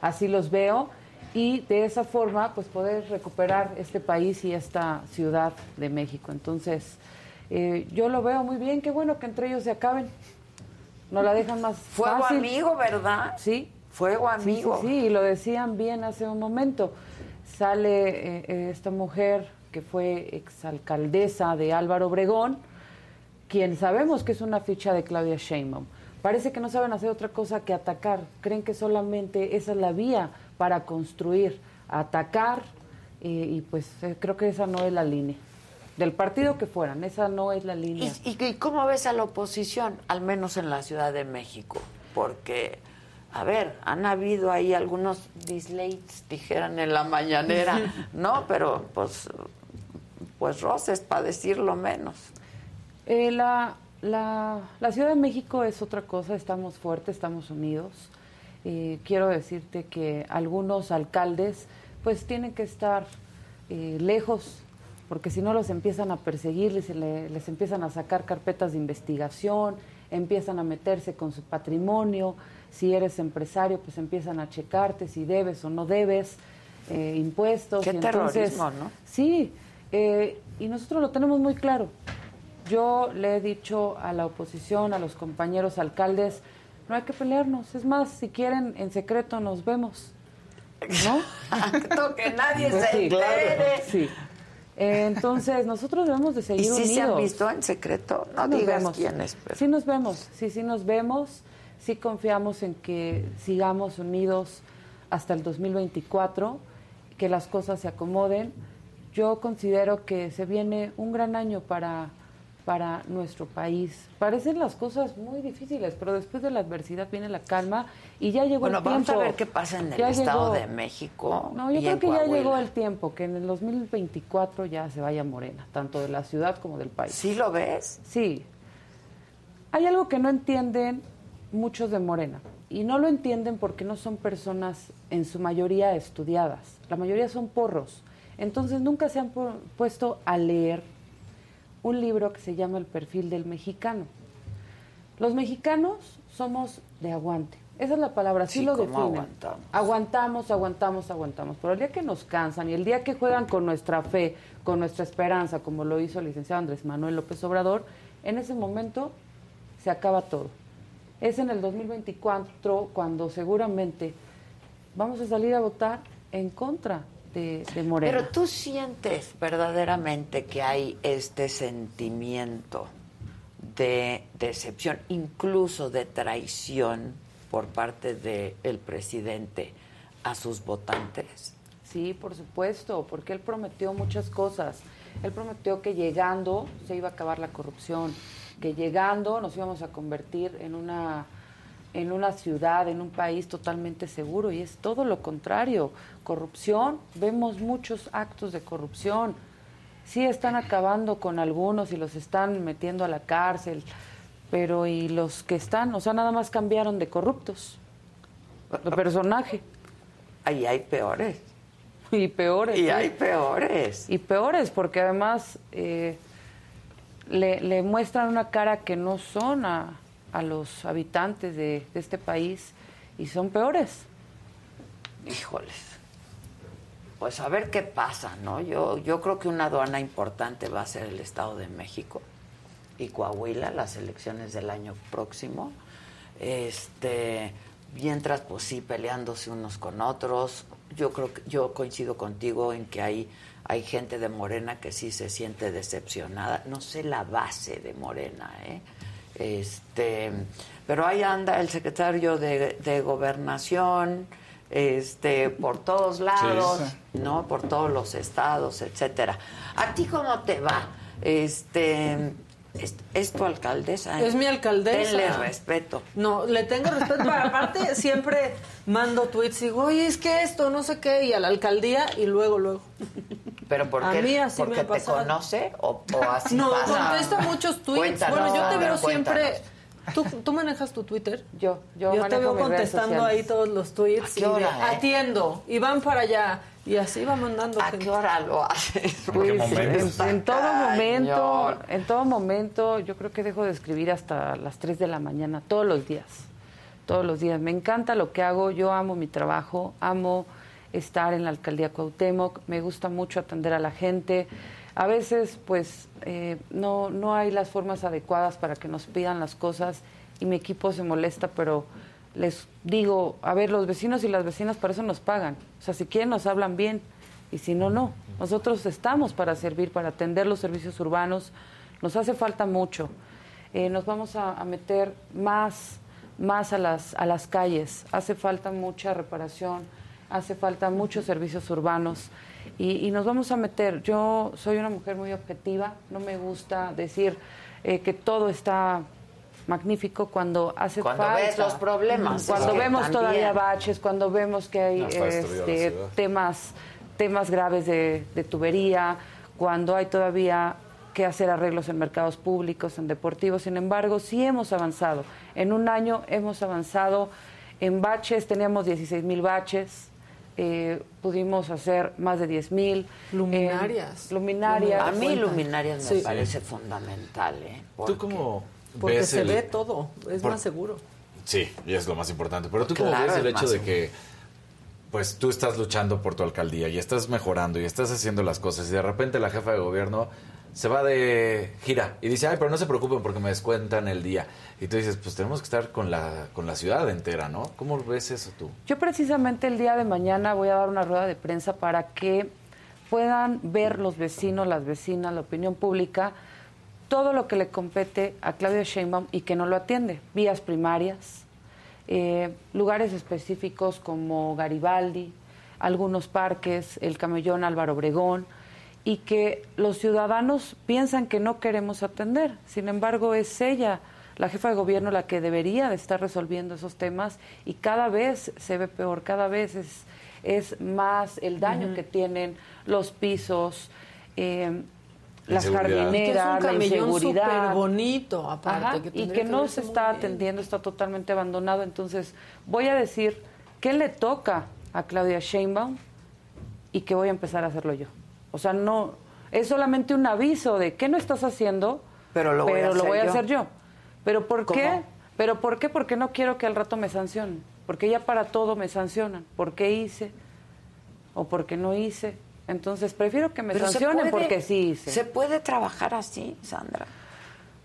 Así los veo y de esa forma pues poder recuperar este país y esta ciudad de México. Entonces, eh, yo lo veo muy bien, qué bueno que entre ellos se acaben. No la dejan más Fuego fácil. amigo, ¿verdad? Sí. Fuego amigo. Sí, sí, y lo decían bien hace un momento. Sale eh, eh, esta mujer que fue exalcaldesa de Álvaro Obregón, quien sabemos que es una ficha de Claudia Sheinbaum. Parece que no saben hacer otra cosa que atacar. Creen que solamente esa es la vía para construir, atacar, y pues eh, creo que esa no es la línea. Del partido que fueran, esa no es la línea. ¿Y, y- cómo ves a la oposición, al menos en la Ciudad de México? Porque, a ver, han habido ahí algunos dislikes, dijeran en la mañanera, ¿no? Pero, pues, pues roces, para decirlo menos. Eh, la, la, la Ciudad de México es otra cosa, estamos fuertes, estamos unidos. Eh, quiero decirte que algunos alcaldes pues tienen que estar eh, lejos, porque si no los empiezan a perseguir, les, le- les empiezan a sacar carpetas de investigación, empiezan a meterse con su patrimonio, si eres empresario pues empiezan a checarte si debes o no debes eh, impuestos. Qué y entonces- terrorismo, ¿no? Sí, eh, y nosotros lo tenemos muy claro. Yo le he dicho a la oposición, a los compañeros alcaldes, no hay que pelearnos. Es más, si quieren, en secreto nos vemos. ¿No? Que nadie Pues se sí, entere. Sí. Eh, Entonces, nosotros debemos de ¿Y seguir si unidos. se han visto en secreto? No nos digas vemos. quiénes. pero- Sí nos vemos, sí, sí nos vemos, sí confiamos en que sigamos unidos hasta el 2024, que las cosas se acomoden. Yo considero que se viene un gran año para, para nuestro país. Parecen las cosas muy difíciles, pero después de la adversidad viene la calma y ya llegó Bueno, el vamos tiempo. a ver qué pasa en el Ya Estado llegó- de México. No, yo y creo en que ya llegó el tiempo, que en el 2024 ya se vaya Morena, tanto de la ciudad como del país. ¿Sí lo ves? Sí. Hay algo que no entienden muchos de Morena. Y no lo entienden porque no son personas en su mayoría estudiadas. La mayoría son porros. Entonces nunca se han pu- puesto a leer un libro que se llama El perfil del mexicano. Los mexicanos somos de aguante. Esa es la palabra, Sí, lo ¿cómo definen. aguantamos? Aguantamos, aguantamos, aguantamos. Pero el día que nos cansan y el día que juegan con nuestra fe, con nuestra esperanza, como lo hizo el licenciado Andrés Manuel López Obrador, en ese momento se acaba todo. Es en el 2024 cuando seguramente vamos a salir a votar en contra de, de Morena. Pero tú sientes verdaderamente que hay este sentimiento de decepción, incluso de traición por parte del presidente a sus votantes. Sí, por supuesto, porque él prometió muchas cosas. Él prometió que llegando se iba a acabar la corrupción, que llegando nos íbamos a convertir en una en una ciudad, en un país totalmente seguro y es todo lo contrario. Corrupción, vemos muchos actos de corrupción. Sí están acabando con algunos y los están metiendo a la cárcel, pero y los que están, o sea, nada más cambiaron de corruptos. De personaje. Ahí hay peores. Y peores. Y hay peores. Y peores, porque además eh, le, le muestran una cara que no son a, a los habitantes de, este país y son peores. Híjoles. Pues a ver qué pasa, ¿no? Yo, yo creo que una aduana importante va a ser el Estado de México y Coahuila, las elecciones del año próximo. Este, mientras, pues sí, peleándose unos con otros. Yo creo que yo coincido contigo en que hay, hay gente de Morena que sí se siente decepcionada. No sé la base de Morena, ¿eh? Este, pero ahí anda el secretario de, de Gobernación, este, por todos lados, ¿no? Por todos los estados, etcétera. ¿A ti cómo te va? Este, es, es tu alcaldesa. ¿eh? Es mi alcaldesa. Tenle respeto. No, le tengo respeto, pero aparte siempre mando tweets y digo, oye, es que esto, no sé qué, y a la alcaldía y luego, luego. ¿Pero por A qué? mí así ¿Porque me ha te pasado. conoce o, o así no, pasa? contesta muchos tweets. Cuéntanos, bueno, yo a te veo siempre... cuéntanos. ¿Tú, ¿Tú manejas tu Twitter? Yo, yo, te manejo veo contestando ahí todos los tweets. ¿A qué y de, hora, eh? Atiendo. Y van para allá. Y así va mandando ¿A gente. qué hora lo haces? Pues, en, en todo momento, en todo momento, yo creo que dejo de escribir hasta las 3 de la mañana, todos los días. Todos los días. Me encanta lo que hago, yo amo mi trabajo, amo estar en la alcaldía Cuauhtémoc, me gusta mucho atender a la gente. A veces, pues, eh, no, no hay las formas adecuadas para que nos pidan las cosas y mi equipo se molesta, pero les digo, a ver, los vecinos y las vecinas para eso nos pagan. O sea, si quieren nos hablan bien y si no, no. Nosotros estamos para servir, para atender los servicios urbanos. Nos hace falta mucho. Eh, nos vamos a, a meter más, más a las, a las calles. Hace falta mucha reparación, hace falta muchos servicios urbanos y, y nos vamos a meter. Yo soy una mujer muy objetiva, no me gusta decir eh, que todo está magnífico cuando hace Cuando falta. ves los problemas, Cuando es que vemos también. todavía baches, cuando vemos que hay este, temas, temas graves de, de tubería, cuando hay todavía que hacer arreglos en mercados públicos, en deportivos. Sin embargo, sí hemos avanzado. En un año hemos avanzado en baches, teníamos 16 mil baches, eh, pudimos hacer más de 10 mil. Luminarias. luminarias. A mí luminarias me Sí. parece fundamental, ¿eh? ¿Tú Porque- cómo Porque ves se el- ve todo. Es por- más seguro. Sí, y es lo más importante. Pero tú cómo Claro, ves el hecho de que pues tú estás luchando por tu alcaldía y estás mejorando y estás haciendo las cosas y de repente la jefa de gobierno se va de gira y dice, ay, pero no se preocupen porque me descuentan el día. Y tú dices, pues tenemos que estar con la, con la ciudad entera, ¿no? ¿Cómo ves eso tú? Yo precisamente el día de mañana voy a dar una rueda de prensa para que puedan ver los vecinos, las vecinas, la opinión pública, todo lo que le compete a Claudia Sheinbaum y que no lo atiende. Vías primarias, eh, lugares específicos como Garibaldi, algunos parques, el Camellón Álvaro Obregón, y que los ciudadanos piensan que no queremos atender. Sin embargo, es ella, la jefa de gobierno, la que debería de estar resolviendo esos temas y cada vez se ve peor, cada vez es, es más el daño que tienen los pisos, eh, las jardineras, la camellón inseguridad. súper bonito, aparte, Ajá, que y que que no se está bien. atendiendo, está totalmente abandonado. Entonces, voy a decir qué le toca a Claudia Sheinbaum y que voy a empezar a hacerlo yo. O sea, no es solamente un aviso de qué no estás haciendo, Pero lo voy a hacer yo. hacer yo. Pero ¿por qué? Pero ¿por qué? Porque no quiero que al rato me sancionen. Porque ya para todo me sancionan. ¿Por qué hice? ¿O porque no hice? Entonces, prefiero que me Pero sancionen puede- porque sí hice. ¿Se puede trabajar así, Sandra?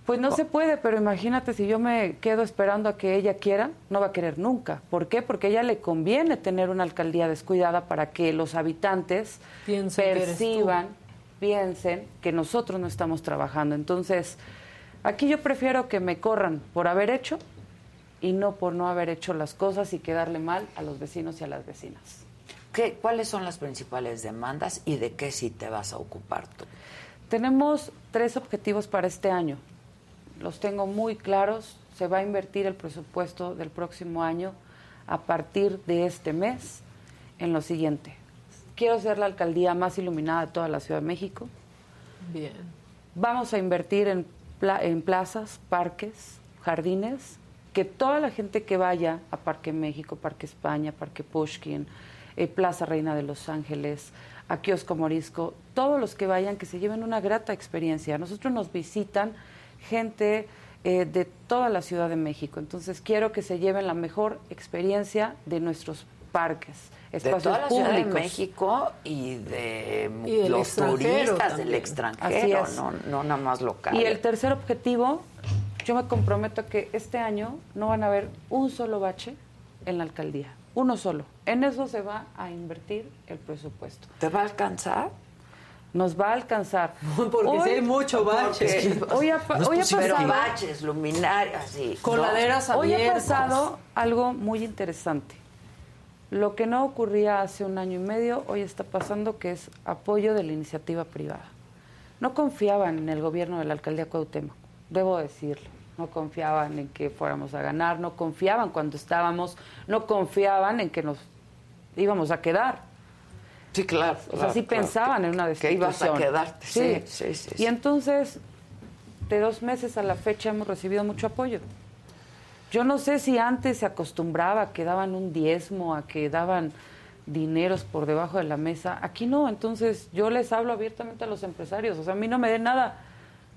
Pues no se puede, pero imagínate si yo me quedo esperando a que ella quiera, no va a querer nunca. ¿Por qué? Porque a ella le conviene tener una alcaldía descuidada para que los habitantes Piensen que perciban, piensen que nosotros no estamos trabajando. Entonces, aquí yo prefiero que me corran por haber hecho y no por no haber hecho las cosas y quedarle mal a los vecinos y a las vecinas. ¿Qué, ¿Cuáles son las principales demandas y de qué sí te vas a ocupar tú? Tenemos tres objetivos para este año. Los tengo muy claros. Se va a invertir el presupuesto del próximo año a partir de este mes en lo siguiente. Quiero ser la alcaldía más iluminada de toda la Ciudad de México. Bien. Vamos a invertir en, pla- en plazas, parques, jardines, que toda la gente que vaya a Parque México, Parque España, Parque Pushkin, eh, Plaza Reina de Los Ángeles, a Kiosco Morisco, todos los que vayan, que se lleven una grata experiencia. Nosotros nos visitan gente eh, de toda la Ciudad de México, entonces quiero que se lleven la mejor experiencia de nuestros parques, De espacios toda la Ciudad de públicos. México y de Y los turistas del extranjero, Así es. no, no nada más locales. Y el tercer objetivo, yo me comprometo a que este año no van a haber un solo bache en la alcaldía, uno solo. En eso se va a invertir el presupuesto. ¿Te va a alcanzar? Nos va a alcanzar. Porque sí hay mucho bache. porque Hoy ha, No hoy ha pasado, baches, luminarias, sí. Coladeras Hoy ha pasado algo muy interesante. Lo que no ocurría hace un año y medio, hoy está pasando, que es apoyo de la iniciativa privada. No confiaban en el gobierno de la alcaldía Cuauhtémoc, debo decirlo. No confiaban en que fuéramos a ganar, no confiaban cuando estábamos, no confiaban en que nos íbamos a quedar. Sí, claro. O sea, sí pensaban en una Que destitución. ibas a quedarte, sí, sí, sí, sí. Y entonces, de dos meses a la fecha hemos recibido mucho apoyo. Yo no sé si antes se acostumbraba a que daban un diezmo, a que daban dineros por debajo de la mesa. Aquí no, entonces yo les hablo abiertamente a los empresarios. O sea, a mí no me den nada,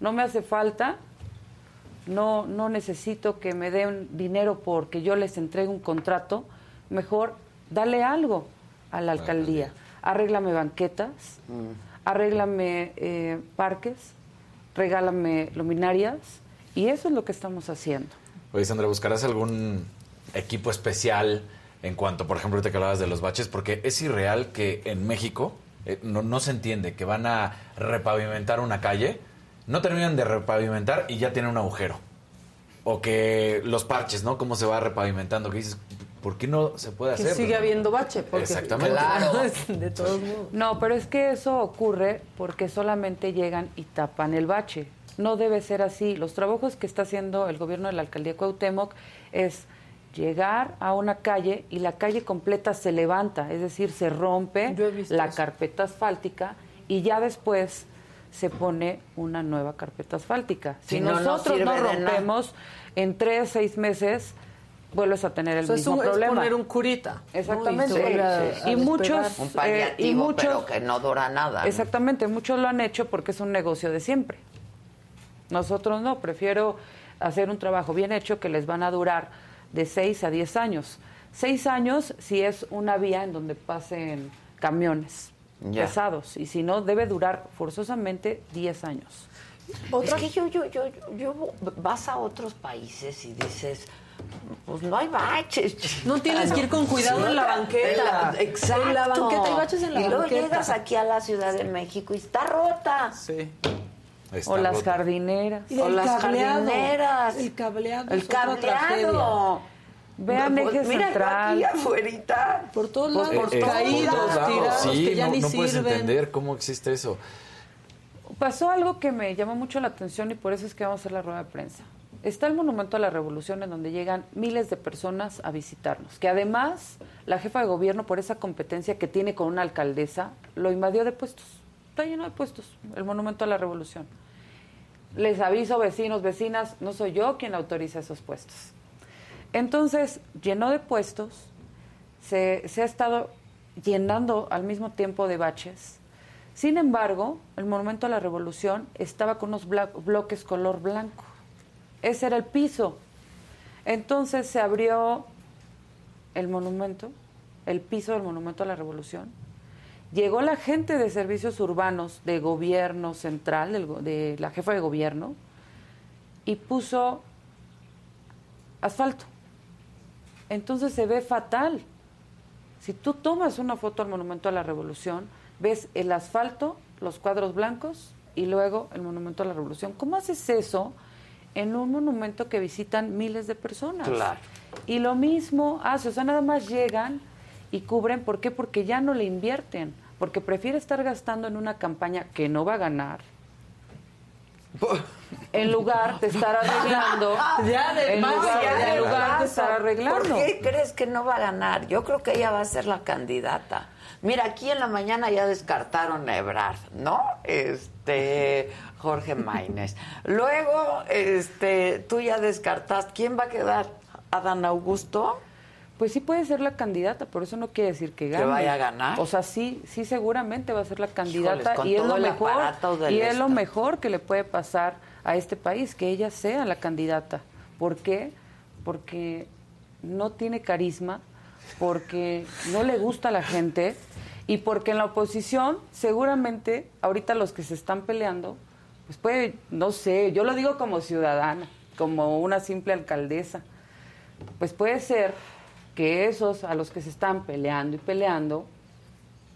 no me hace falta, no, no necesito que me den dinero porque yo les entregue un contrato. Mejor dale algo a la alcaldía. Arréglame banquetas, arréglame eh, parques, regálame luminarias y eso es lo que estamos haciendo. Oye, Sandra, ¿buscarás algún equipo especial en cuanto, por ejemplo, ahorita que hablabas de los baches? Porque es irreal que en México eh, no, no se entiende que van a repavimentar una calle, no terminan de repavimentar y ya tienen un agujero. O que los parches, ¿no? Cómo se va repavimentando. Que dices, ¿por qué no se puede Que hacer? sigue habiendo bache. Porque, Exactamente. Claro. de todos modos. No, pero es que eso ocurre porque solamente llegan y tapan el bache. No debe ser así. Los trabajos que está haciendo el gobierno de la alcaldía Cuauhtémoc es llegar a una calle y la calle completa se levanta, es decir, se rompe la carpeta asfáltica y ya después se pone una nueva carpeta asfáltica. Si, Si no, no nosotros no, rompemos, en tres, seis meses vuelves a tener el O sea, es mismo un- es problema. poner un curita. ¿no? Exactamente. A- a y muchos Un eh, y muchos pero que no dura nada. ¿no? Exactamente, muchos lo han hecho porque es un negocio de siempre. Nosotros no, prefiero hacer un trabajo bien hecho que les van a durar de 6 a 10 años. 6 años si es una vía en donde pasen camiones Ya. pesados y si no debe durar forzosamente 10 años. Es que yo, yo, yo, yo, vas a otros países y dices, pues no hay baches. No tienes que ir con cuidado en la banqueta. Exacto. En la banqueta hay baches en la y luego banqueta. llegas aquí a la Ciudad de México y está rota. Sí. Está o las rota. jardineras. Y O el las cableado. jardineras. El cableado. El cableado. Vean Pues eje mira, central. aquí afuerita. Por todos lados. por Eh, caídos, por todos lados, tirados, sí, que ya no, ni no puedes sirven. entender cómo existe eso. Pasó algo que me llamó mucho la atención y por eso es que vamos a hacer la rueda de prensa. Está el Monumento a la Revolución en donde llegan miles de personas a visitarnos, que además la jefa de gobierno por esa competencia que tiene con una alcaldesa lo invadió de puestos. Está lleno de puestos el Monumento a la Revolución. Les aviso vecinos, vecinas, no soy yo quien autoriza esos puestos. Entonces, llenó de puestos, se, se ha estado llenando al mismo tiempo de baches. Sin embargo, el Monumento a la Revolución estaba con unos bloques color blanco. Ese era el piso. Entonces se abrió el monumento, el piso del Monumento a la Revolución. Llegó la gente de servicios urbanos de gobierno central, de la jefa de gobierno, y puso asfalto. Entonces se ve fatal. Si tú tomas una foto al Monumento a la Revolución, ves el asfalto, los cuadros blancos y luego el Monumento a la Revolución. ¿Cómo haces eso en un monumento que visitan miles de personas? Claro. Y lo mismo hace, o sea, nada más llegan y cubren. ¿Por qué? Porque ya no le invierten. Porque prefiere estar gastando en una campaña que no va a ganar. En lugar de estar arreglando. Ya de en más, lugar, ya de en lugar de estar arreglando. ¿Por qué crees que no va a ganar? Yo creo que ella va a ser la candidata. Mira, aquí en la mañana ya descartaron a Ebrard, ¿no? Este, Jorge Maínez. Luego, este, tú ya descartaste. ¿Quién va a quedar? ¿Adán Augusto? Pues sí puede ser la candidata, por eso no quiere decir que gane. vaya a ganar? O sea, sí, sí seguramente va a ser la candidata Híjoles, con y es lo el mejor del y es lo mejor que le puede pasar a este país que ella sea la candidata. ¿Por qué? Porque no tiene carisma, porque no le gusta a la gente y porque en la oposición seguramente ahorita los que se están peleando pues puede, no sé, yo lo digo como ciudadana, como una simple alcaldesa pues puede ser que esos a los que se están peleando y peleando,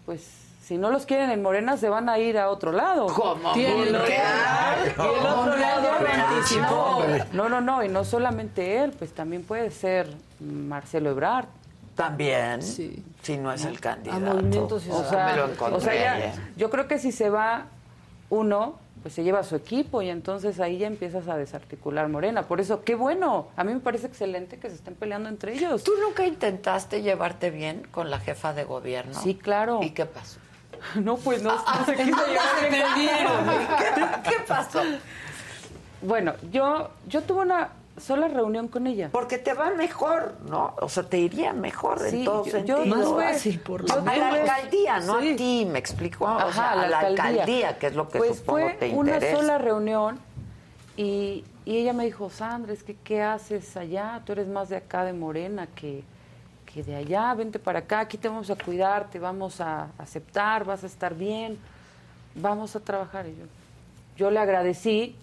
pues si no los quieren en Morena se van a ir a otro lado. ¿Cómo? Tienen ¿Por que- qué? y el otro ¿Cómo? lado ¿Cómo? ¿Cómo? No, no, no, y no solamente él, pues también puede ser Marcelo Ebrard. También, si no es el candidato. Movimiento O Ciudadano. sea, me lo o encontré sea, ya- ayer. yo creo que si se va uno, pues se lleva a su equipo y entonces ahí ya empiezas a desarticular Morena. Por eso, qué bueno. A mí me parece excelente que se estén peleando entre ellos. ¿Tú nunca intentaste llevarte bien con la jefa de gobierno? Sí, claro. ¿Y qué pasó? No, pues no, no se quiso ¿Dónde llevar bien. ¿Qué, qué pasó? Bueno, yo, yo tuve una sola reunión con ella. Porque te va mejor, ¿no? O sea, te iría mejor en Sí, todo yo- sentido. Más fácil, por yo a la alcaldía, no sí. a ti, me explicó. o Ajá, sea, a la alcaldía. que es lo que pues supongo fue te una interesa. sola reunión y, y ella me dijo, Sandra, es que ¿qué haces allá? Tú eres más de acá de Morena que, que de allá, vente para acá, aquí te vamos a cuidar, te vamos a aceptar, vas a estar bien, vamos a trabajar. Y yo, yo le agradecí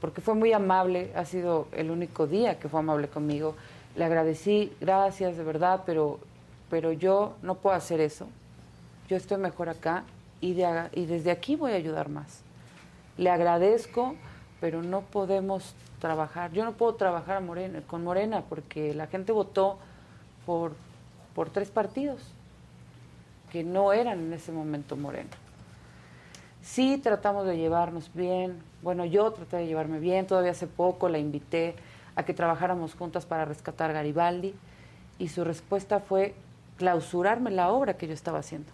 porque fue muy amable, ha sido el único día que fue amable conmigo. Le agradecí, gracias, de verdad, pero, pero yo no puedo hacer eso. Yo estoy mejor acá y, desde aquí voy a ayudar más. Le agradezco, pero no podemos trabajar. Yo no puedo trabajar con Morena porque la gente votó por, por tres partidos que no eran en ese momento Morena. Sí tratamos de llevarnos bien. Bueno, yo traté de llevarme bien. Todavía hace poco la invité a que trabajáramos juntas para rescatar Garibaldi y su respuesta fue clausurarme la obra que yo estaba haciendo.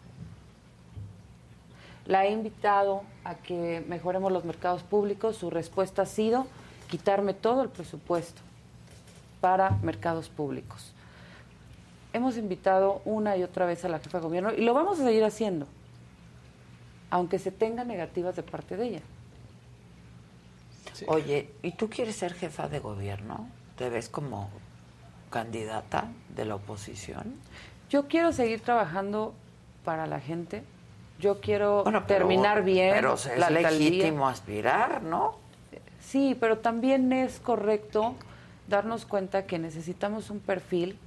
La he invitado a que mejoremos los mercados públicos. Su respuesta ha sido quitarme todo el presupuesto para mercados públicos. Hemos invitado una y otra vez a la jefa de gobierno y lo vamos a seguir haciendo, aunque se tengan negativas de parte de ella. Oye, ¿y tú quieres ser jefa de gobierno? ¿Te ves como candidata de la oposición? Yo quiero seguir trabajando para la gente. Yo quiero Bueno, pero- terminar bien Pero es la alcaldía. legítimo aspirar, ¿no? Sí, pero también es correcto darnos cuenta que necesitamos un perfil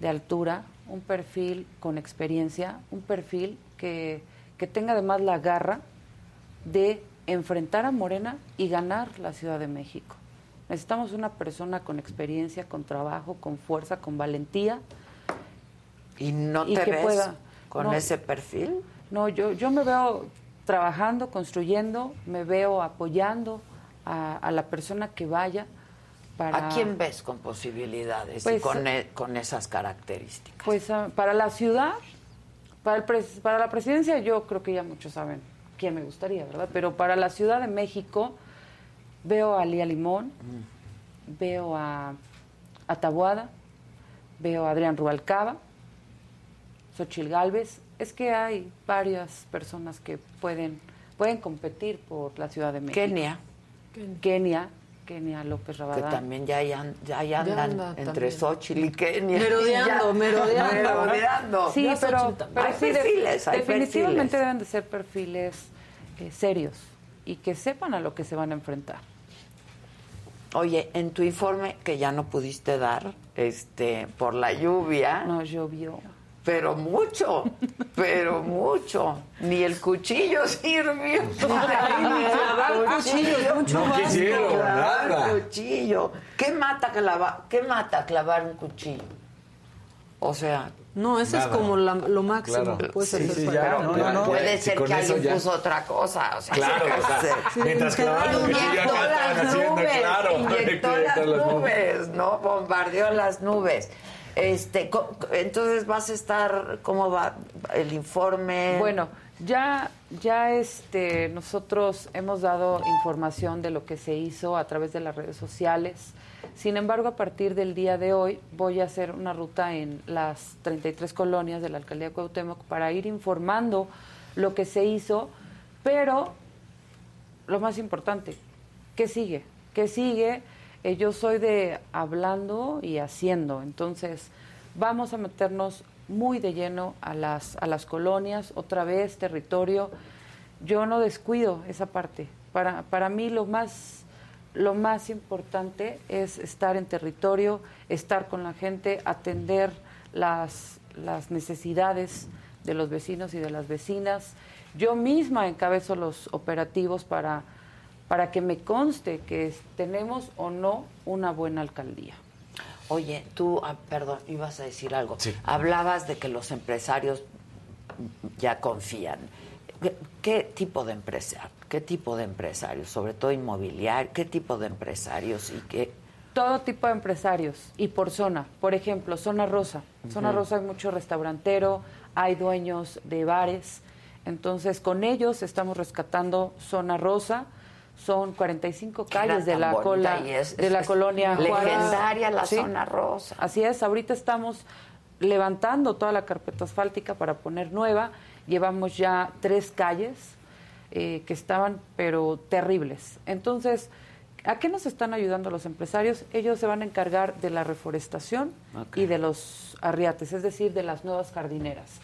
de altura, un perfil con experiencia, un perfil que, que tenga además la garra de enfrentar a Morena y ganar la Ciudad de México. Necesitamos una persona con experiencia, con trabajo, con fuerza, con valentía. ¿Y no y te que ves pueda- con no. ese perfil? No, yo, yo me veo trabajando, construyendo, me veo apoyando a, a la persona que vaya para... ¿A quién ves con posibilidades y Pues, con, e- con esas características? Pues ah, para la ciudad, para, el pres- para la presidencia yo creo que ya muchos saben quién me gustaría, ¿verdad? Pero para la Ciudad de México veo a Lía Limón, veo a, a Tabuada, veo a Adrián Rubalcaba, Xochil Gálvez. Es que hay varias personas que pueden, pueden competir por la Ciudad de México. Kenia. Kenia, Kenia López Que también ya, ya ahí andan anda entre también. Xochitl y Kenia. Merodeando, Ya- merodeando. merodeando. Sí, pero, pero hay sí, de- perfiles, hay definitivamente perfiles. deben de ser perfiles eh, serios y que sepan a lo que se van a enfrentar. Oye, en tu informe que ya no pudiste dar, este, por la lluvia. No llovió. Pero mucho, pero mucho. Ni el cuchillo sirvió. Clavar cuchillos, mucho No más. quisieron Clavar nada. cuchillo. ¿Qué mata clavar, qué mata clavar un cuchillo? O sea, No, ese es como la- lo máximo Claro. Sí, sí, ya, no, no, no. Puede ser que eso alguien ya. puso otra cosa. O sea, Claro, o sea, sí. mientras clavaban cuchillo acá estaban haciendo, claro. Inyectó las nubes, ¿no? Bombardeó las nubes. Este, entonces vas a estar, ¿cómo va el informe? Bueno, ya, ya este, nosotros hemos dado información de lo que se hizo a través de las redes sociales. Sin embargo, a partir del día de hoy voy a hacer una ruta en las 33 colonias de la alcaldía de Cuauhtémoc para ir informando lo que se hizo, pero lo más importante, ¿qué sigue? ¿Qué sigue? Eh, yo soy de hablando y haciendo, entonces vamos a meternos muy de lleno a las, a las colonias, otra vez, territorio. Yo no descuido esa parte. Para, para mí lo más, lo más importante es estar en territorio, estar con la gente, atender las, las necesidades de los vecinos y de las vecinas. Yo misma encabezo los operativos para, para que me conste que tenemos o no una buena alcaldía. Oye, tú, ah, perdón, ibas a decir algo. Hablabas de que los empresarios ya confían. ¿Qué, qué tipo de empresario? ¿Qué tipo de empresarios? Sobre todo inmobiliario. ¿Qué tipo de empresarios y qué? Todo tipo de empresarios y por zona. Por ejemplo, zona rosa. Zona rosa hay mucho restaurantero, hay dueños de bares. Entonces, con ellos estamos rescatando zona rosa. Son 45 Que era calles de la, cola, es- de la es colonia Juárez. legendaria la zona rosa. Así es, ahorita estamos levantando toda la carpeta asfáltica para poner nueva. Llevamos ya tres calles eh, que estaban, pero terribles. Entonces, ¿a qué nos están ayudando los empresarios? Ellos se van a encargar de la reforestación y de los arriates, es decir, de las nuevas jardineras.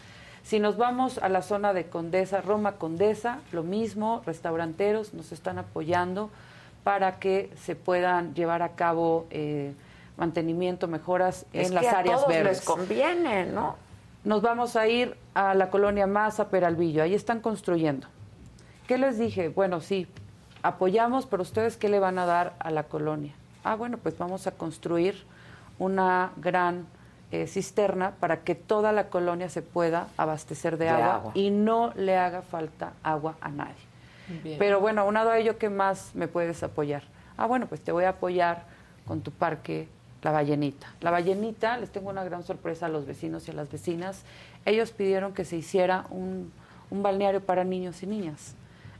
Si nos vamos a la zona de Condesa, Roma Condesa, lo mismo, restauranteros nos están apoyando para que se puedan llevar a cabo eh, mantenimiento, mejoras Es en que las a áreas todos verdes. les conviene, ¿no? Nos vamos a ir a la colonia Maza, Peralvillo. Ahí están construyendo. ¿Qué les dije? Bueno, sí, apoyamos, pero ustedes qué le van a dar a la colonia? Ah, bueno, pues vamos a construir una gran eh, cisterna para que toda la colonia se pueda abastecer de, De agua, agua. y no le haga falta agua a nadie. Bien. Pero bueno, aunado a ello, ¿qué más me puedes apoyar? Ah, bueno, pues te voy a apoyar con tu parque La Ballenita. La Ballenita, les tengo una gran sorpresa a los vecinos y a las vecinas. Ellos pidieron que se hiciera un, un balneario para niños y niñas.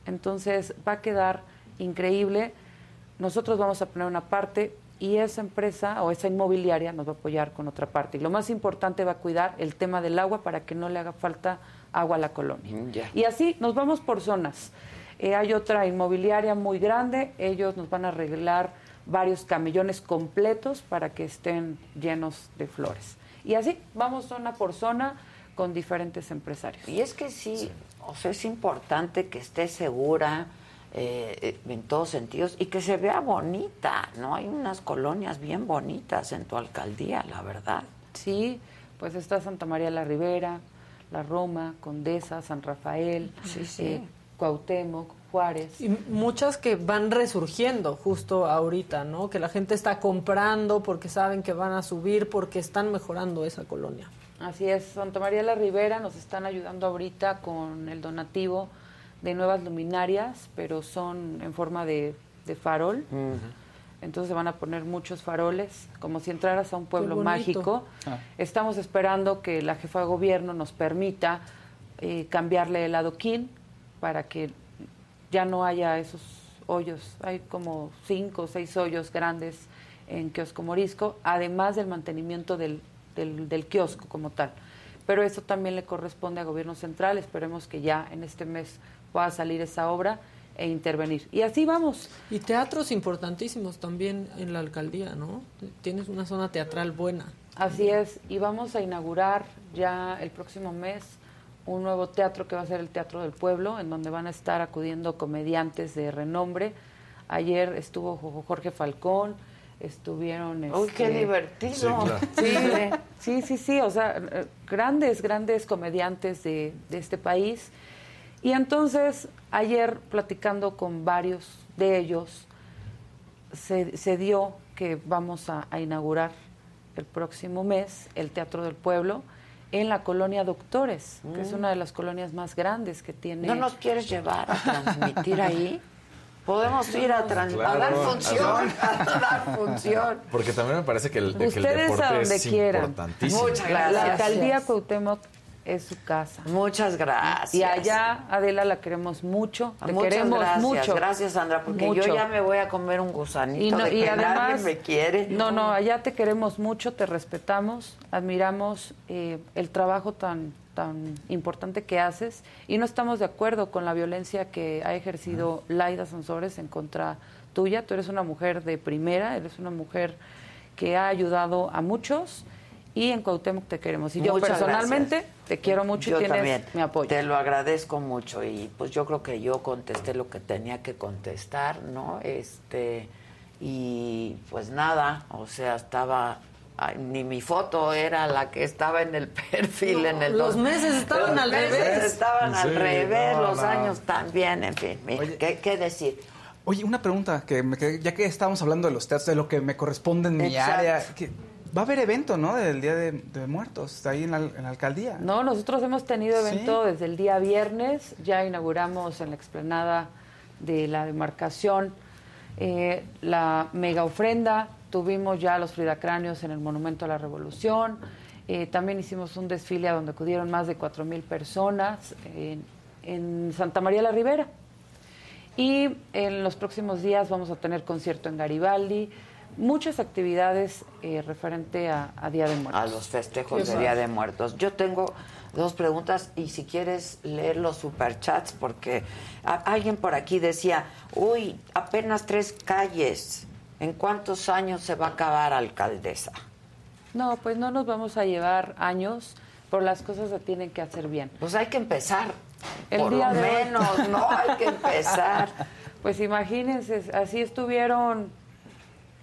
Entonces va a quedar increíble. Nosotros vamos a poner una parte y esa empresa o esa inmobiliaria nos va a apoyar con otra parte. Y lo más importante va a cuidar el tema del agua para que no le haga falta agua a la colonia. Y así nos vamos por zonas. Eh, hay otra inmobiliaria muy grande, ellos nos van a arreglar varios camellones completos para que estén llenos de flores. Y así vamos zona por zona con diferentes empresarios. Y es que sí, o sea, es importante que esté segura eh, eh, en todos sentidos y que se vea bonita, ¿no? Hay unas colonias bien bonitas en tu alcaldía, la verdad. Sí, pues está Santa María la Ribera, La Roma, Condesa, San Rafael, Sí, sí. eh, Cuauhtémoc, Juárez. Y muchas que van resurgiendo justo ahorita, ¿no? Que la gente está comprando porque saben que van a subir, porque están mejorando esa colonia. Así es, Santa María la Ribera nos están ayudando ahorita con el donativo de nuevas luminarias, pero son en forma de, de farol. Entonces se van a poner muchos faroles, como si entraras a un pueblo mágico. Estamos esperando que la jefa de gobierno nos permita eh, cambiarle el adoquín para que ya no haya esos hoyos. Hay como cinco o seis hoyos grandes en Kiosco Morisco, además del mantenimiento del, del, del kiosco como tal. Pero eso también le corresponde a gobierno central. Esperemos que ya en este mes pueda salir esa obra e intervenir. Y así vamos. Y teatros importantísimos también en la alcaldía, ¿no? Tienes una zona teatral buena. Así es, y vamos a inaugurar ya el próximo mes un nuevo teatro que va a ser el Teatro del Pueblo, en donde van a estar acudiendo comediantes de renombre. Ayer estuvo Jo- Jorge Falcón, estuvieron... Uy, qué este, divertido. Sí, claro. sí, sí, sí, o sea, grandes, grandes comediantes de, de este país. Y entonces, ayer platicando con varios de ellos, se, se dio que vamos a, a inaugurar el próximo mes el Teatro del Pueblo en la colonia Doctores, que es Mm. una de las colonias más grandes que tiene. ¿No nos quieres llevar a transmitir ahí? Podemos ir a, trans- a dar función, a dar función. Porque también me parece que el, que el Ustedes deporte a donde es quieran. importantísimo. Muchas La gracias. alcaldía Cuauhtémoc es su casa. Muchas gracias. Y allá, Adela, la queremos mucho. Te Muchas queremos gracias, mucho. gracias Sandra, porque Mucho. yo ya me voy a comer un gusanito y, no- de y que además nadie me quiere. no no allá te queremos mucho te respetamos admiramos eh, el trabajo tan tan importante que haces y no estamos de acuerdo con la violencia que ha ejercido Laida Sansores en contra tuya tú eres una mujer de primera eres una mujer que ha ayudado a muchos y en Cuauhtémoc te queremos y yo Muchas personalmente gracias. te quiero mucho Yo y tienes también. mi apoyo Te lo agradezco mucho y pues yo creo que yo contesté lo que tenía que contestar, ¿no? Este y pues nada, o sea, estaba ay, ni mi foto era la que estaba en el perfil No, en el los dos- meses estaban los al meses revés. estaban al revés, no, los no. años también, en fin, mira, ¿qué, qué decir? Oye, una pregunta, que me quedé- ya que estábamos hablando de los teatros, de lo que me corresponde en mi Exacto. área, que va a haber evento, ¿no? Del Día de, de Muertos, ahí en la, en la alcaldía. No, nosotros hemos tenido Sí. evento desde el día viernes, ya inauguramos en la explanada de la demarcación eh, la mega ofrenda, tuvimos ya los fridacráneos en el Monumento a la Revolución, eh, también hicimos un desfile a donde acudieron más de cuatro mil personas en, en Santa María la Ribera. Y en los próximos días vamos a tener concierto en Garibaldi, muchas actividades eh, referente a, a Día de Muertos. A los festejos de Día de Muertos. Yo tengo dos preguntas y si quieres leer los superchats, porque a- alguien por aquí decía, uy, apenas tres calles. ¿En cuántos años se va a acabar, alcaldesa? No, pues no nos vamos a llevar años, pero las cosas se tienen que hacer bien. Pues hay que empezar. El por día lo de hoy. menos, no hay que empezar. Pues imagínense, así estuvieron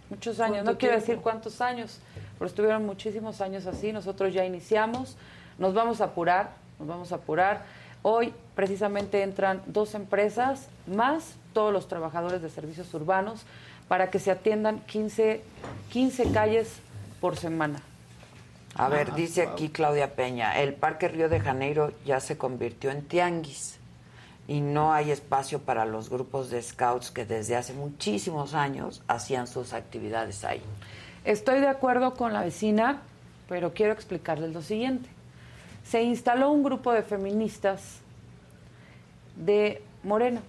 muchos años, ¿Cuánto no quiero decir cuántos años, pero estuvieron muchísimos años así, nosotros ya iniciamos, nos vamos a apurar, nos vamos a apurar. Hoy precisamente entran dos empresas más todos los trabajadores de servicios urbanos para que se atiendan 15, 15 calles por semana. A ver, Ah, dice wow. aquí Claudia Peña, el Parque Río de Janeiro ya se convirtió en tianguis y no hay espacio para los grupos de scouts que desde hace muchísimos años hacían sus actividades ahí. Estoy de acuerdo con la vecina, pero quiero explicarles lo siguiente. Se instaló un grupo de feministas de Morena.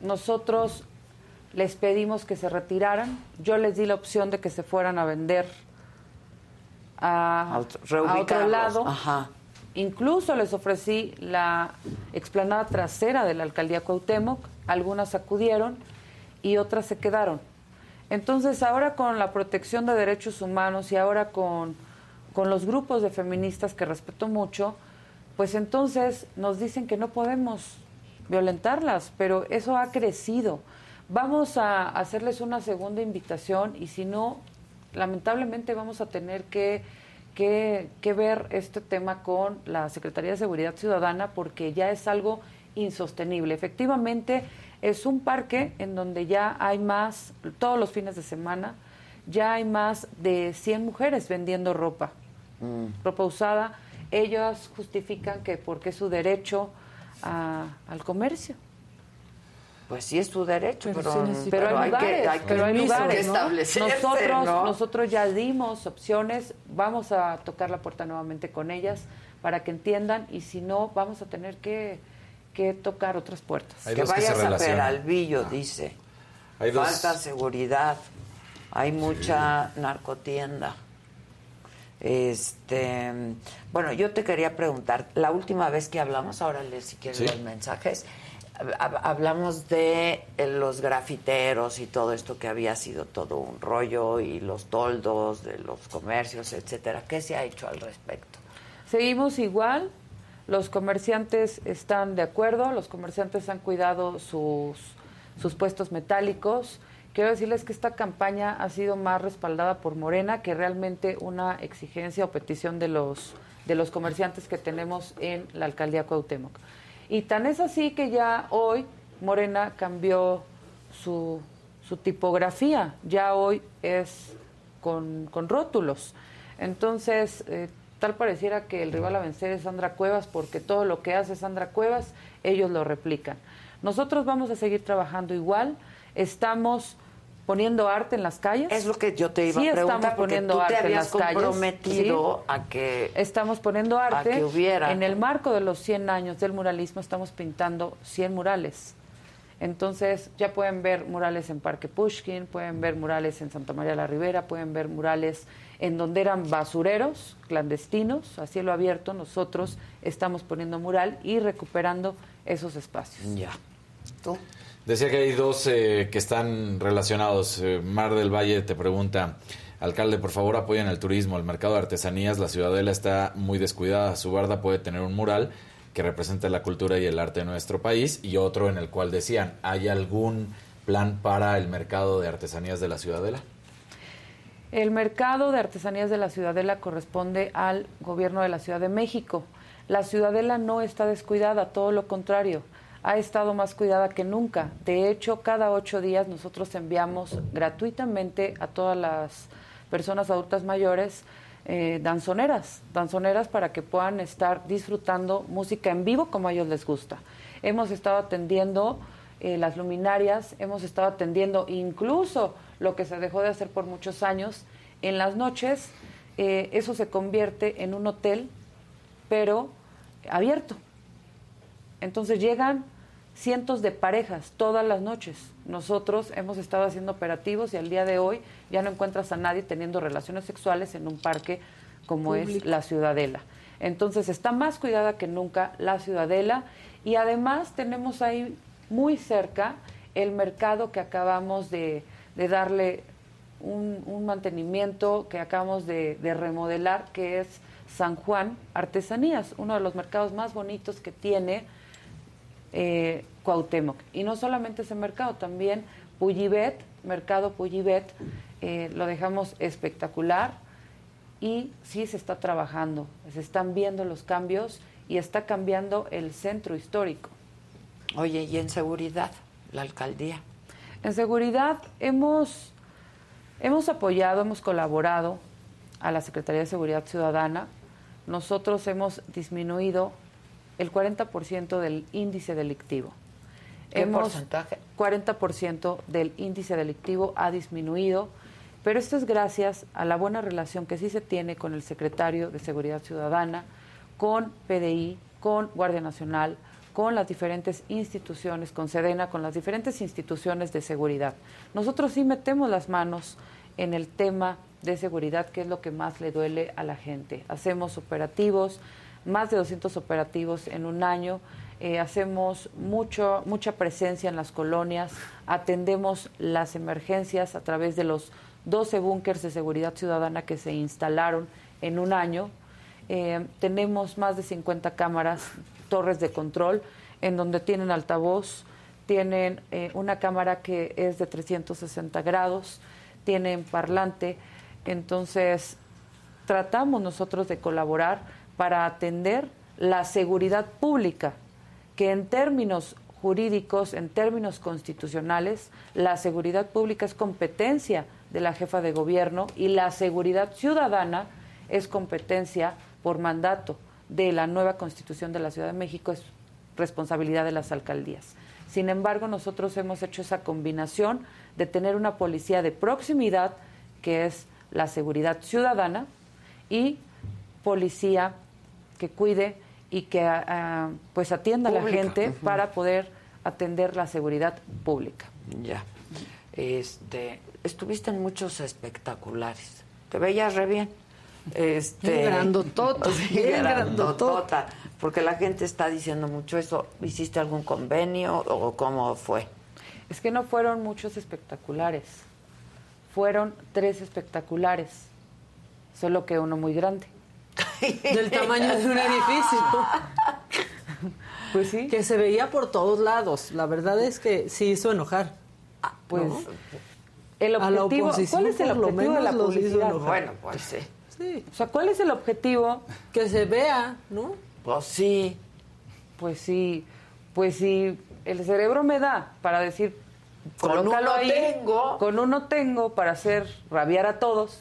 Nosotros les pedimos que se retiraran. Yo les di la opción de que se fueran a vender a, a otro lado. ajá. Incluso les ofrecí la explanada trasera de la alcaldía Cuauhtémoc. Algunas acudieron y otras se quedaron. Entonces, ahora con la protección de derechos humanos y ahora con, con los grupos de feministas que respeto mucho, pues entonces nos dicen que no podemos violentarlas, pero eso ha crecido. Vamos a hacerles una segunda invitación y si no, lamentablemente vamos a tener que, que, que ver este tema con la Secretaría de Seguridad Ciudadana porque ya es algo insostenible. Efectivamente, es un parque en donde ya hay más, todos los fines de semana, ya hay más de 100 mujeres vendiendo ropa, ropa usada. Ellas justifican que porque es su derecho a- al comercio. Pues sí es su derecho, pero, sí necesita- pero pero hay hay que, lugares, hay que, pero hay lugares, Nosotros, ¿no? nosotros ya dimos opciones, vamos a tocar la puerta nuevamente con ellas para que entiendan y si no, vamos a tener que, que tocar otras puertas. que vayas a Peralvillo, dice. Hay dos- Falta seguridad. Hay mucha narcotienda. Este, bueno, yo te quería preguntar, la última vez que hablamos, ahora le si quieres Sí. los mensajes, hablamos de eh, los grafiteros y todo esto que había sido todo un rollo y los toldos de los comercios, etcétera. ¿Qué se ha hecho al respecto? Seguimos igual, los comerciantes están de acuerdo, los comerciantes han cuidado sus, sus puestos metálicos. Quiero decirles que esta campaña ha sido más respaldada por Morena que realmente una exigencia o petición de los, de los comerciantes que tenemos en la alcaldía Cuauhtémoc. Y tan es así que ya hoy Morena cambió su, su tipografía, ya hoy es con, con rótulos. Entonces, eh, tal pareciera que el rival a vencer es Sandra Cuevas, porque todo lo que hace Sandra Cuevas, ellos lo replican. Nosotros vamos a seguir trabajando igual, estamos poniendo arte en las calles. Es lo que yo te iba Sí, a preguntar, estamos porque poniendo tú te arte en habías las calles. comprometido Sí. a que Estamos poniendo arte. que hubiera. En el marco de los 100 años del muralismo estamos pintando 100 murales. Entonces ya pueden ver murales en Parque Pushkin, pueden ver murales en Santa María la Ribera, pueden ver murales en donde eran basureros clandestinos, a cielo abierto. Nosotros estamos poniendo mural y recuperando esos espacios. Ya. ¿Tú? Decía que hay dos eh, que están relacionados. Eh, Mar del Valle te pregunta, alcalde, por favor apoyen el turismo, el mercado de artesanías, la ciudadela está muy descuidada, su barda puede tener un mural que represente la cultura y el arte de nuestro país y otro en el cual decían, ¿hay algún plan para el mercado de artesanías de la ciudadela? El mercado de artesanías de la Ciudadela corresponde al gobierno de la Ciudad de México. La Ciudadela no está descuidada, todo lo contrario, ha estado más cuidada que nunca. De hecho, cada ocho días nosotros enviamos gratuitamente a todas las personas adultas mayores eh, danzoneras, danzoneras para que puedan estar disfrutando música en vivo como a ellos les gusta. Hemos estado atendiendo eh, las luminarias, hemos estado atendiendo incluso lo que se dejó de hacer por muchos años. En las noches eh, eso se convierte en un hotel, pero abierto. Entonces llegan cientos de parejas todas las noches. Nosotros hemos estado haciendo operativos y al día de hoy ya no encuentras a nadie teniendo relaciones sexuales en un parque como es la Ciudadela. Entonces está más cuidada que nunca la Ciudadela y además tenemos ahí muy cerca el mercado que acabamos de, de darle un, un mantenimiento, que acabamos de, de remodelar, que es San Juan Artesanías, uno de los mercados más bonitos que tiene eh, Cuauhtémoc. Y no solamente ese mercado, también Puyibet, Mercado Puyibet, eh, lo dejamos espectacular y sí se está trabajando, se están viendo los cambios y está cambiando el centro histórico. Oye, ¿y en seguridad? La alcaldía. En seguridad hemos, hemos apoyado, hemos colaborado a la Secretaría de Seguridad Ciudadana. Nosotros hemos disminuido el 40% del índice delictivo. ¿Qué Hemos- porcentaje? 40% del índice delictivo ha disminuido, pero esto es gracias a la buena relación que sí se tiene con el secretario de Seguridad Ciudadana, con PDI, con Guardia Nacional, con las diferentes instituciones, con Sedena, con las diferentes instituciones de seguridad. Nosotros sí metemos las manos en el tema de seguridad, que es lo que más le duele a la gente. Hacemos operativos, más de 200 operativos en un año, eh, hacemos mucho, mucha presencia en las colonias, atendemos las emergencias a través de los 12 búnkers de seguridad ciudadana que se instalaron en un año. Eh, tenemos más de 50 cámaras, torres de control. en donde tienen altavoz, tienen eh, una cámara que es de 360 grados, tienen parlante, entonces tratamos nosotros de colaborar para atender la seguridad pública, que en términos jurídicos, en términos constitucionales, la seguridad pública es competencia de la jefa de gobierno y la seguridad ciudadana es competencia por mandato de la nueva constitución de la Ciudad de México, es responsabilidad de las alcaldías. Sin embargo, nosotros hemos hecho esa combinación de tener una policía de proximidad, que es la seguridad ciudadana, y policía que cuide y que ah, pues atienda a la gente para poder atender la seguridad pública. Ya. Este, estuviste en muchos espectaculares. Te veías re bien. Este, Bien grandotota, bien grandotota. Porque la gente está diciendo mucho eso. ¿Hiciste algún convenio o cómo fue? Es que no fueron muchos espectaculares, fueron tres espectaculares, solo que uno muy grande. Del tamaño de un edificio. Pues sí. Que se veía por todos lados. La verdad es que sí hizo enojar. Pues ¿no? el A la objetivo, ¿cuál es el objetivo de la publicidad? Bueno, pues sí. Sí. O sea, ¿cuál es el objetivo? Que se vea, ¿no? Pues sí. Pues sí, pues sí, el cerebro me da para decir, Con uno ahí, tengo. con uno tengo para hacer rabiar a todos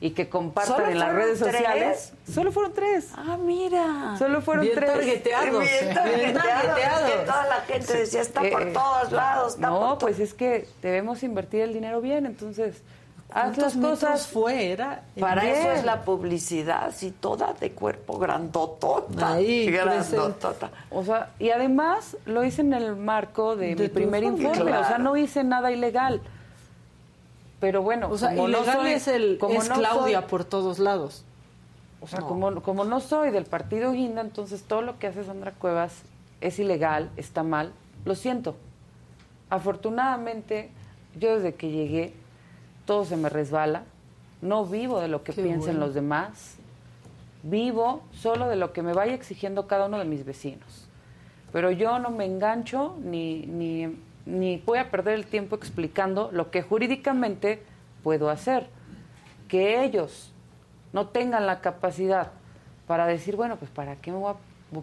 y que compartan ¿Solo en las redes tres? sociales. Solo fueron tres. Ah, mira. Solo fueron Bien tres. targeteados. Bien Bien targeteados, targeteados. que toda la gente decía, está por Eh, todos lados. Está No, por to-". pues es que debemos invertir el dinero bien, entonces haz las ¿Cuántos metros cosas fue? Era Para Bien. eso es la publicidad, así toda de cuerpo grandotota. Ahí, grandotota. O sea, y además lo hice en el marco de, De mi primer informe. o sea, no hice nada ilegal. Pero bueno, O sea, como no ilegal soy- es, el, como es no Claudia soy- por todos lados. o sea, no. como, como no soy del partido Guinda, entonces todo lo que hace Sandra Cuevas es ilegal, está mal. Lo siento. Afortunadamente, yo desde que llegué, todo se me resbala. No vivo de lo que Qué piensen bueno. los demás. Vivo solo de lo que me vaya exigiendo cada uno de mis vecinos. Pero yo no me engancho ni, ni, ni voy a perder el tiempo explicando lo que jurídicamente puedo hacer. Que ellos no tengan la capacidad para decir, bueno, pues ¿para qué me voy a,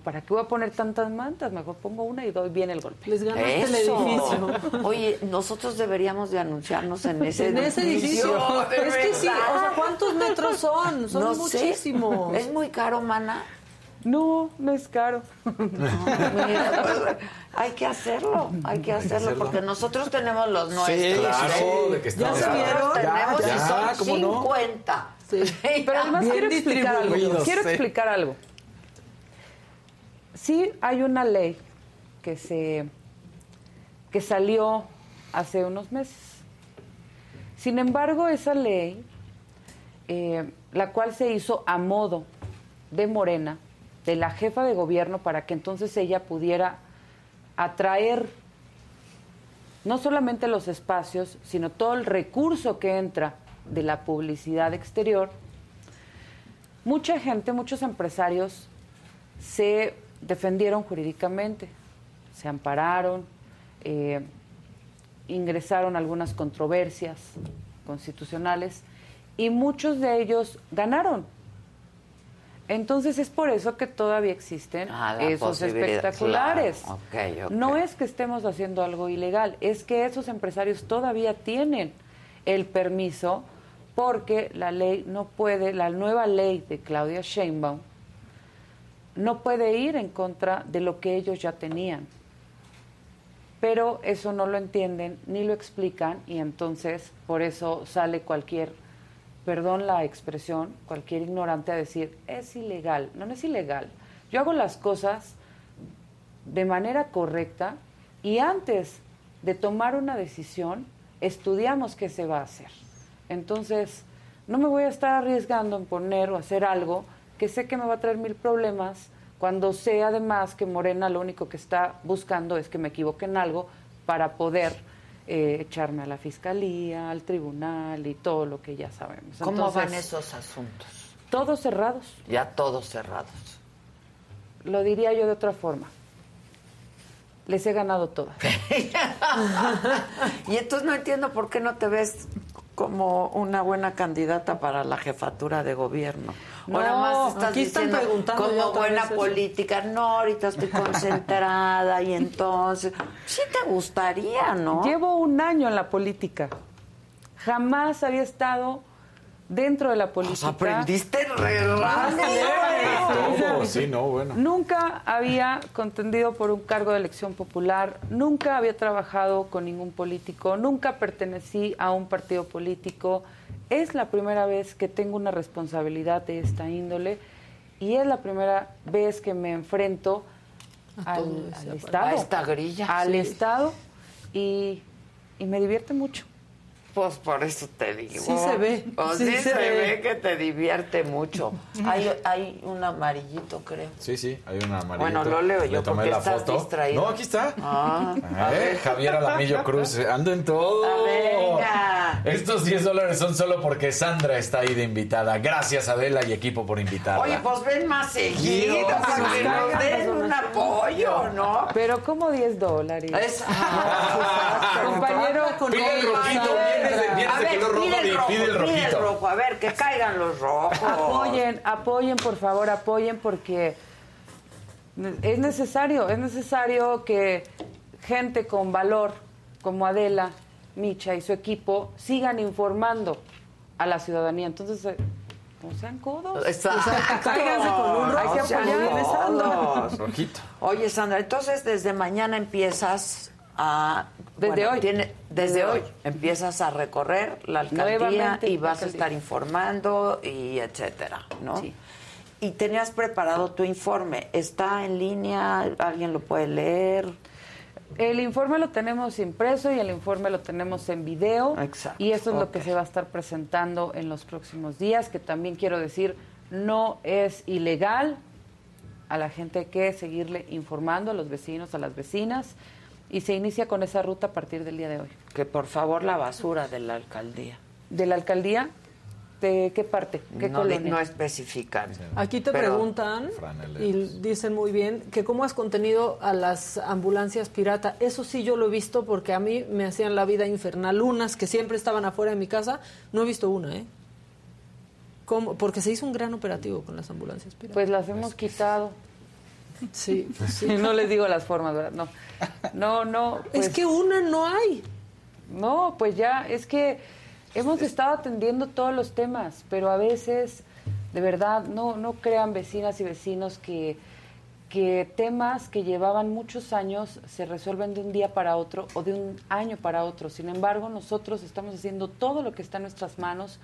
para qué voy a poner tantas mantas? Mejor pongo una y doy bien el golpe. Les ganaste el Eso. edificio. Oye, nosotros deberíamos de anunciarnos en ese En ese edificio. Es que sí, o sea. ¿cuántos metros son? Son No sé. muchísimos. Es muy caro, mana. No, no es caro. Mira, pues, hay que hacerlo, hay que hacerlo, porque nosotros tenemos los nuestros. claro, de que ¿Ya se vieron? Tenemos Ya, y son ¿cómo no? 50. Pero además Bien quiero explicar algo. Quiero sí. explicar algo. Sí hay una ley que se que salió hace unos meses. Sin embargo, esa ley, eh, la cual se hizo a modo de Morena, de la jefa de gobierno, para que entonces ella pudiera atraer no solamente los espacios, sino todo el recurso que entra de la publicidad exterior, mucha gente, muchos empresarios se defendieron jurídicamente, se ampararon, eh, ingresaron algunas controversias constitucionales y muchos de ellos ganaron. Entonces es por eso que todavía existen Ah, esos espectaculares. claro. No es que estemos haciendo algo ilegal, es que esos empresarios todavía tienen el permiso porque la ley no puede, la nueva ley de Claudia Sheinbaum no puede ir en contra de lo que ellos ya tenían. Pero eso no lo entienden ni lo explican y entonces por eso sale cualquier, perdón la expresión, cualquier ignorante a decir, es ilegal. No, es ilegal. Yo hago las cosas de manera correcta y antes de tomar una decisión, estudiamos qué se va a hacer. Entonces, no me voy a estar arriesgando en poner o hacer algo que sé que me va a traer mil problemas cuando sé además que Morena lo único que está buscando es que me equivoque en algo para poder eh, echarme a la fiscalía, al tribunal y todo lo que ya sabemos. ¿Cómo van esos asuntos? Todos cerrados. Ya todos cerrados. Lo diría yo de otra forma. les he ganado todas. y entonces no entiendo por qué no te ves como una buena candidata para la jefatura de gobierno. No, nada más estás aquí están diciendo preguntando como buena política. No, ahorita estoy concentrada y entonces sí te gustaría, ¿no? Llevo un año en la política. Jamás había estado dentro de la política. aprendiste re Todo, sí, no, bueno. Nunca había contendido por un cargo de elección popular, nunca había trabajado con ningún político, nunca pertenecí a un partido político. Es la primera vez que tengo una responsabilidad de esta índole y es la primera vez que me enfrento A al. Estado. A esta grilla, Al sí. Estado y, y me divierte mucho. Pues por eso te digo. Sí se ve, Pues sí sí, se se, ve. ve. que te divierte mucho. Hay, hay un amarillito, creo. Sí, sí, hay una amarillita. Bueno, lo leo Le yo tomé porque la estás foto. distraído. No, aquí está. Ah, a Eh, ver. Javier Alamillo Cruz, eh, ando en todo. A ver, venga. Estos 10 dólares son solo porque Sandra está ahí de invitada. Gracias Adela y equipo por invitarla. Oye, pues ven más seguido Quiero, para que sí. nos den un apoyo, ¿no? Pero como 10 dólares. Es- Compañero, con el rojito, Sandra. Vienes de- vienes A de ver, color rojo, pide el y rojo, pide el pide el rojito. rojo. A ver, que caigan los rojos. Apoyen, apoyen, por favor, apoyen porque es necesario, es necesario que gente con valor como Adela, Micha y su equipo sigan informando a la ciudadanía. Entonces, eh, no sean codos. Exacto. Cáiganse con un rojo. Hay que apoyar, Sandra. codos. Rojito. Oye, Sandra, entonces desde mañana empiezas a... Desde bueno, hoy. tiene- desde, Desde hoy. hoy. empiezas a recorrer la alcaldía Nuevamente y vas a estar informando y etcétera, ¿no? Sí. Y tenías preparado tu informe. ¿Está en línea? ¿Alguien lo puede leer? El informe lo tenemos impreso y el informe lo tenemos en video. Exacto, Y eso es lo que se va a estar presentando en los próximos días, que también quiero decir, no es ilegal. A la gente hay que seguirle informando, a los vecinos, a las vecinas. Y se inicia con esa ruta a partir del día de hoy. Que por favor la basura de la alcaldía. ¿De la alcaldía? ¿De qué parte? ¿Qué no, colonia? no especifican. Aquí te Pero- preguntan y dicen muy bien que cómo has contenido a las ambulancias pirata. Eso sí yo lo he visto porque a mí me hacían la vida infernal. Unas que siempre estaban afuera de mi casa, no he visto una, ¿eh? ¿Cómo? Porque se hizo un gran operativo con las ambulancias piratas. Pues las hemos quitado. Sí, sí. no les digo las formas, ¿verdad? No, no, no. Es que una no hay. No, pues ya, es que hemos estado atendiendo todos los temas, pero a veces, de verdad, no, no crean vecinas y vecinos que, que temas que llevaban muchos años se resuelven de un día para otro o de un año para otro. Sin embargo, nosotros estamos haciendo todo lo que está en nuestras manos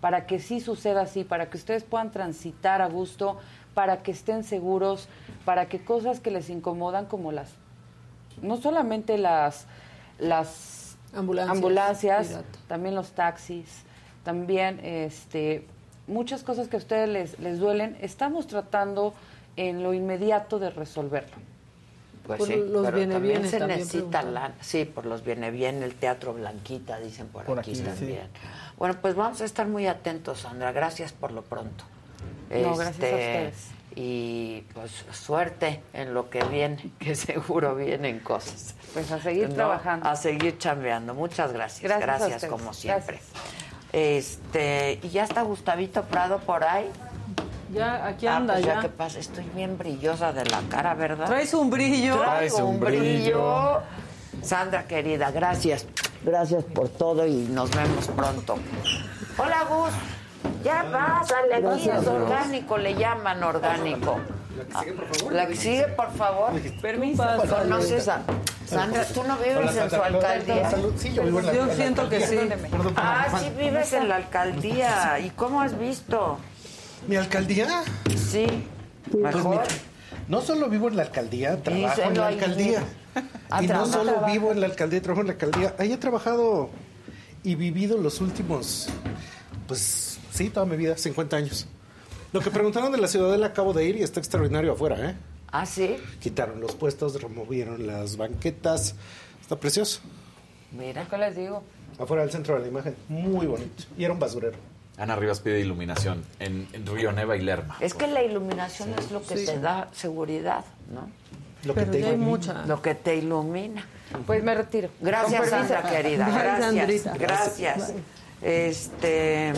para que sí suceda así, para que ustedes puedan transitar a gusto, para que estén seguros, para que cosas que les incomodan como las no solamente las las Ambulancias, también los taxis, también este muchas cosas que a ustedes les, les duelen, estamos tratando en lo inmediato de resolverlo. Pues Por sí, los pero viene también se también necesita lana. Sí, por los viene bien, el Teatro Blanquita, dicen por, Por aquí, aquí, sí. Bueno, pues vamos a estar muy atentos, Sandra. Gracias por lo pronto. Este, No, gracias a ustedes. Y pues suerte en lo que viene, que seguro vienen cosas. Pues a seguir No, trabajando. A seguir chambeando. Muchas gracias. Gracias como siempre. Este, y ya está Gustavito Prado por ahí. Ya, aquí Ah, anda, pues ya. ¿Qué pasa? Estoy bien brillosa de la cara, ¿verdad? Traes un brillo. Traes un un brillo. brillo. Sandra, querida, gracias. Gracias por todo y nos vemos pronto. Hola, Gus. Ya pásale, aquí es orgánico, le llaman orgánico. La que sigue, por favor. Permiso. ¿Conoces a Sandra? ¿Tú no vives en su alcaldía? Sí, yo vivo en la Yo en la siento que sí. Ah, sí vives en la alcaldía. ¿Y cómo has visto? ¿Mi alcaldía? Sí, Pues mejor. no solo vivo en la alcaldía, trabajo en la alcaldía. Y no solo vivo en la alcaldía, trabajo en la alcaldía. Ahí he trabajado y vivido los últimos, pues sí, toda mi vida, 50 años. Lo que preguntaron de la ciudadela acabo de ir y está extraordinario afuera, ¿eh? ¿Ah, sí? Quitaron los puestos, removieron las banquetas. Está precioso. Mira. ¿Qué les digo? Afuera del centro de la imagen. Muy bonito. Y era un basurero. Ana Rivas pide iluminación en, en Río Neva y Lerma. Es que la iluminación es lo que te da seguridad, ¿no? Lo que te hay ilumina. mucha. Lo que te ilumina. Pues me retiro. Gracias. Sandra querida. Gracias. Gracias. Este,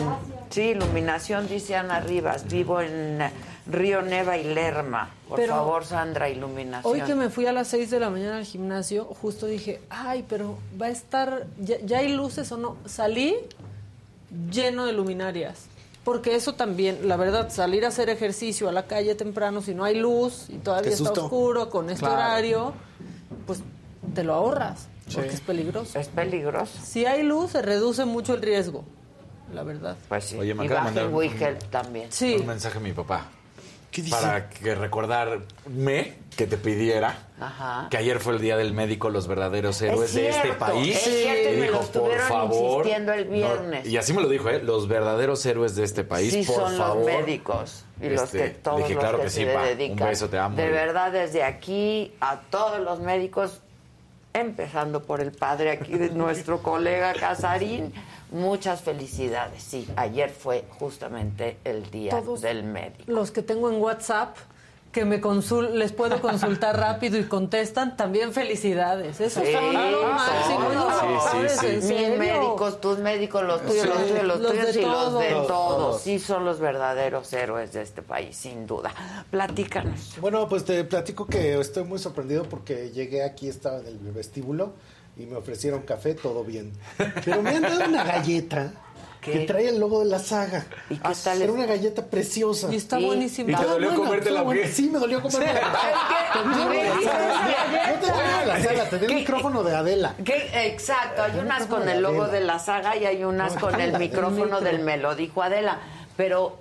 sí, iluminación, dice Ana Rivas. Vivo en Río Neva y Lerma. Por Pero favor, Sandra, iluminación. Hoy que me fui a las 6 de la mañana al gimnasio, justo dije, ay, pero va a estar, ya, ya hay luces o no. Salí lleno de luminarias. Porque eso también, la verdad, salir a hacer ejercicio a la calle temprano, si no hay luz y todavía está oscuro con este Claro. horario, pues te lo ahorras, porque es peligroso. Es peligroso. Si hay luz, se reduce mucho el riesgo, la verdad. Pues sí. Oye, me y acaba de baja el también. Sí. Un mensaje a mi papá. ¿Qué dice? Para que recordarme que te pidiera Ajá. que ayer fue el día del médico, los verdaderos héroes Es de este país. es cierto, y Y me dijo, lo por estuvieron favor. insistiendo el no, viernes. y así me lo dijo, ¿eh? Los verdaderos héroes de este país, sí por son favor. los médicos y los Este, que todos dije, los claro que, que se sí, pa, un dedican. beso, te amo. De verdad, desde aquí a todos los médicos, empezando por el padre aquí de nuestro colega Casarín, muchas felicidades. Sí, ayer fue justamente el día Todos del médico. Los que tengo en WhatsApp, que me consul les puedo consultar rápido y contestan, también felicidades. Eso Sí, son lo máximo. Sí, sí, sí. en Mis médicos, tus médicos, los tuyos, Sí. los tuyos, los, Los tuyos y los de todos. todos. Sí, son los verdaderos héroes de este país, sin duda. Platícanos. Bueno, pues te platico que estoy muy sorprendido porque llegué aquí, estaba en el vestíbulo y me ofrecieron café, todo bien. Pero me han dado una galleta ¿Qué? que trae el logo de la saga. ¿Y qué tal? Era una galleta preciosa. Y está buenísima. ¿Y te dolió o qué? bueno. Sí, me dolió comerla. No te a la sala, te di el micrófono de Adela. ¿Qué? Exacto, hay unas con el logo de la saga y hay unas con el micrófono del me lo dijo Adela. Pero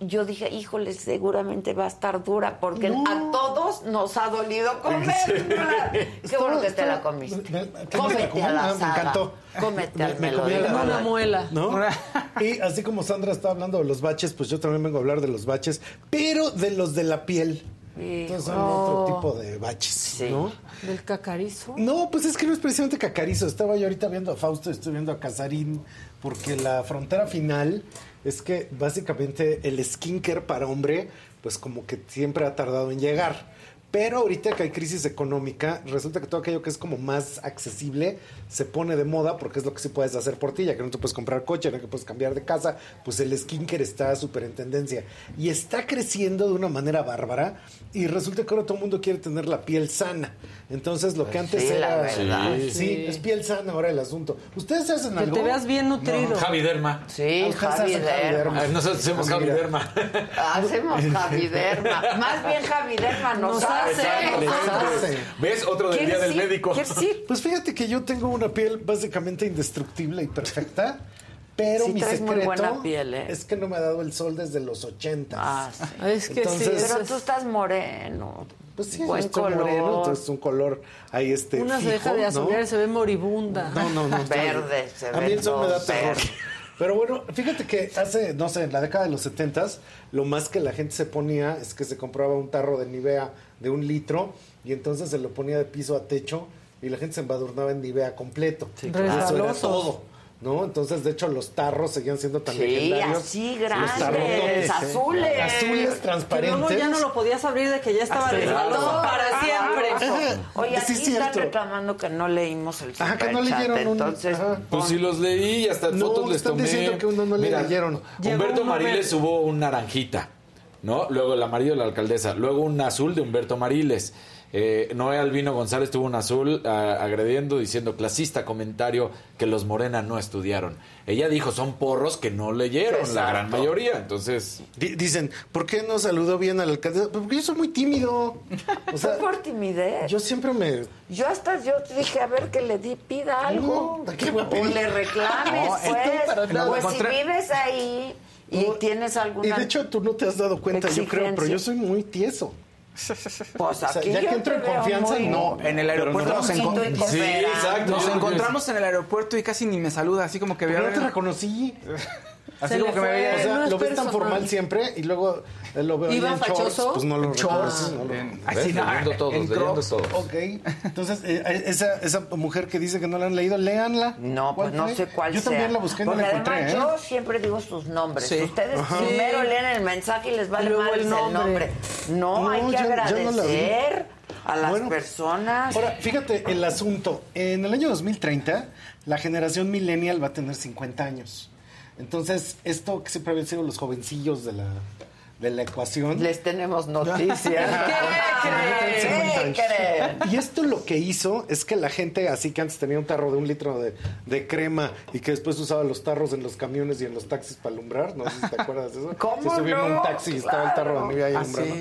yo dije, híjole, seguramente va a estar dura porque No. a todos nos ha dolido comerla. Qué bueno que te la comiste. Me- me- ¿qué me la Cómete comí? a la me encantó. Cómete al Me- comí la- Una muela. ¿No? Y así como Sandra está hablando de los baches, pues yo también vengo a hablar de los baches, pero de los de la piel. Entonces son otro tipo de baches, Sí. ¿no? Del cacarizo. No, pues es que no es precisamente Cacarizo. Estaba yo ahorita viendo a Fausto, estoy viendo a Casarín, porque la frontera final es que básicamente el skincare para hombre, pues como que siempre ha tardado en llegar. Pero ahorita que hay crisis económica, resulta que todo aquello que es como más accesible se pone de moda porque es lo que sí puedes hacer por ti, ya que no te puedes comprar coche, no que puedes cambiar de casa, pues el skincare está súper en tendencia. Y está creciendo de una manera bárbara y resulta que ahora todo el mundo quiere tener la piel sana. Entonces lo que antes sí, la era... verdad. Sí, Sí. es piel sana ahora el asunto. ¿Ustedes hacen Que algo? te veas bien nutrido. Javi Derma. Sí, Ustedes Javi hacen Derma. Ay, Nosotros hacemos Ah, Javi mira. Derma. Hacemos Javi Derma. Más bien Javi Derma nos, Nos hace. hace. Les hace. ¿Ves? Otro del día ¿Quieres del médico. Pues fíjate que yo tengo una piel básicamente indestructible y perfecta, pero Sí mi traes muy secreto buena piel, ¿eh? es que no me ha dado el sol desde los 80. Ah, sí. Es que sí. Entonces- Pero es- tú estás moreno. Pues sí, Buen estoy color. moreno, entonces es un color ahí este Una se fijo, deja de ¿no? asolear y se ve moribunda. No, no, no. Verde, se A ve mí el sol me da terror. Pero bueno, fíjate que hace, no sé, en la década de los 70 lo más que la gente se ponía es que se compraba un tarro de Nivea de un litro y entonces se lo ponía de piso a techo y la gente se embadurnaba en Nivea completo. Y Eso era todo. ¿No? Entonces, de hecho, los tarros seguían siendo tan Sí, legendarios. así Los grandes, ¿eh? azules. Azules Que transparentes. luego ya no lo podías abrir de que ya estaba resbaloso Todo para siempre. Ajá. Oye, Sí, aquí es están reclamando que no leímos el Ajá, que no leyeron un- entonces ajá. Pues sí los leí y hasta No, fotos les están diciendo que uno no le Mira, leyeron. Humberto verde. hubo un naranjita, ¿no? Luego el amarillo de la alcaldesa. Luego un azul de Humberto Mariles. Eh, Noé Albino González tuvo un azul ah, agrediendo, diciendo clasista comentario que los Morena no estudiaron. Ella dijo, son porros que no leyeron, la gran mayoría. Entonces, Di- Dicen, ¿por qué no saludó bien al alcalde? Pues Porque yo soy muy tímido. O sea, por timidez. yo siempre me... Yo hasta yo te dije, a ver que le di, pida algo. No, ¿de qué voy a o le reclames, No, pues. para. Pues si vives ahí y No, tienes alguna... Y de hecho tú no te has dado cuenta, yo creo, pero yo soy muy tieso. pues o sea, aquí ya yo que entro en confianza, muy- no. En el aeropuerto no, nos, y cooperando. exacto. nos encontramos en el aeropuerto y casi ni me saluda, así como que Pero veo. no te reconocí. Así Se como que me veía. O sea, no lo ves tan formal siempre y luego eh, lo veo ¿Iba en shorts, fachoso? pues no lo Shorts, reconocí, no lo- en- ¿ves? así, no, leyendo todos, en leyendo todos. Ok, entonces eh, esa, esa mujer que dice que no la han leído, léanla. No, pues ¿Cuál no sé cuál Yo sea. también la busqué y no la encontré, además ¿eh? yo siempre digo sus nombres. Sí. Ustedes Ajá. primero Sí. leen el mensaje y les vale más el nombre. No, No, hay que agradecer. a las Bueno, personas. Ahora, fíjate el asunto. En el año 2030, la generación millennial va a tener 50 años. Entonces, esto que siempre habían sido los jovencillos de la, de la ecuación. Les tenemos noticias. ¿Qué? ¿Qué creen? Y esto lo que hizo es que la gente, así que antes tenía un tarro de un litro de, de crema y que después usaba los tarros en los camiones y en los taxis para alumbrar, no sé si te acuerdas de eso. ¿Cómo Se subía en no? un taxi y estaba el tarro de Nivea ahí Ah, alumbrando.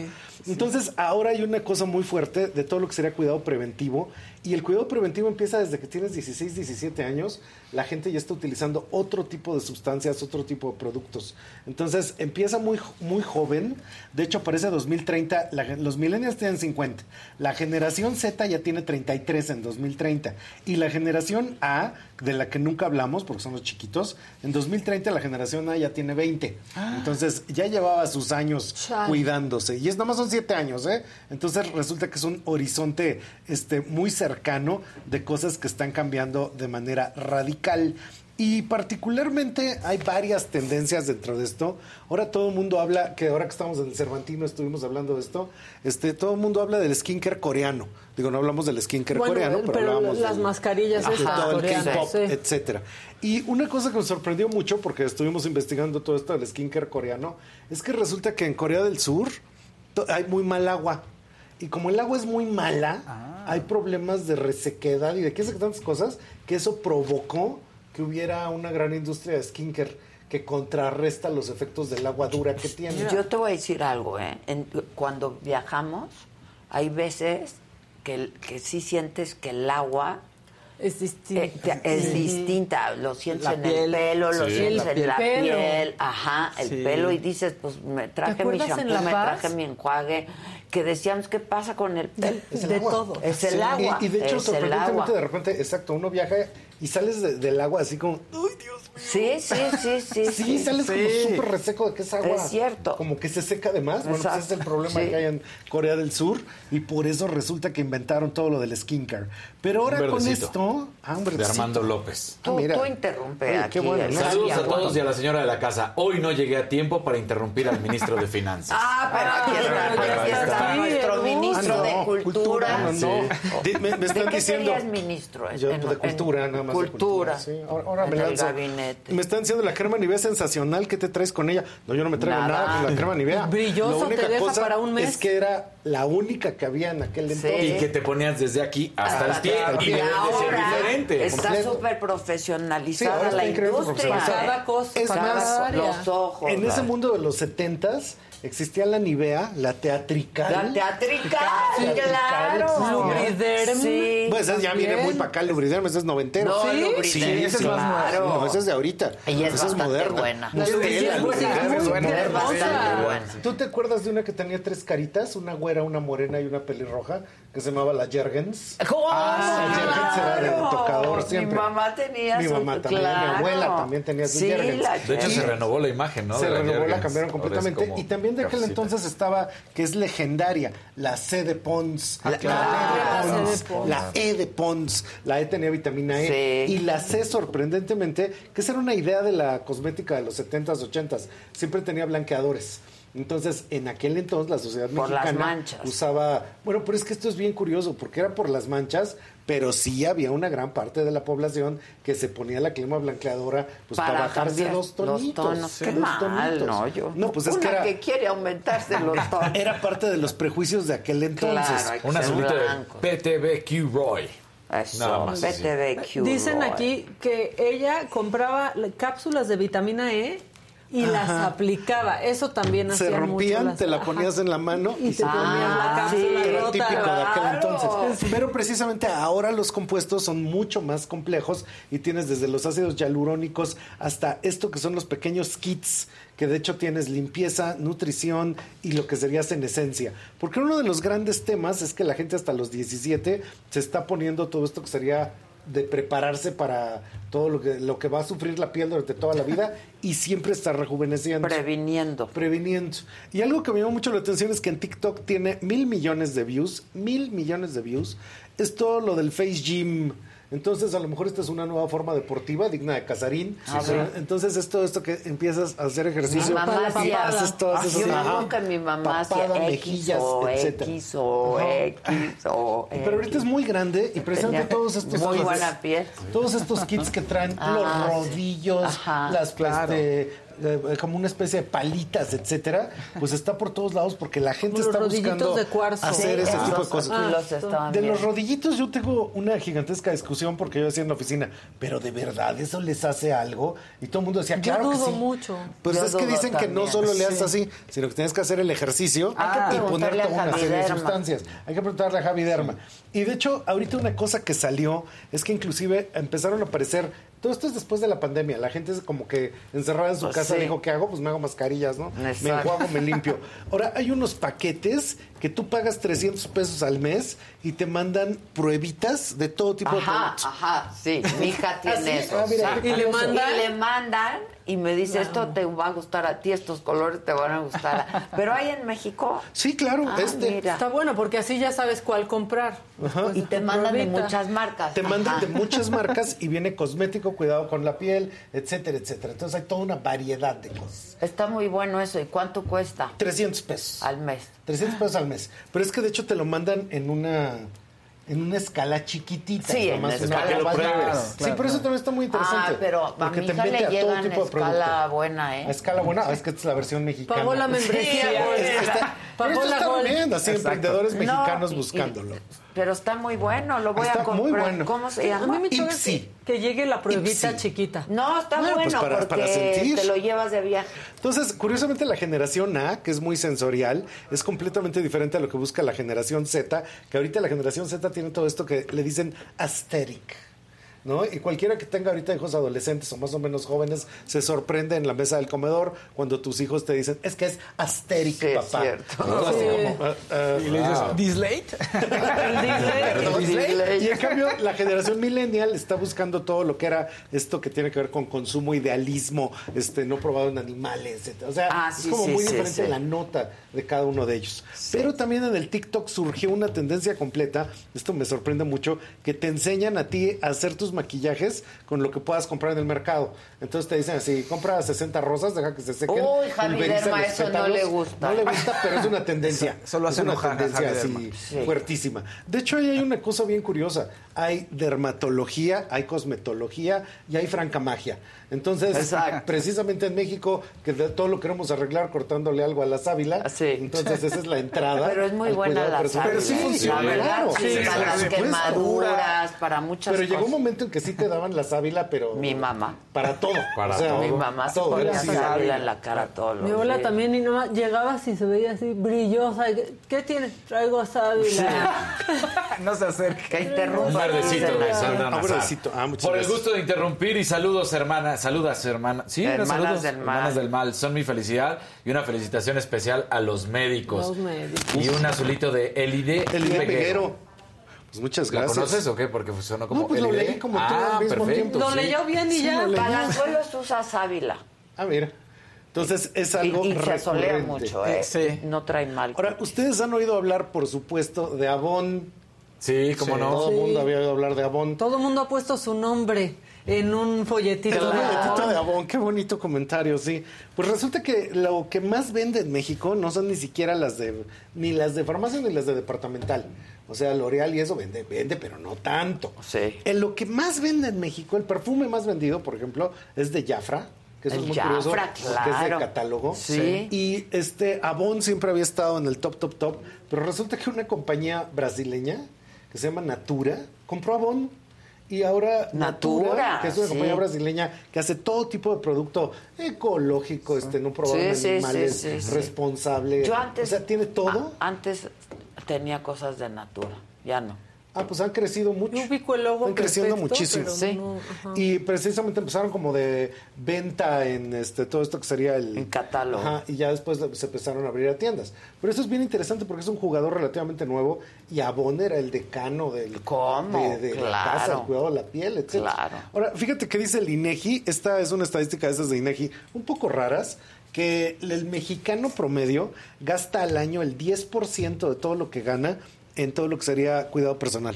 Entonces, ahora hay una cosa muy fuerte de todo lo que sería cuidado preventivo. Y el cuidado preventivo empieza desde que tienes 16, 17 años. La gente ya está utilizando otro tipo de sustancias, otro tipo de productos. Entonces, empieza muy, muy joven. De hecho, parece 2030. la los millennials tienen 50. La generación Z ya tiene 33 en 2030. Y la generación A, de la que nunca hablamos, porque son los chiquitos, en 2030 la generación A ya tiene 20. Entonces, ya llevaba sus años Chale. cuidándose. Y es nada más son siete años, ¿eh? Entonces resulta que es un horizonte este, muy cercano de cosas que están cambiando de manera radical. Y particularmente hay varias tendencias dentro de esto. Ahora todo el mundo habla, que ahora que estamos en el Cervantino estuvimos hablando de esto, este, todo el mundo habla del skincare coreano. Digo, no hablamos del skincare Bueno, coreano, pero, pero hablamos las del- mascarillas de todo el coreanas, K-pop, sí. etcétera. Y una cosa que me sorprendió mucho, porque estuvimos investigando todo esto del skincare coreano, es que resulta que en Corea del Sur to- hay muy mal agua. Y como el agua es muy mala, Ah. hay problemas de resequedad y de qué sé qué tantas cosas, que eso provocó que hubiera una gran industria de skincare que contrarresta los efectos del agua dura que tiene. Yo te voy a decir algo, ¿eh? En- cuando viajamos, hay veces que, que sí sientes que el agua Es distinta. eh, es distinta. Lo sientes La en piel. el pelo, lo Sí. sientes La en piel. la Pelo. piel, ajá, el Sí. pelo y dices, pues me traje mi shampoo, me Paz? traje mi enjuague, que decíamos, ¿qué pasa con el pelo? Es el de agua. todo. Es el Sí, agua. Y, y de hecho, es el sorprendentemente, agua. de repente, exacto, uno viaja y sales de- del agua así como, ¡ay, Dios mío! Sí, sí, sí, sí. Sí, sales como súper reseco de que es agua. Es cierto. Como que se seca de más. Bueno, pues Exacto. ese es el problema Sí. que hay en Corea del Sur. Y por eso resulta que inventaron todo lo del skincare. Pero ahora Un con esto. Ah, un De. Armando López. Tú, Ah, mira. tú interrumpe Oye, aquí. qué bueno. Saludos a todos y a la señora de la casa. Hoy no llegué a tiempo para interrumpir al ministro de Finanzas. Ah, pero aquí está, pero aquí ahí está está. nuestro Ah, no, ministro de no, Cultura. No, no. Me, me ¿De están qué diciendo. serías ministro? Yo En- de en- cultura, nada más. de Cultura. sí. Ahora, ahora En me el lanzo. gabinete. Me están diciendo la crema Nivea sensacional. ¿Qué te traes con ella? No, yo no me traigo Nada. nada, con la crema Nivea. Brilloso, La única te deja cosa para un mes. Es que era la única que había en aquel Sí. entonces. Y que te ponías desde aquí hasta, Hasta el pie. Y de ahora diferente. Está súper profesionalizada la increíble industria. Cada cosa, Es cada más, área. Los ojos. En ese mundo de los setentas existía la Nivea, la teatrical. La teatrical, Teatrical claro. Lubriderm. Sí. Pues ya viene muy para acá, el Lubriderm, ese es noventero. No, ¿Sí? Sí, ese es más claro. No, ese es de ahorita. Ella es Esa bastante moderna. buena. La Lubriderm, sí, es. Es buena. ¿Tú te acuerdas de una que tenía tres caritas? Una güera, una morena y una pelirroja, que se llamaba la Jergens. ¿Cómo? Ah, la Jergens era tocador siempre. Mi mamá tenía Mi su- mamá también, claro. mi abuela también tenía su sí, Jergens. la De hecho, Y- se renovó la imagen, ¿no? se la renovó, la cambiaron completamente. Y también de aquel cafecita. entonces estaba, que es legendaria, la C de Pons. Ah, la. E C de Pons, Pons. la E de Pons. La E tenía vitamina E. Sí. Y la C, sorprendentemente, que esa era una idea de la cosmética de los 70s, 80s. Siempre tenía blanqueadores. Entonces, en aquel entonces, la sociedad Por las mexicana usaba. Bueno, pero es que esto es bien curioso, porque era por las manchas, pero sí había una gran parte de la población que se ponía la crema blanqueadora pues, para, Para bajarse dos tonitos. Los tonos. Qué dos mal, tonitos. ¿no? Yo. No, pues es Una que era, quiere aumentarse los tonos. era parte de los prejuicios de aquel entonces. Claro, que Un azulito de. PTBQ Roy. Eso. PTBQ. Dicen Roy. aquí que ella compraba la- cápsulas de vitamina E y las aplicaba. Eso también se hacían mucho rompían, las- te la Ajá. ponías en la mano Y te se- ponías la cápsula sí, era rota. típico de aquel entonces. Pero precisamente ahora los compuestos son mucho más complejos y tienes desde los ácidos hialurónicos hasta esto que son los pequeños kits, que de hecho tienes limpieza, nutrición y lo que sería senescencia. Porque uno de los grandes temas es que la gente hasta los 17 se está poniendo todo esto que sería de prepararse para todo lo que, lo que va a sufrir la piel durante toda la vida y siempre está rejuveneciendo. Previniendo. Previniendo. Y algo que me llamó mucho la atención es que en TikTok tiene mil millones de views, mil millones de views. Es todo lo del Face Gym, Entonces, a lo mejor esta es una nueva forma deportiva digna de Casarín. Ah, sí. entonces es todo esto que empiezas a hacer ejercicio. Mi mamá hacía- haces todas Ah, esas yo ajá, mi mamá hacía papada, X mejillas, o etcétera. X o Ajá. X o Pero ahorita es muy grande y Tenía todos estos muy kits- buena piel. todos estos kits que traen Ah, los sí. rodillos, las claro. este, eh, como una especie de palitas, etcétera, pues está por todos lados porque la gente Como está buscando de cuarzo. hacer Sí, ese tipo de cosas. los de los rodillitos yo tengo una gigantesca discusión porque yo decía en la oficina, pero de verdad eso les hace algo y todo el mundo decía, Yo claro que dudo sí. mucho. Pues Yo es que dicen que no solo le haces Sí. así, sino que tienes que hacer el ejercicio Hay que y poner preguntarle a toda una serie de sustancias. Hay que preguntarle a Javi Derma. Y de hecho, ahorita una cosa que salió es que inclusive empezaron a aparecer, todo esto es después de la pandemia, la gente es como que encerrada en su Pues casa sí. dijo, ¿qué hago? Pues me hago mascarillas, ¿no? Me enjuago, me limpio. Ahora, hay unos paquetes que tú pagas 300 pesos al mes y te mandan pruebitas de todo tipo de Ajá, productos. ajá, sí. Mi hija tiene eso. Ah, mira. Y le mandan y me dice, esto te va a gustar a ti, estos colores te van a gustar. a-". Pero hay en México. Sí, claro. Ah, este, mira. Está bueno porque así ya sabes cuál comprar. Y te mandan de muchas marcas. Te mandan Ajá. de muchas marcas y viene cosmético, cuidado con la piel, etcétera, etcétera. Entonces hay toda una variedad de cosas. Está muy bueno eso. ¿Y cuánto cuesta? 300 pesos. Al mes. 300 pesos al mes. Pero es que de hecho te lo mandan en una en una escala chiquitita. Sí, en nomás escala una que lo. Sí, Claro, pero eso también está muy interesante. Ah, pero a porque mi te hija mete le a todo tipo de escala buena, ¿eh? A escala buena, Ah, es que esta es la versión mexicana. Pagó la membresía, Sí, es que está- Pagó pero esto la está bien, así Exacto. emprendedores No, mexicanos y- y- buscándolo. Pero está muy bueno, lo voy Está a comprar. muy bueno. ¿Cómo se A llama? mí me choca que, que llegue la pruebita chiquita. No, está Bueno, bueno, pues para- porque para sentir. te lo llevas de viaje. Entonces, curiosamente la generación A, que es muy sensorial, es completamente diferente a lo que busca la generación Z, que ahorita la generación Z tiene todo esto que le dicen aesthetic. ¿No? Y cualquiera que tenga ahorita hijos adolescentes o más o menos jóvenes se sorprende en la mesa del comedor cuando tus hijos te dicen, es que es aesthetic, Sí, es papá. cierto. ¿No? Así Sí. como, ah, ah, Y le dices, wow. ¿Dislate? Perdón. Dislate. Y en cambio, la generación millennial está buscando todo lo que era esto que tiene que ver con consumo, idealismo, este, no probado en animales, etc. O sea, Ah, es como sí, muy sí, diferente sí. la nota de cada uno de ellos. Pero también en el TikTok surgió una tendencia completa, esto me sorprende mucho, que te enseñan a ti a hacer tus maquillajes con lo que puedas comprar en el mercado. Entonces te dicen así, compra 60 rosas, deja que se sequen. Uy, Javi pulveriza Derma, los eso no le gusta. No le gusta, pero es una tendencia. Solo es hace una tendencia así. Sí. fuertísima. De hecho, ahí hay una cosa bien curiosa. Hay dermatología, hay cosmetología y hay franca magia. Entonces, Exacto. precisamente en México, que de todo lo queremos arreglar cortándole algo a la sábila, Sí. entonces esa es la entrada. Pero es muy buena la personal. sábila. Pero sí funciona, La verdad, claro. sí, para las quemaduras, para muchas Pero llegó un cosas. momento en que sí te daban la sábila, pero... Mi mamá. Para todo. Para O sea, todo. Mi mamá se todo, ponía sábila en la cara todos los Mi abuela días. también y no llegabas y se veía así brillosa. ¿Qué tienes? Traigo sábila. no se acerque. Que interrumpa. Un verdecito, Ah, a verdecito. Ah, muchas Por el gusto de interrumpir y saludos, Saludas, hermanas. Sí, Hermanas saludos, del mal. hermanas del mal. Son mi felicidad y una felicitación especial a los médicos. Los médicos. Y un azulito de Elide, Elide Peguero. Peguero. Pues muchas ¿La gracias. conoces o qué? Porque sonó como No, pues lo Elide. leí como tú ah, al mismo perfecto. tiempo. Lo sí. leyó bien y Sí, ya. lo leí. Palazuelos usa sábila. Ah, mira. Entonces es Y, algo y se asolea recurrente. mucho, ¿eh? Sí. No trae mal. Ahora, ustedes han oído hablar, por supuesto, de Avon. Sí, cómo Sí. no. Todo el Sí. mundo había oído hablar de Avon. Todo el mundo ha puesto su nombre en un folletito. El de folletito de Avon, qué bonito comentario, sí. Pues resulta que lo que más vende en México no son ni siquiera las de, ni las de farmacia ni las de departamental. O sea, L'Oreal y eso vende, vende, pero no tanto. Sí. En lo que más vende en México, el perfume más vendido, por ejemplo, es de Jafra. Que eso El es muy Jafra, curioso, porque es de claro. catálogo. Sí. Y este Avon siempre había estado en el top, top, top. Pero resulta que una compañía brasileña que se llama Natura compró Avon. Y ahora Natura, Natura, que es una sí. compañía brasileña que hace todo tipo de producto ecológico, este, no probado Sí, animales, responsable. Yo antes. o sea, tiene todo. a- antes tenía cosas de natura. Ya no. Ah, pues han crecido mucho. Yo ubico el logo Están creciendo perfecto, muchísimo. pero Sí. no. Y precisamente empezaron como de venta en este todo esto que sería el En catálogo. Ajá, y ya después se empezaron a abrir a tiendas. Pero eso es bien interesante porque es un jugador relativamente nuevo y Avon era el decano del ¿Cómo? de, de la Claro. casa, el cuidado de la piel, etc. Claro. Ahora, fíjate que dice el INEGI, esta es una estadística de esas de INEGI un poco raras que el mexicano promedio gasta al año el 10% de todo lo que gana en todo lo que sería cuidado personal.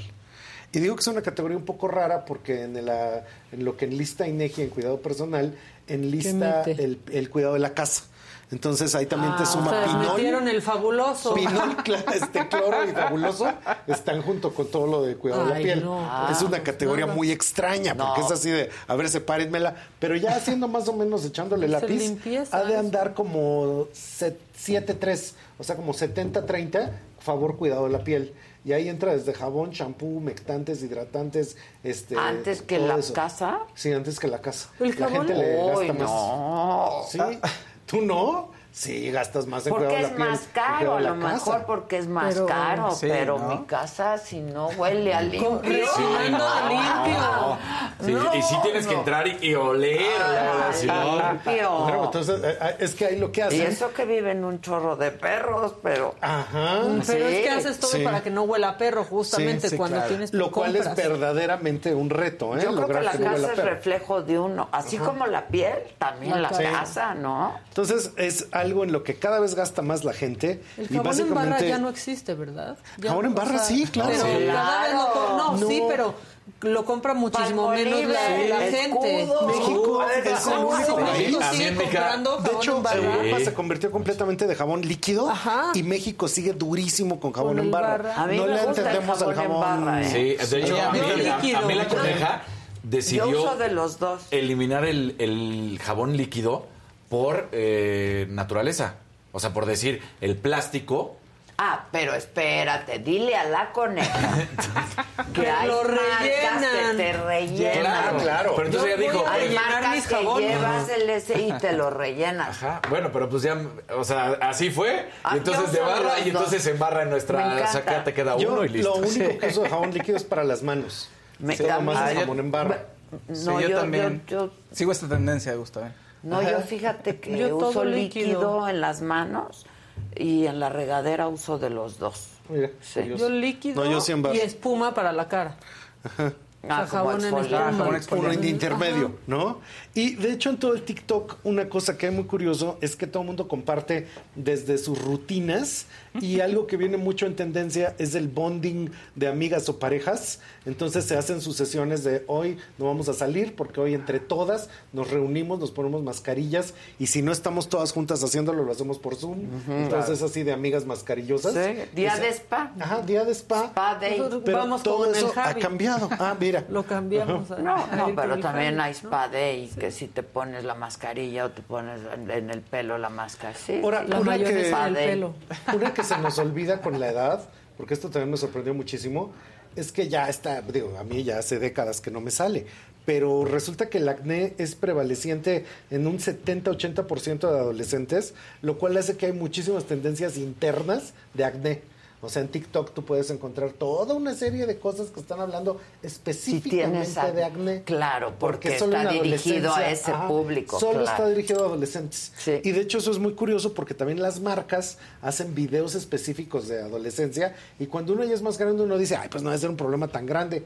Y digo que es una categoría un poco rara porque en, la- en lo que enlista INEGI en cuidado personal, enlista el, el cuidado de la casa. Entonces ahí también te Ah, suma o sea, pinol. metieron el fabuloso. Pinol, este cloro y fabuloso están junto con todo lo de cuidado de la Ay, piel. no. es una Ah, categoría nada. muy extraña porque No. es así de, a ver, sepárenmela. Pero ya haciendo más o menos, echándole lápiz, limpieza, ha de andar como 7-3, o sea, como 70-30, favor cuidado de la piel. Y ahí entra desde jabón, champú, mectantes, hidratantes, este... ¿Antes que la eso. casa? Sí, antes que la casa. ¿El la jabón? gente le gasta más. Sí, ¿tú no? Sí, gastas más en Porque cuidado de es la piel. más caro, a la lo casa. mejor porque es más Pero- caro, Sí, pero ¿no? mi casa si no huele a limpio. Refinando a limpio. Sí, y sí tienes que entrar y, y oler. Ah, si no- limpio. Bueno, entonces, eh, eh, es que ahí lo que Y hacen... eso que viven un chorro de perros, pero... Ajá. Pero Sí. es que haces todo Sí. para que no huela a perro, justamente Sí, sí, cuando claro. tienes Lo cual es verdaderamente un reto, ¿eh? Yo creo que la no casa es reflejo de uno, así Ajá. como la piel, también la Sí. casa, ¿no? Entonces, es algo en lo que cada vez gasta más la gente. El y jabón en barra ya no existe, ¿verdad? Ya, Jabón en o barra sea, sí, claro. Pero Sí. cada vez lo co- no, No. sí, pero lo compra muchísimo Palmolive, menos la, la gente. escudo. México es el único país. Sigue comprando De jabón hecho, en barra. Europa se convirtió completamente de jabón líquido Ajá. y México sigue durísimo con jabón Con en barra. no le entendemos al jabón en jabón. barra, ¿eh? Sí, de hecho, Sí, a mí, yo a- líquido. a mí la coneja Yo decidió uso de los dos. eliminar el, el jabón líquido por eh, naturaleza. O sea, por decir, el plástico Ah, pero espérate, dile a la coneja que Que hay lo marcas rellenan. que te rellenan. Claro, claro. Pero entonces ella dijo, Hay marcas mis que llevas el ese y te lo rellenas. Ajá, bueno, pero pues ya, o sea, así fue. Ah, y entonces de barra y entonces dos. en barra en nuestra saca te queda Yo uno y listo. lo único Sí. que uso de jabón líquido es para las manos. Me- nada más jabón en barra. No, Sí, yo, yo, también. yo- yo- Sigo esta tendencia, Gustavo. No, yo fíjate que Yo todo uso líquido. líquido. en las manos y en la regadera uso de los dos. Mira, Sí. Yo líquido No, yo sí en barra. y espuma para la cara. Ah, sea, como jabón en espuma. jabón exfoliante. en intermedio, ¿no? Y de hecho en todo el TikTok una cosa que es muy curioso es que todo el mundo comparte desde sus rutinas y algo que viene mucho en tendencia es el bonding de amigas o parejas. Entonces se hacen sus sesiones de hoy no vamos a salir porque hoy entre todas nos reunimos, nos ponemos mascarillas y si no estamos todas juntas haciéndolo lo hacemos por Zoom. Entonces es así de amigas mascarillosas. Sí, día Esa- de spa. Ajá, día de spa. Spa day. Pero vamos todo con el eso ha cambiado. Ah, mira. Lo cambiamos. No, a no, pero también Javi, hay spa day, que si te pones la mascarilla o te pones en, en el pelo la máscara. Sí, Ahora, sí. La una que, el Spa day. pelo. una que se nos olvida con la edad, porque esto también me sorprendió muchísimo, es que ya está, digo, a mí ya hace décadas que no me sale, pero resulta que el acné es prevaleciente en un 70-80% de adolescentes, lo cual hace que hay muchísimas tendencias internas de acné. O sea, en TikTok tú puedes encontrar toda una serie de cosas que están hablando específicamente tienes de acné. claro, porque está dirigido a ese público, Solo claro. está dirigido a adolescentes. Sí. Y de hecho eso es muy curioso porque también las marcas hacen videos específicos de adolescencia y cuando uno ya es más grande uno dice, ay, pues no debe ser un problema tan grande.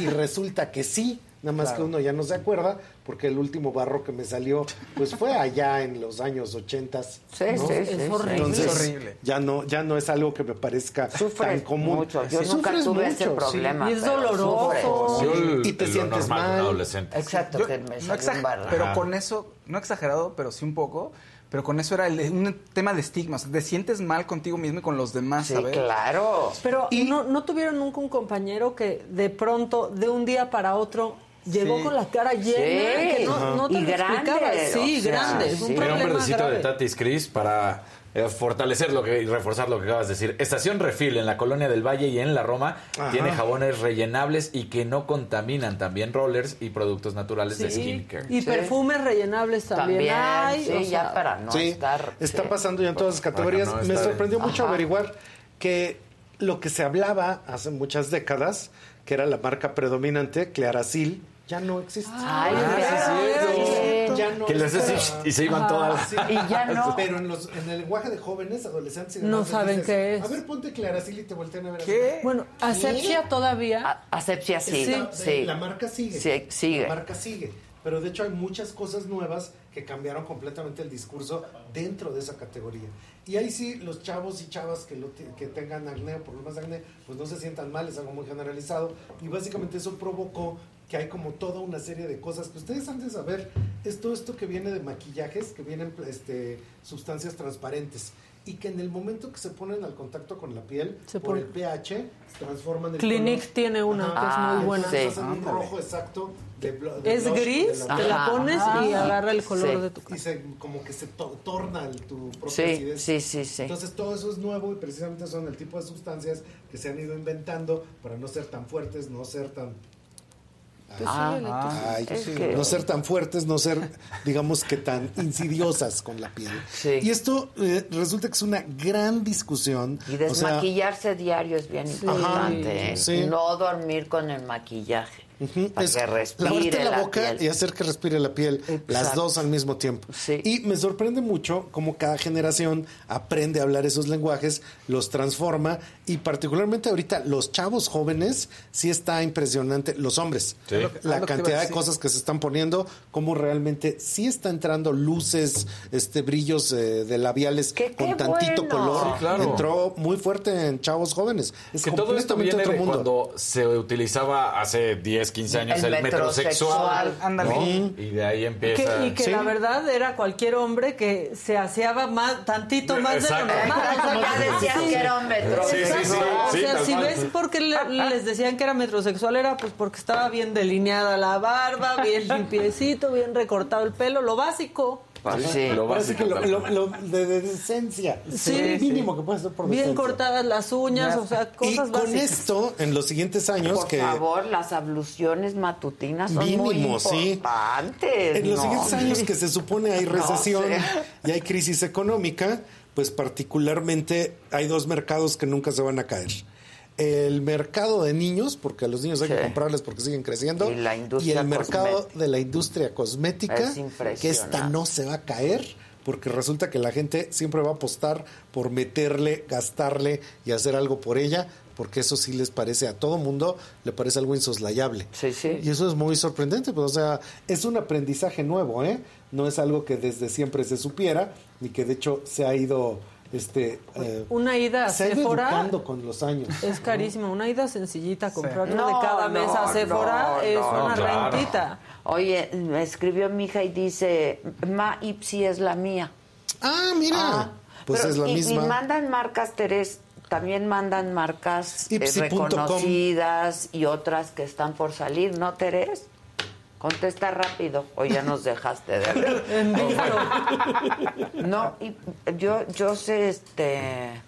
Y resulta que sí, nada más que uno ya no se acuerda porque el último barro que me salió pues fue allá en los años ochentas. Sí, ¿no? sí, Es sí, horrible. Entonces, Es horrible. Ya no, ya no es algo que me parezca Sufres tan común. mucho. Yo Sí. nunca Sufres tuve ese mucho, sí. problema. Y es pero doloroso. el- Y te sientes mal. adolescente. Exacto, Yo- que me no salió exag- un barro. pero Ajá. con eso, no exagerado, pero sí un poco. Pero con eso era el- un tema de estigmas. Te sientes mal contigo mismo y con los demás, Sí, ¿sabes? claro. Pero ¿no, ¿no tuvieron nunca un compañero que de pronto, de un día para otro, llegó Sí. con la cara llena? Sí. Que no, no te Y lo explicaba. grande, Sí, o sea, grande. Es sí. un verdecito grave. de Tatis Cris para eh, fortalecer lo que y reforzar lo que acabas de decir. Estación Refil en la Colonia del Valle y en la Roma Ajá. tiene jabones rellenables y que no contaminan. También rollers y productos naturales de Sí. skincare. Y Sí. perfumes rellenables también, También, hay. sí, o ya para no Sí, estar... está sí. pasando ya en todas las categorías. No Me sorprendió mucho Ajá. averiguar que lo que se hablaba hace muchas décadas, que era la marca predominante, Claracil, ya no existe. Ay, Ah, sí. Ya no Que les y se iban todas. Sí. Y ya no. Pero en, los, en el lenguaje de jóvenes, adolescentes y No demás, saben dices, qué es. A ver, ponte Claracil y te voltean a ver. ¿Qué? Bueno, asepsia todavía. A- Asepsia sí, Sí, sí. La marca sigue. Sí, sigue. La marca sigue. Pero de hecho hay muchas cosas nuevas que cambiaron completamente el discurso dentro de esa categoría. Y ahí sí, los chavos y chavas que, lo que tengan acné o problemas de acné, pues no se sientan mal, es algo muy generalizado. Y básicamente eso provocó que hay como toda una serie de cosas que ustedes han de saber. Es todo esto que viene de maquillajes, que vienen este, sustancias transparentes. Y que en el momento que se ponen al contacto con la piel, Se por pone- el pH, transforman el Clinique color. tiene una que es muy buena. Hacen un rojo exacto de blo- de Es blush gris, de te la pones y agarra el color de tu Y se, como que se to- torna el- tu propia Sí, acidez. sí, sí, sí. Entonces todo eso es nuevo y precisamente son el tipo de sustancias que se han ido inventando para no ser tan fuertes, no ser tan... Pues Ah, Ay, ah, ay, es que- no ser tan fuertes, no ser, digamos que tan insidiosas con la piel. Y esto eh, resulta que es una gran discusión. Y o sea, desmaquillarse diario es bien importante. ¿eh? Sí. No dormir con el maquillaje. Para es que respire lavarte la, la boca piel. y hacer que respire la piel, las dos al mismo tiempo. Y me sorprende mucho cómo cada generación aprende a hablar esos lenguajes, los transforma y particularmente ahorita los chavos jóvenes sí está impresionante, los hombres, Sí. la Ah, cantidad de cosas que se están poniendo, cómo realmente sí está entrando luces, este brillos eh, de labiales con tantito bueno! color. Sí, claro. Entró muy fuerte en chavos jóvenes. Es que todo esto viene otro de mundo. cuando se utilizaba hace 10, 15 años El el, metrosexual. metrosexual. Ándale. ¿no? Y de ahí Que- empieza. y que la verdad era cualquier hombre que se aseaba más, tantito más Exacto. de lo normal. O sea, ya decían que era un metrosexual. Sí, sí, sí, o sí, sea, si ves por qué le- les decían que era metrosexual, era pues porque estaba bien delineada la barba, bien limpiecito, bien recortado el pelo, lo básico. Pues Ajá. Parece que lo, lo- lo de, de decencia. Sí, el sí. mínimo que puede ser por Bien decencia. cortadas las uñas, o sea, Y cosas con básicas. esto, en los siguientes años, Por que favor, las abluciones matutinas son muy Mínimo, sí. importantes. en los ¿no? siguientes años que se supone hay No recesión sé. y hay crisis económica, pues particularmente hay dos mercados que nunca se van a caer. El mercado de niños, porque a los niños hay que Sí. comprarles porque siguen creciendo. Y la industria el mercado cosmética. de la industria cosmética, Es que esta no se va a caer, porque resulta que la gente siempre va a apostar por meterle, gastarle y hacer algo por ella, porque eso sí les parece a todo mundo, le parece algo insoslayable. Y eso es muy sorprendente, pues, o sea, es un aprendizaje nuevo, ¿eh? No es algo que desde siempre se supiera, ni que de hecho se ha ido, este... eh, Una ida a se ha ido Sephora con los años. es carísima. Una ida sencillita, comprar uno No, de cada mes a Sephora no, es no, una claro. rentita. Oye, me escribió mi hija y dice, Ma Ipsi es la mía. Ah, mira. pues Pero es la y, misma. Y mandan marcas, Terés, también mandan marcas eh, reconocidas y otras que están por salir, ¿no, Terés? Contesta rápido, o ya nos dejaste de ver. En. No, y yo, yo sé este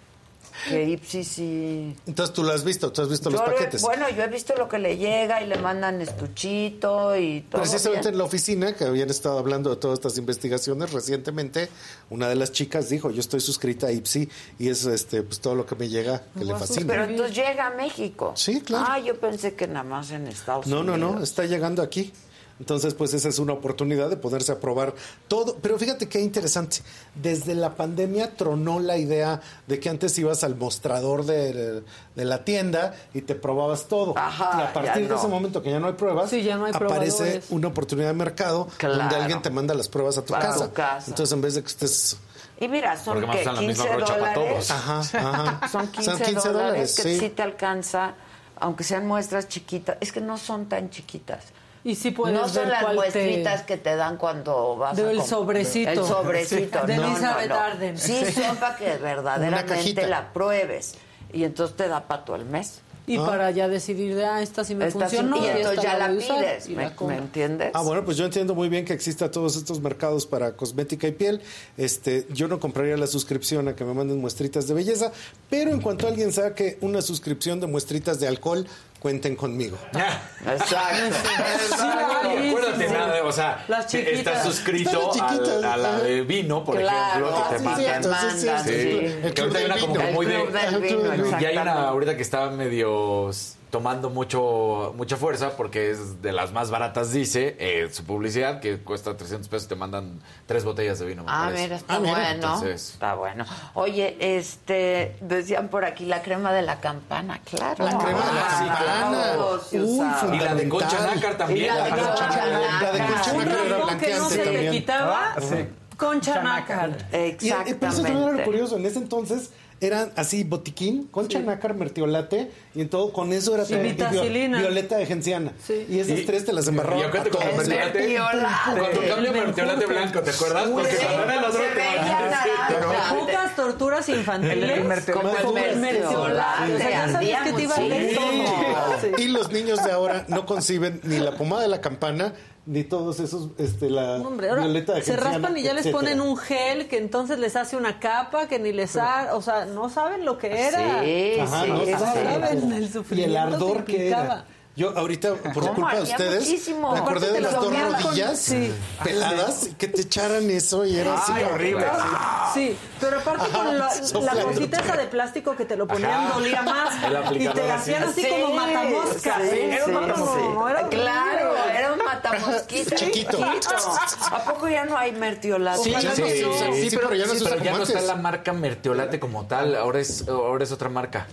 que Ipsi sí. Entonces tú lo has visto, tú has visto los Yo lo he- paquetes. bueno, yo he visto lo que le llega y le mandan estuchito y todo. Precisamente bien. en la oficina, que habían estado hablando de todas estas investigaciones recientemente, una de las chicas dijo, yo estoy suscrita a IPSI y es este pues todo lo que me llega que le fascina. Pero entonces llega a México. Sí, claro. Ah, yo pensé que nada más en Estados No, no, Unidos. no, está llegando aquí. Entonces, pues esa es una oportunidad de poderse a probar todo. Pero fíjate qué interesante. Desde la pandemia tronó la idea de que antes ibas al mostrador de, de la tienda y te probabas todo. Ajá, y a ya partir de no. ese momento que ya no hay pruebas, Sí, ya no hay aparece una oportunidad de mercado Claro. donde alguien te manda las pruebas a tu, casa. tu casa. Entonces, en vez de que estés... Y mira, son que usan la 15 misma brocha para dólares. todos. Ajá, ajá. Son 15, Son 15 dólares, dólares, que sí. sí te alcanza, aunque sean muestras chiquitas. Es que no son tan chiquitas. Y sí puedes no son ver las cuál te- muestritas que te dan cuando vas a Del comp- sobrecito. El sobrecito. Sí. De no, no, Elizabeth no. Arden. Sí, son para que verdaderamente la pruebes. Y entonces te da para todo el mes. Y para ya decidir de, ah, esta sí me Esta sí- funcionó. y entonces ya la a usar, pides. ¿Me, la me entiendes? Ah, bueno, pues yo entiendo muy bien que exista todos estos mercados para cosmética y piel. Este, yo no compraría la suscripción a que me manden muestritas de belleza, pero en cuanto alguien saque una suscripción de muestritas de alcohol, cuenten conmigo. Exacto. Sí, acuérdate sí. nada, o sea, Las chiquitas. estás suscrito Están las al- chiquitas, a la de vino, por Claro, ejemplo, que te sí, mandan. sí, cierto, Sí, sí. El que club ahorita hay del una como vino. que muy de. Y hay una ahorita que está medio tomando mucho mucha fuerza porque es de las más baratas, dice, eh, su publicidad, que cuesta 300 pesos, te mandan tres botellas de vino. me Ah, parece. mira, está bueno. Entonces, Está bueno. Oye, este, decían por aquí la crema de la campana, claro. La crema de la Ah, campana. claro, sí Uy. Y la de Concha. Nácar también. Y la de Concha Concha- la de Nácar. Concha Un rincón que no se le quitaba. Ah, sí. Concha nácar. Y, eh, pero eso también era Exactamente. curioso. En ese entonces eran así botiquín, concha nácar, mertiolate y en todo con eso era todo. vitacilina. vi- violeta de genciana. Sí. Y esas tres te las embarraban Y a acuérdate todos. con el mertiolate. Tu cambio mertiolate blanco, ¿te acuerdas? Porque Sí, cuando era el otro te. Pocas torturas infantiles. Como el mertiolate. O sea, ya sabes que te iba a Sí. Sí. Y los niños de ahora no conciben ni la pomada de la campana, ni todos esos, este, la Hombre, ahora violeta de se raspan y ya les etcétera. ponen un gel que entonces les hace una capa que ni les ha, o sea, no saben lo que era. Sí, Ajá, sí, no sí. saben. el Y sufrimiento el ardor que que implicaba. era. Yo ahorita, por ¿Cómo? culpa de ustedes, muchísimo. me acordé de las dos comían con- rodillas sí. peladas, que te echaran eso y era así Ay, horrible. Sí, pero aparte Ajá, con la, la cosita esa de plástico que te lo ponían Ajá. dolía más. Y te hacían así. así como matamosca. Sí, ¿eh? Era un sí, matamosca, sí. era Claro, era un matamosquito Chiquito. ¿A poco ya no hay mertiolate? Sí, Ojalá sí, sí, sí, sí, pero ya no se usa pero ya no está la marca mertiolate como tal, ahora es, ahora es otra marca.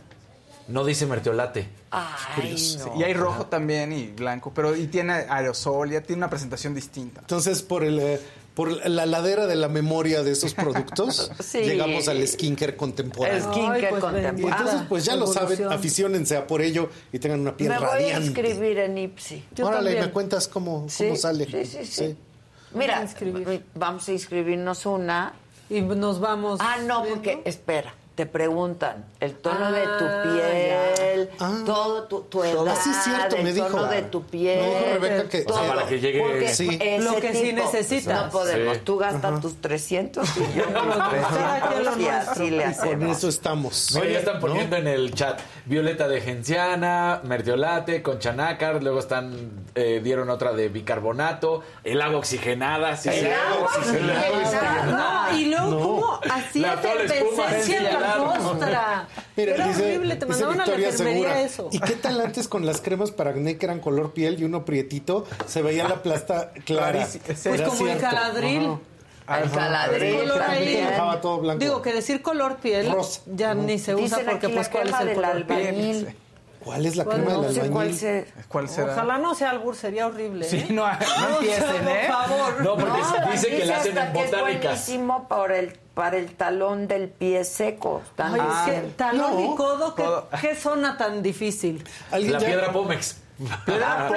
No dice mertiolate. Ay, Sí, no. Y hay rojo también y blanco, pero y tiene aerosol, ya tiene una presentación distinta. Entonces, por el eh, por la ladera de la memoria de esos productos, Sí. llegamos al skincare contemporáneo. Skincare Ay, pues, Y contemporáneo. entonces, pues ya lo saben, Evolución. aficiónense a por ello y tengan una piel Me voy a radiante. inscribir en Ipsi. Yo Órale, también. me cuentas cómo, Sí, cómo sale. sí, sí, sí. Mira, Vamos a vamos a inscribirnos una. Y nos vamos. Ah, no, porque, espera, te preguntan el tono de tu Ah, piel, ya. todo tu, tu edad, Ah, sí, es cierto, el me dijo. tono de tu piel. Me dijo Rebeca que- todo. O sea, para que llegue- Porque Sí. ese Lo que sí tipo, necesitas. No podemos, Sí. tú gastas tus 300 y yo mis Cada quien lo 300 y así le Y con hacemos. eso estamos. Oye, ya están ¿No? poniendo en el chat Violeta de Genciana, Mertiolate, Concha Nácar, luego están, eh, dieron otra de bicarbonato, el agua oxigenada, sí, El sí, agua oxigenada. No, y luego, ¿cómo hacía La- toda costra? Mira, Era dice, horrible, te mandaban a la enfermería Segura. eso. ¿Y qué tal antes con las cremas para acné que eran color piel y uno prietito? Se veía la plasta clara. Pues Era como el cierto. caladril. Ajá. El caladril color también. ahí. Dejaba todo blanco. Digo que decir color piel Rosa. ya ni se usa Dicen porque pues cuál es el color piel. ¿Cuál es la ¿Cuál? crema No del albañil? cuál se... ¿Cuál será? Ojalá no sea albur, sería horrible. Sí, ¿eh? no, no empiecen, ¿eh? Por favor. No, porque No, dice que la hacen en que es botánicas. buenísimo para el, para el talón del pie seco. Tan- Ay, es que talón no. y codo, ¿qué, Codo. qué zona tan difícil? ¿Alguien La ya, piedra Pómex. Ah, la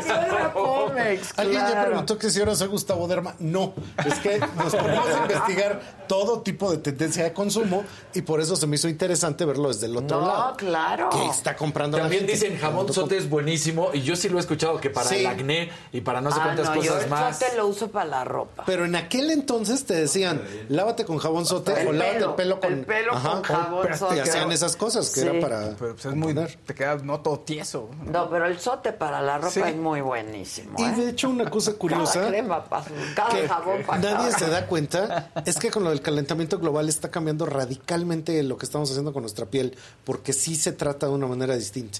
piedra Pómex, ¿Alguien ya preguntó que si ahora soy Gustavo Derma? No, es que nos ponemos a investigar todo tipo de tendencia de consumo y por eso se me hizo interesante verlo desde el otro No, lado. claro. Que está comprando la También gente. dicen jamón sote es buenísimo y yo sí lo he escuchado que para Sí. el acné y para no sé Ah, cuántas no, yo cosas el más. sote lo uso para la ropa. Pero en aquel entonces te decían, lávate con jabón sote o lávate pelo, el pelo con, el pelo con jabón sote. Te hacían esas cosas que Sí. era para Pero pues es muy, te queda no todo tieso. No, pero el sote para la ropa Sí. es muy buenísimo. Y ¿eh? de hecho una cosa curiosa Cada crema para cada que jabón para nadie cada- se da cuenta es que con lo del calentamiento global está cambiando radicalmente lo que estamos haciendo con nuestra piel porque sí se trata de una manera distinta.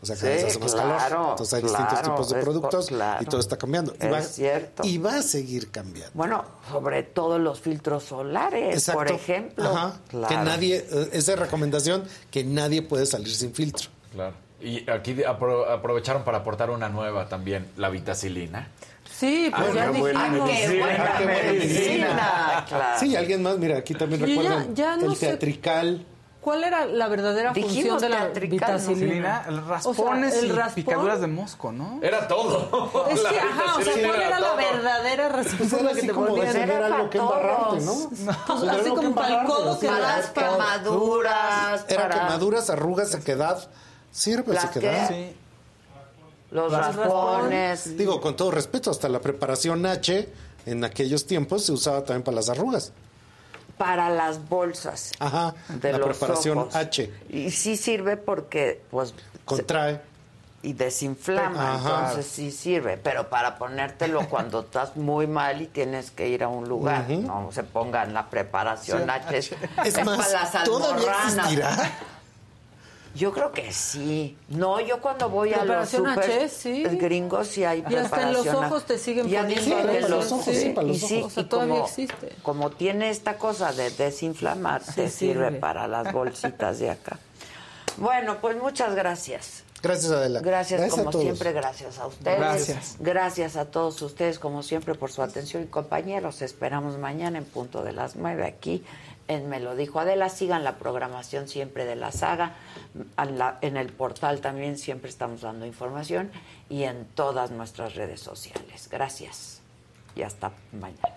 O sea, cada Sí, vez hace más claro, calor. Entonces hay distintos claro, tipos de productos por- claro. y todo está cambiando. Y Es va, cierto. Y va a seguir cambiando. Bueno, sobre todo los filtros solares, por ejemplo. Ajá. Claro. Que nadie, eh, esa recomendación, que nadie puede salir sin filtro. Claro. Y aquí apro- aprovecharon para aportar una nueva también, la vitacilina. Sí, pues Ah, ya buena dijimos. medicina. buena qué buena medicina, claro. Sí, alguien más, mira, aquí también ya- recuerdan ya no el sé- teatrical. ¿Cuál era la verdadera Dijimos función de la ¿no? vitacilina? El raspones O sea, el y raspón- picaduras de mosco, ¿no? Era todo. Es La que, ajá, o sea, ¿cuál era la todo. verdadera Pues razón era que te como tener Era algo que embarrarte, ¿no? todos. Pues era Así como para el codo que era. Para las raspa. quemaduras. Era quemaduras, arrugas, sequedad. Sirve ¿Las sequedad. qué? Sí. Los raspones. Digo, con todo respeto, hasta la preparación H en aquellos tiempos se usaba también para las arrugas. Para las bolsas. Ajá, de la los preparación ojos. H. Y sí sirve porque, pues. Contrae. y desinflama, Ajá. entonces sí sirve, pero para ponértelo cuando estás muy mal y tienes que ir a un lugar, Ujú. no se pongan la preparación Sí. H, es, Es para más, las ¿todavía existirá? Yo creo que sí. No, yo cuando voy a los Preparación super H, sí. gringos sí hay Y hasta en los preparación. ojos te siguen Y poniendo los ojos, sí, para y los sí, ojos. O sea, y todavía como, existe. como tiene esta cosa de desinflamar, te Sí, sirve sirve. para las bolsitas de acá. Bueno, pues muchas gracias. Gracias, Adela. Gracias, a como todos. siempre, gracias a ustedes. Gracias. Gracias a todos ustedes, como siempre, por su atención y compañía. Los esperamos mañana en punto de las nueve aquí Me lo dijo Adela. Sigan la programación siempre de la saga. En el portal también siempre estamos dando información y en todas nuestras redes sociales. Gracias y hasta mañana.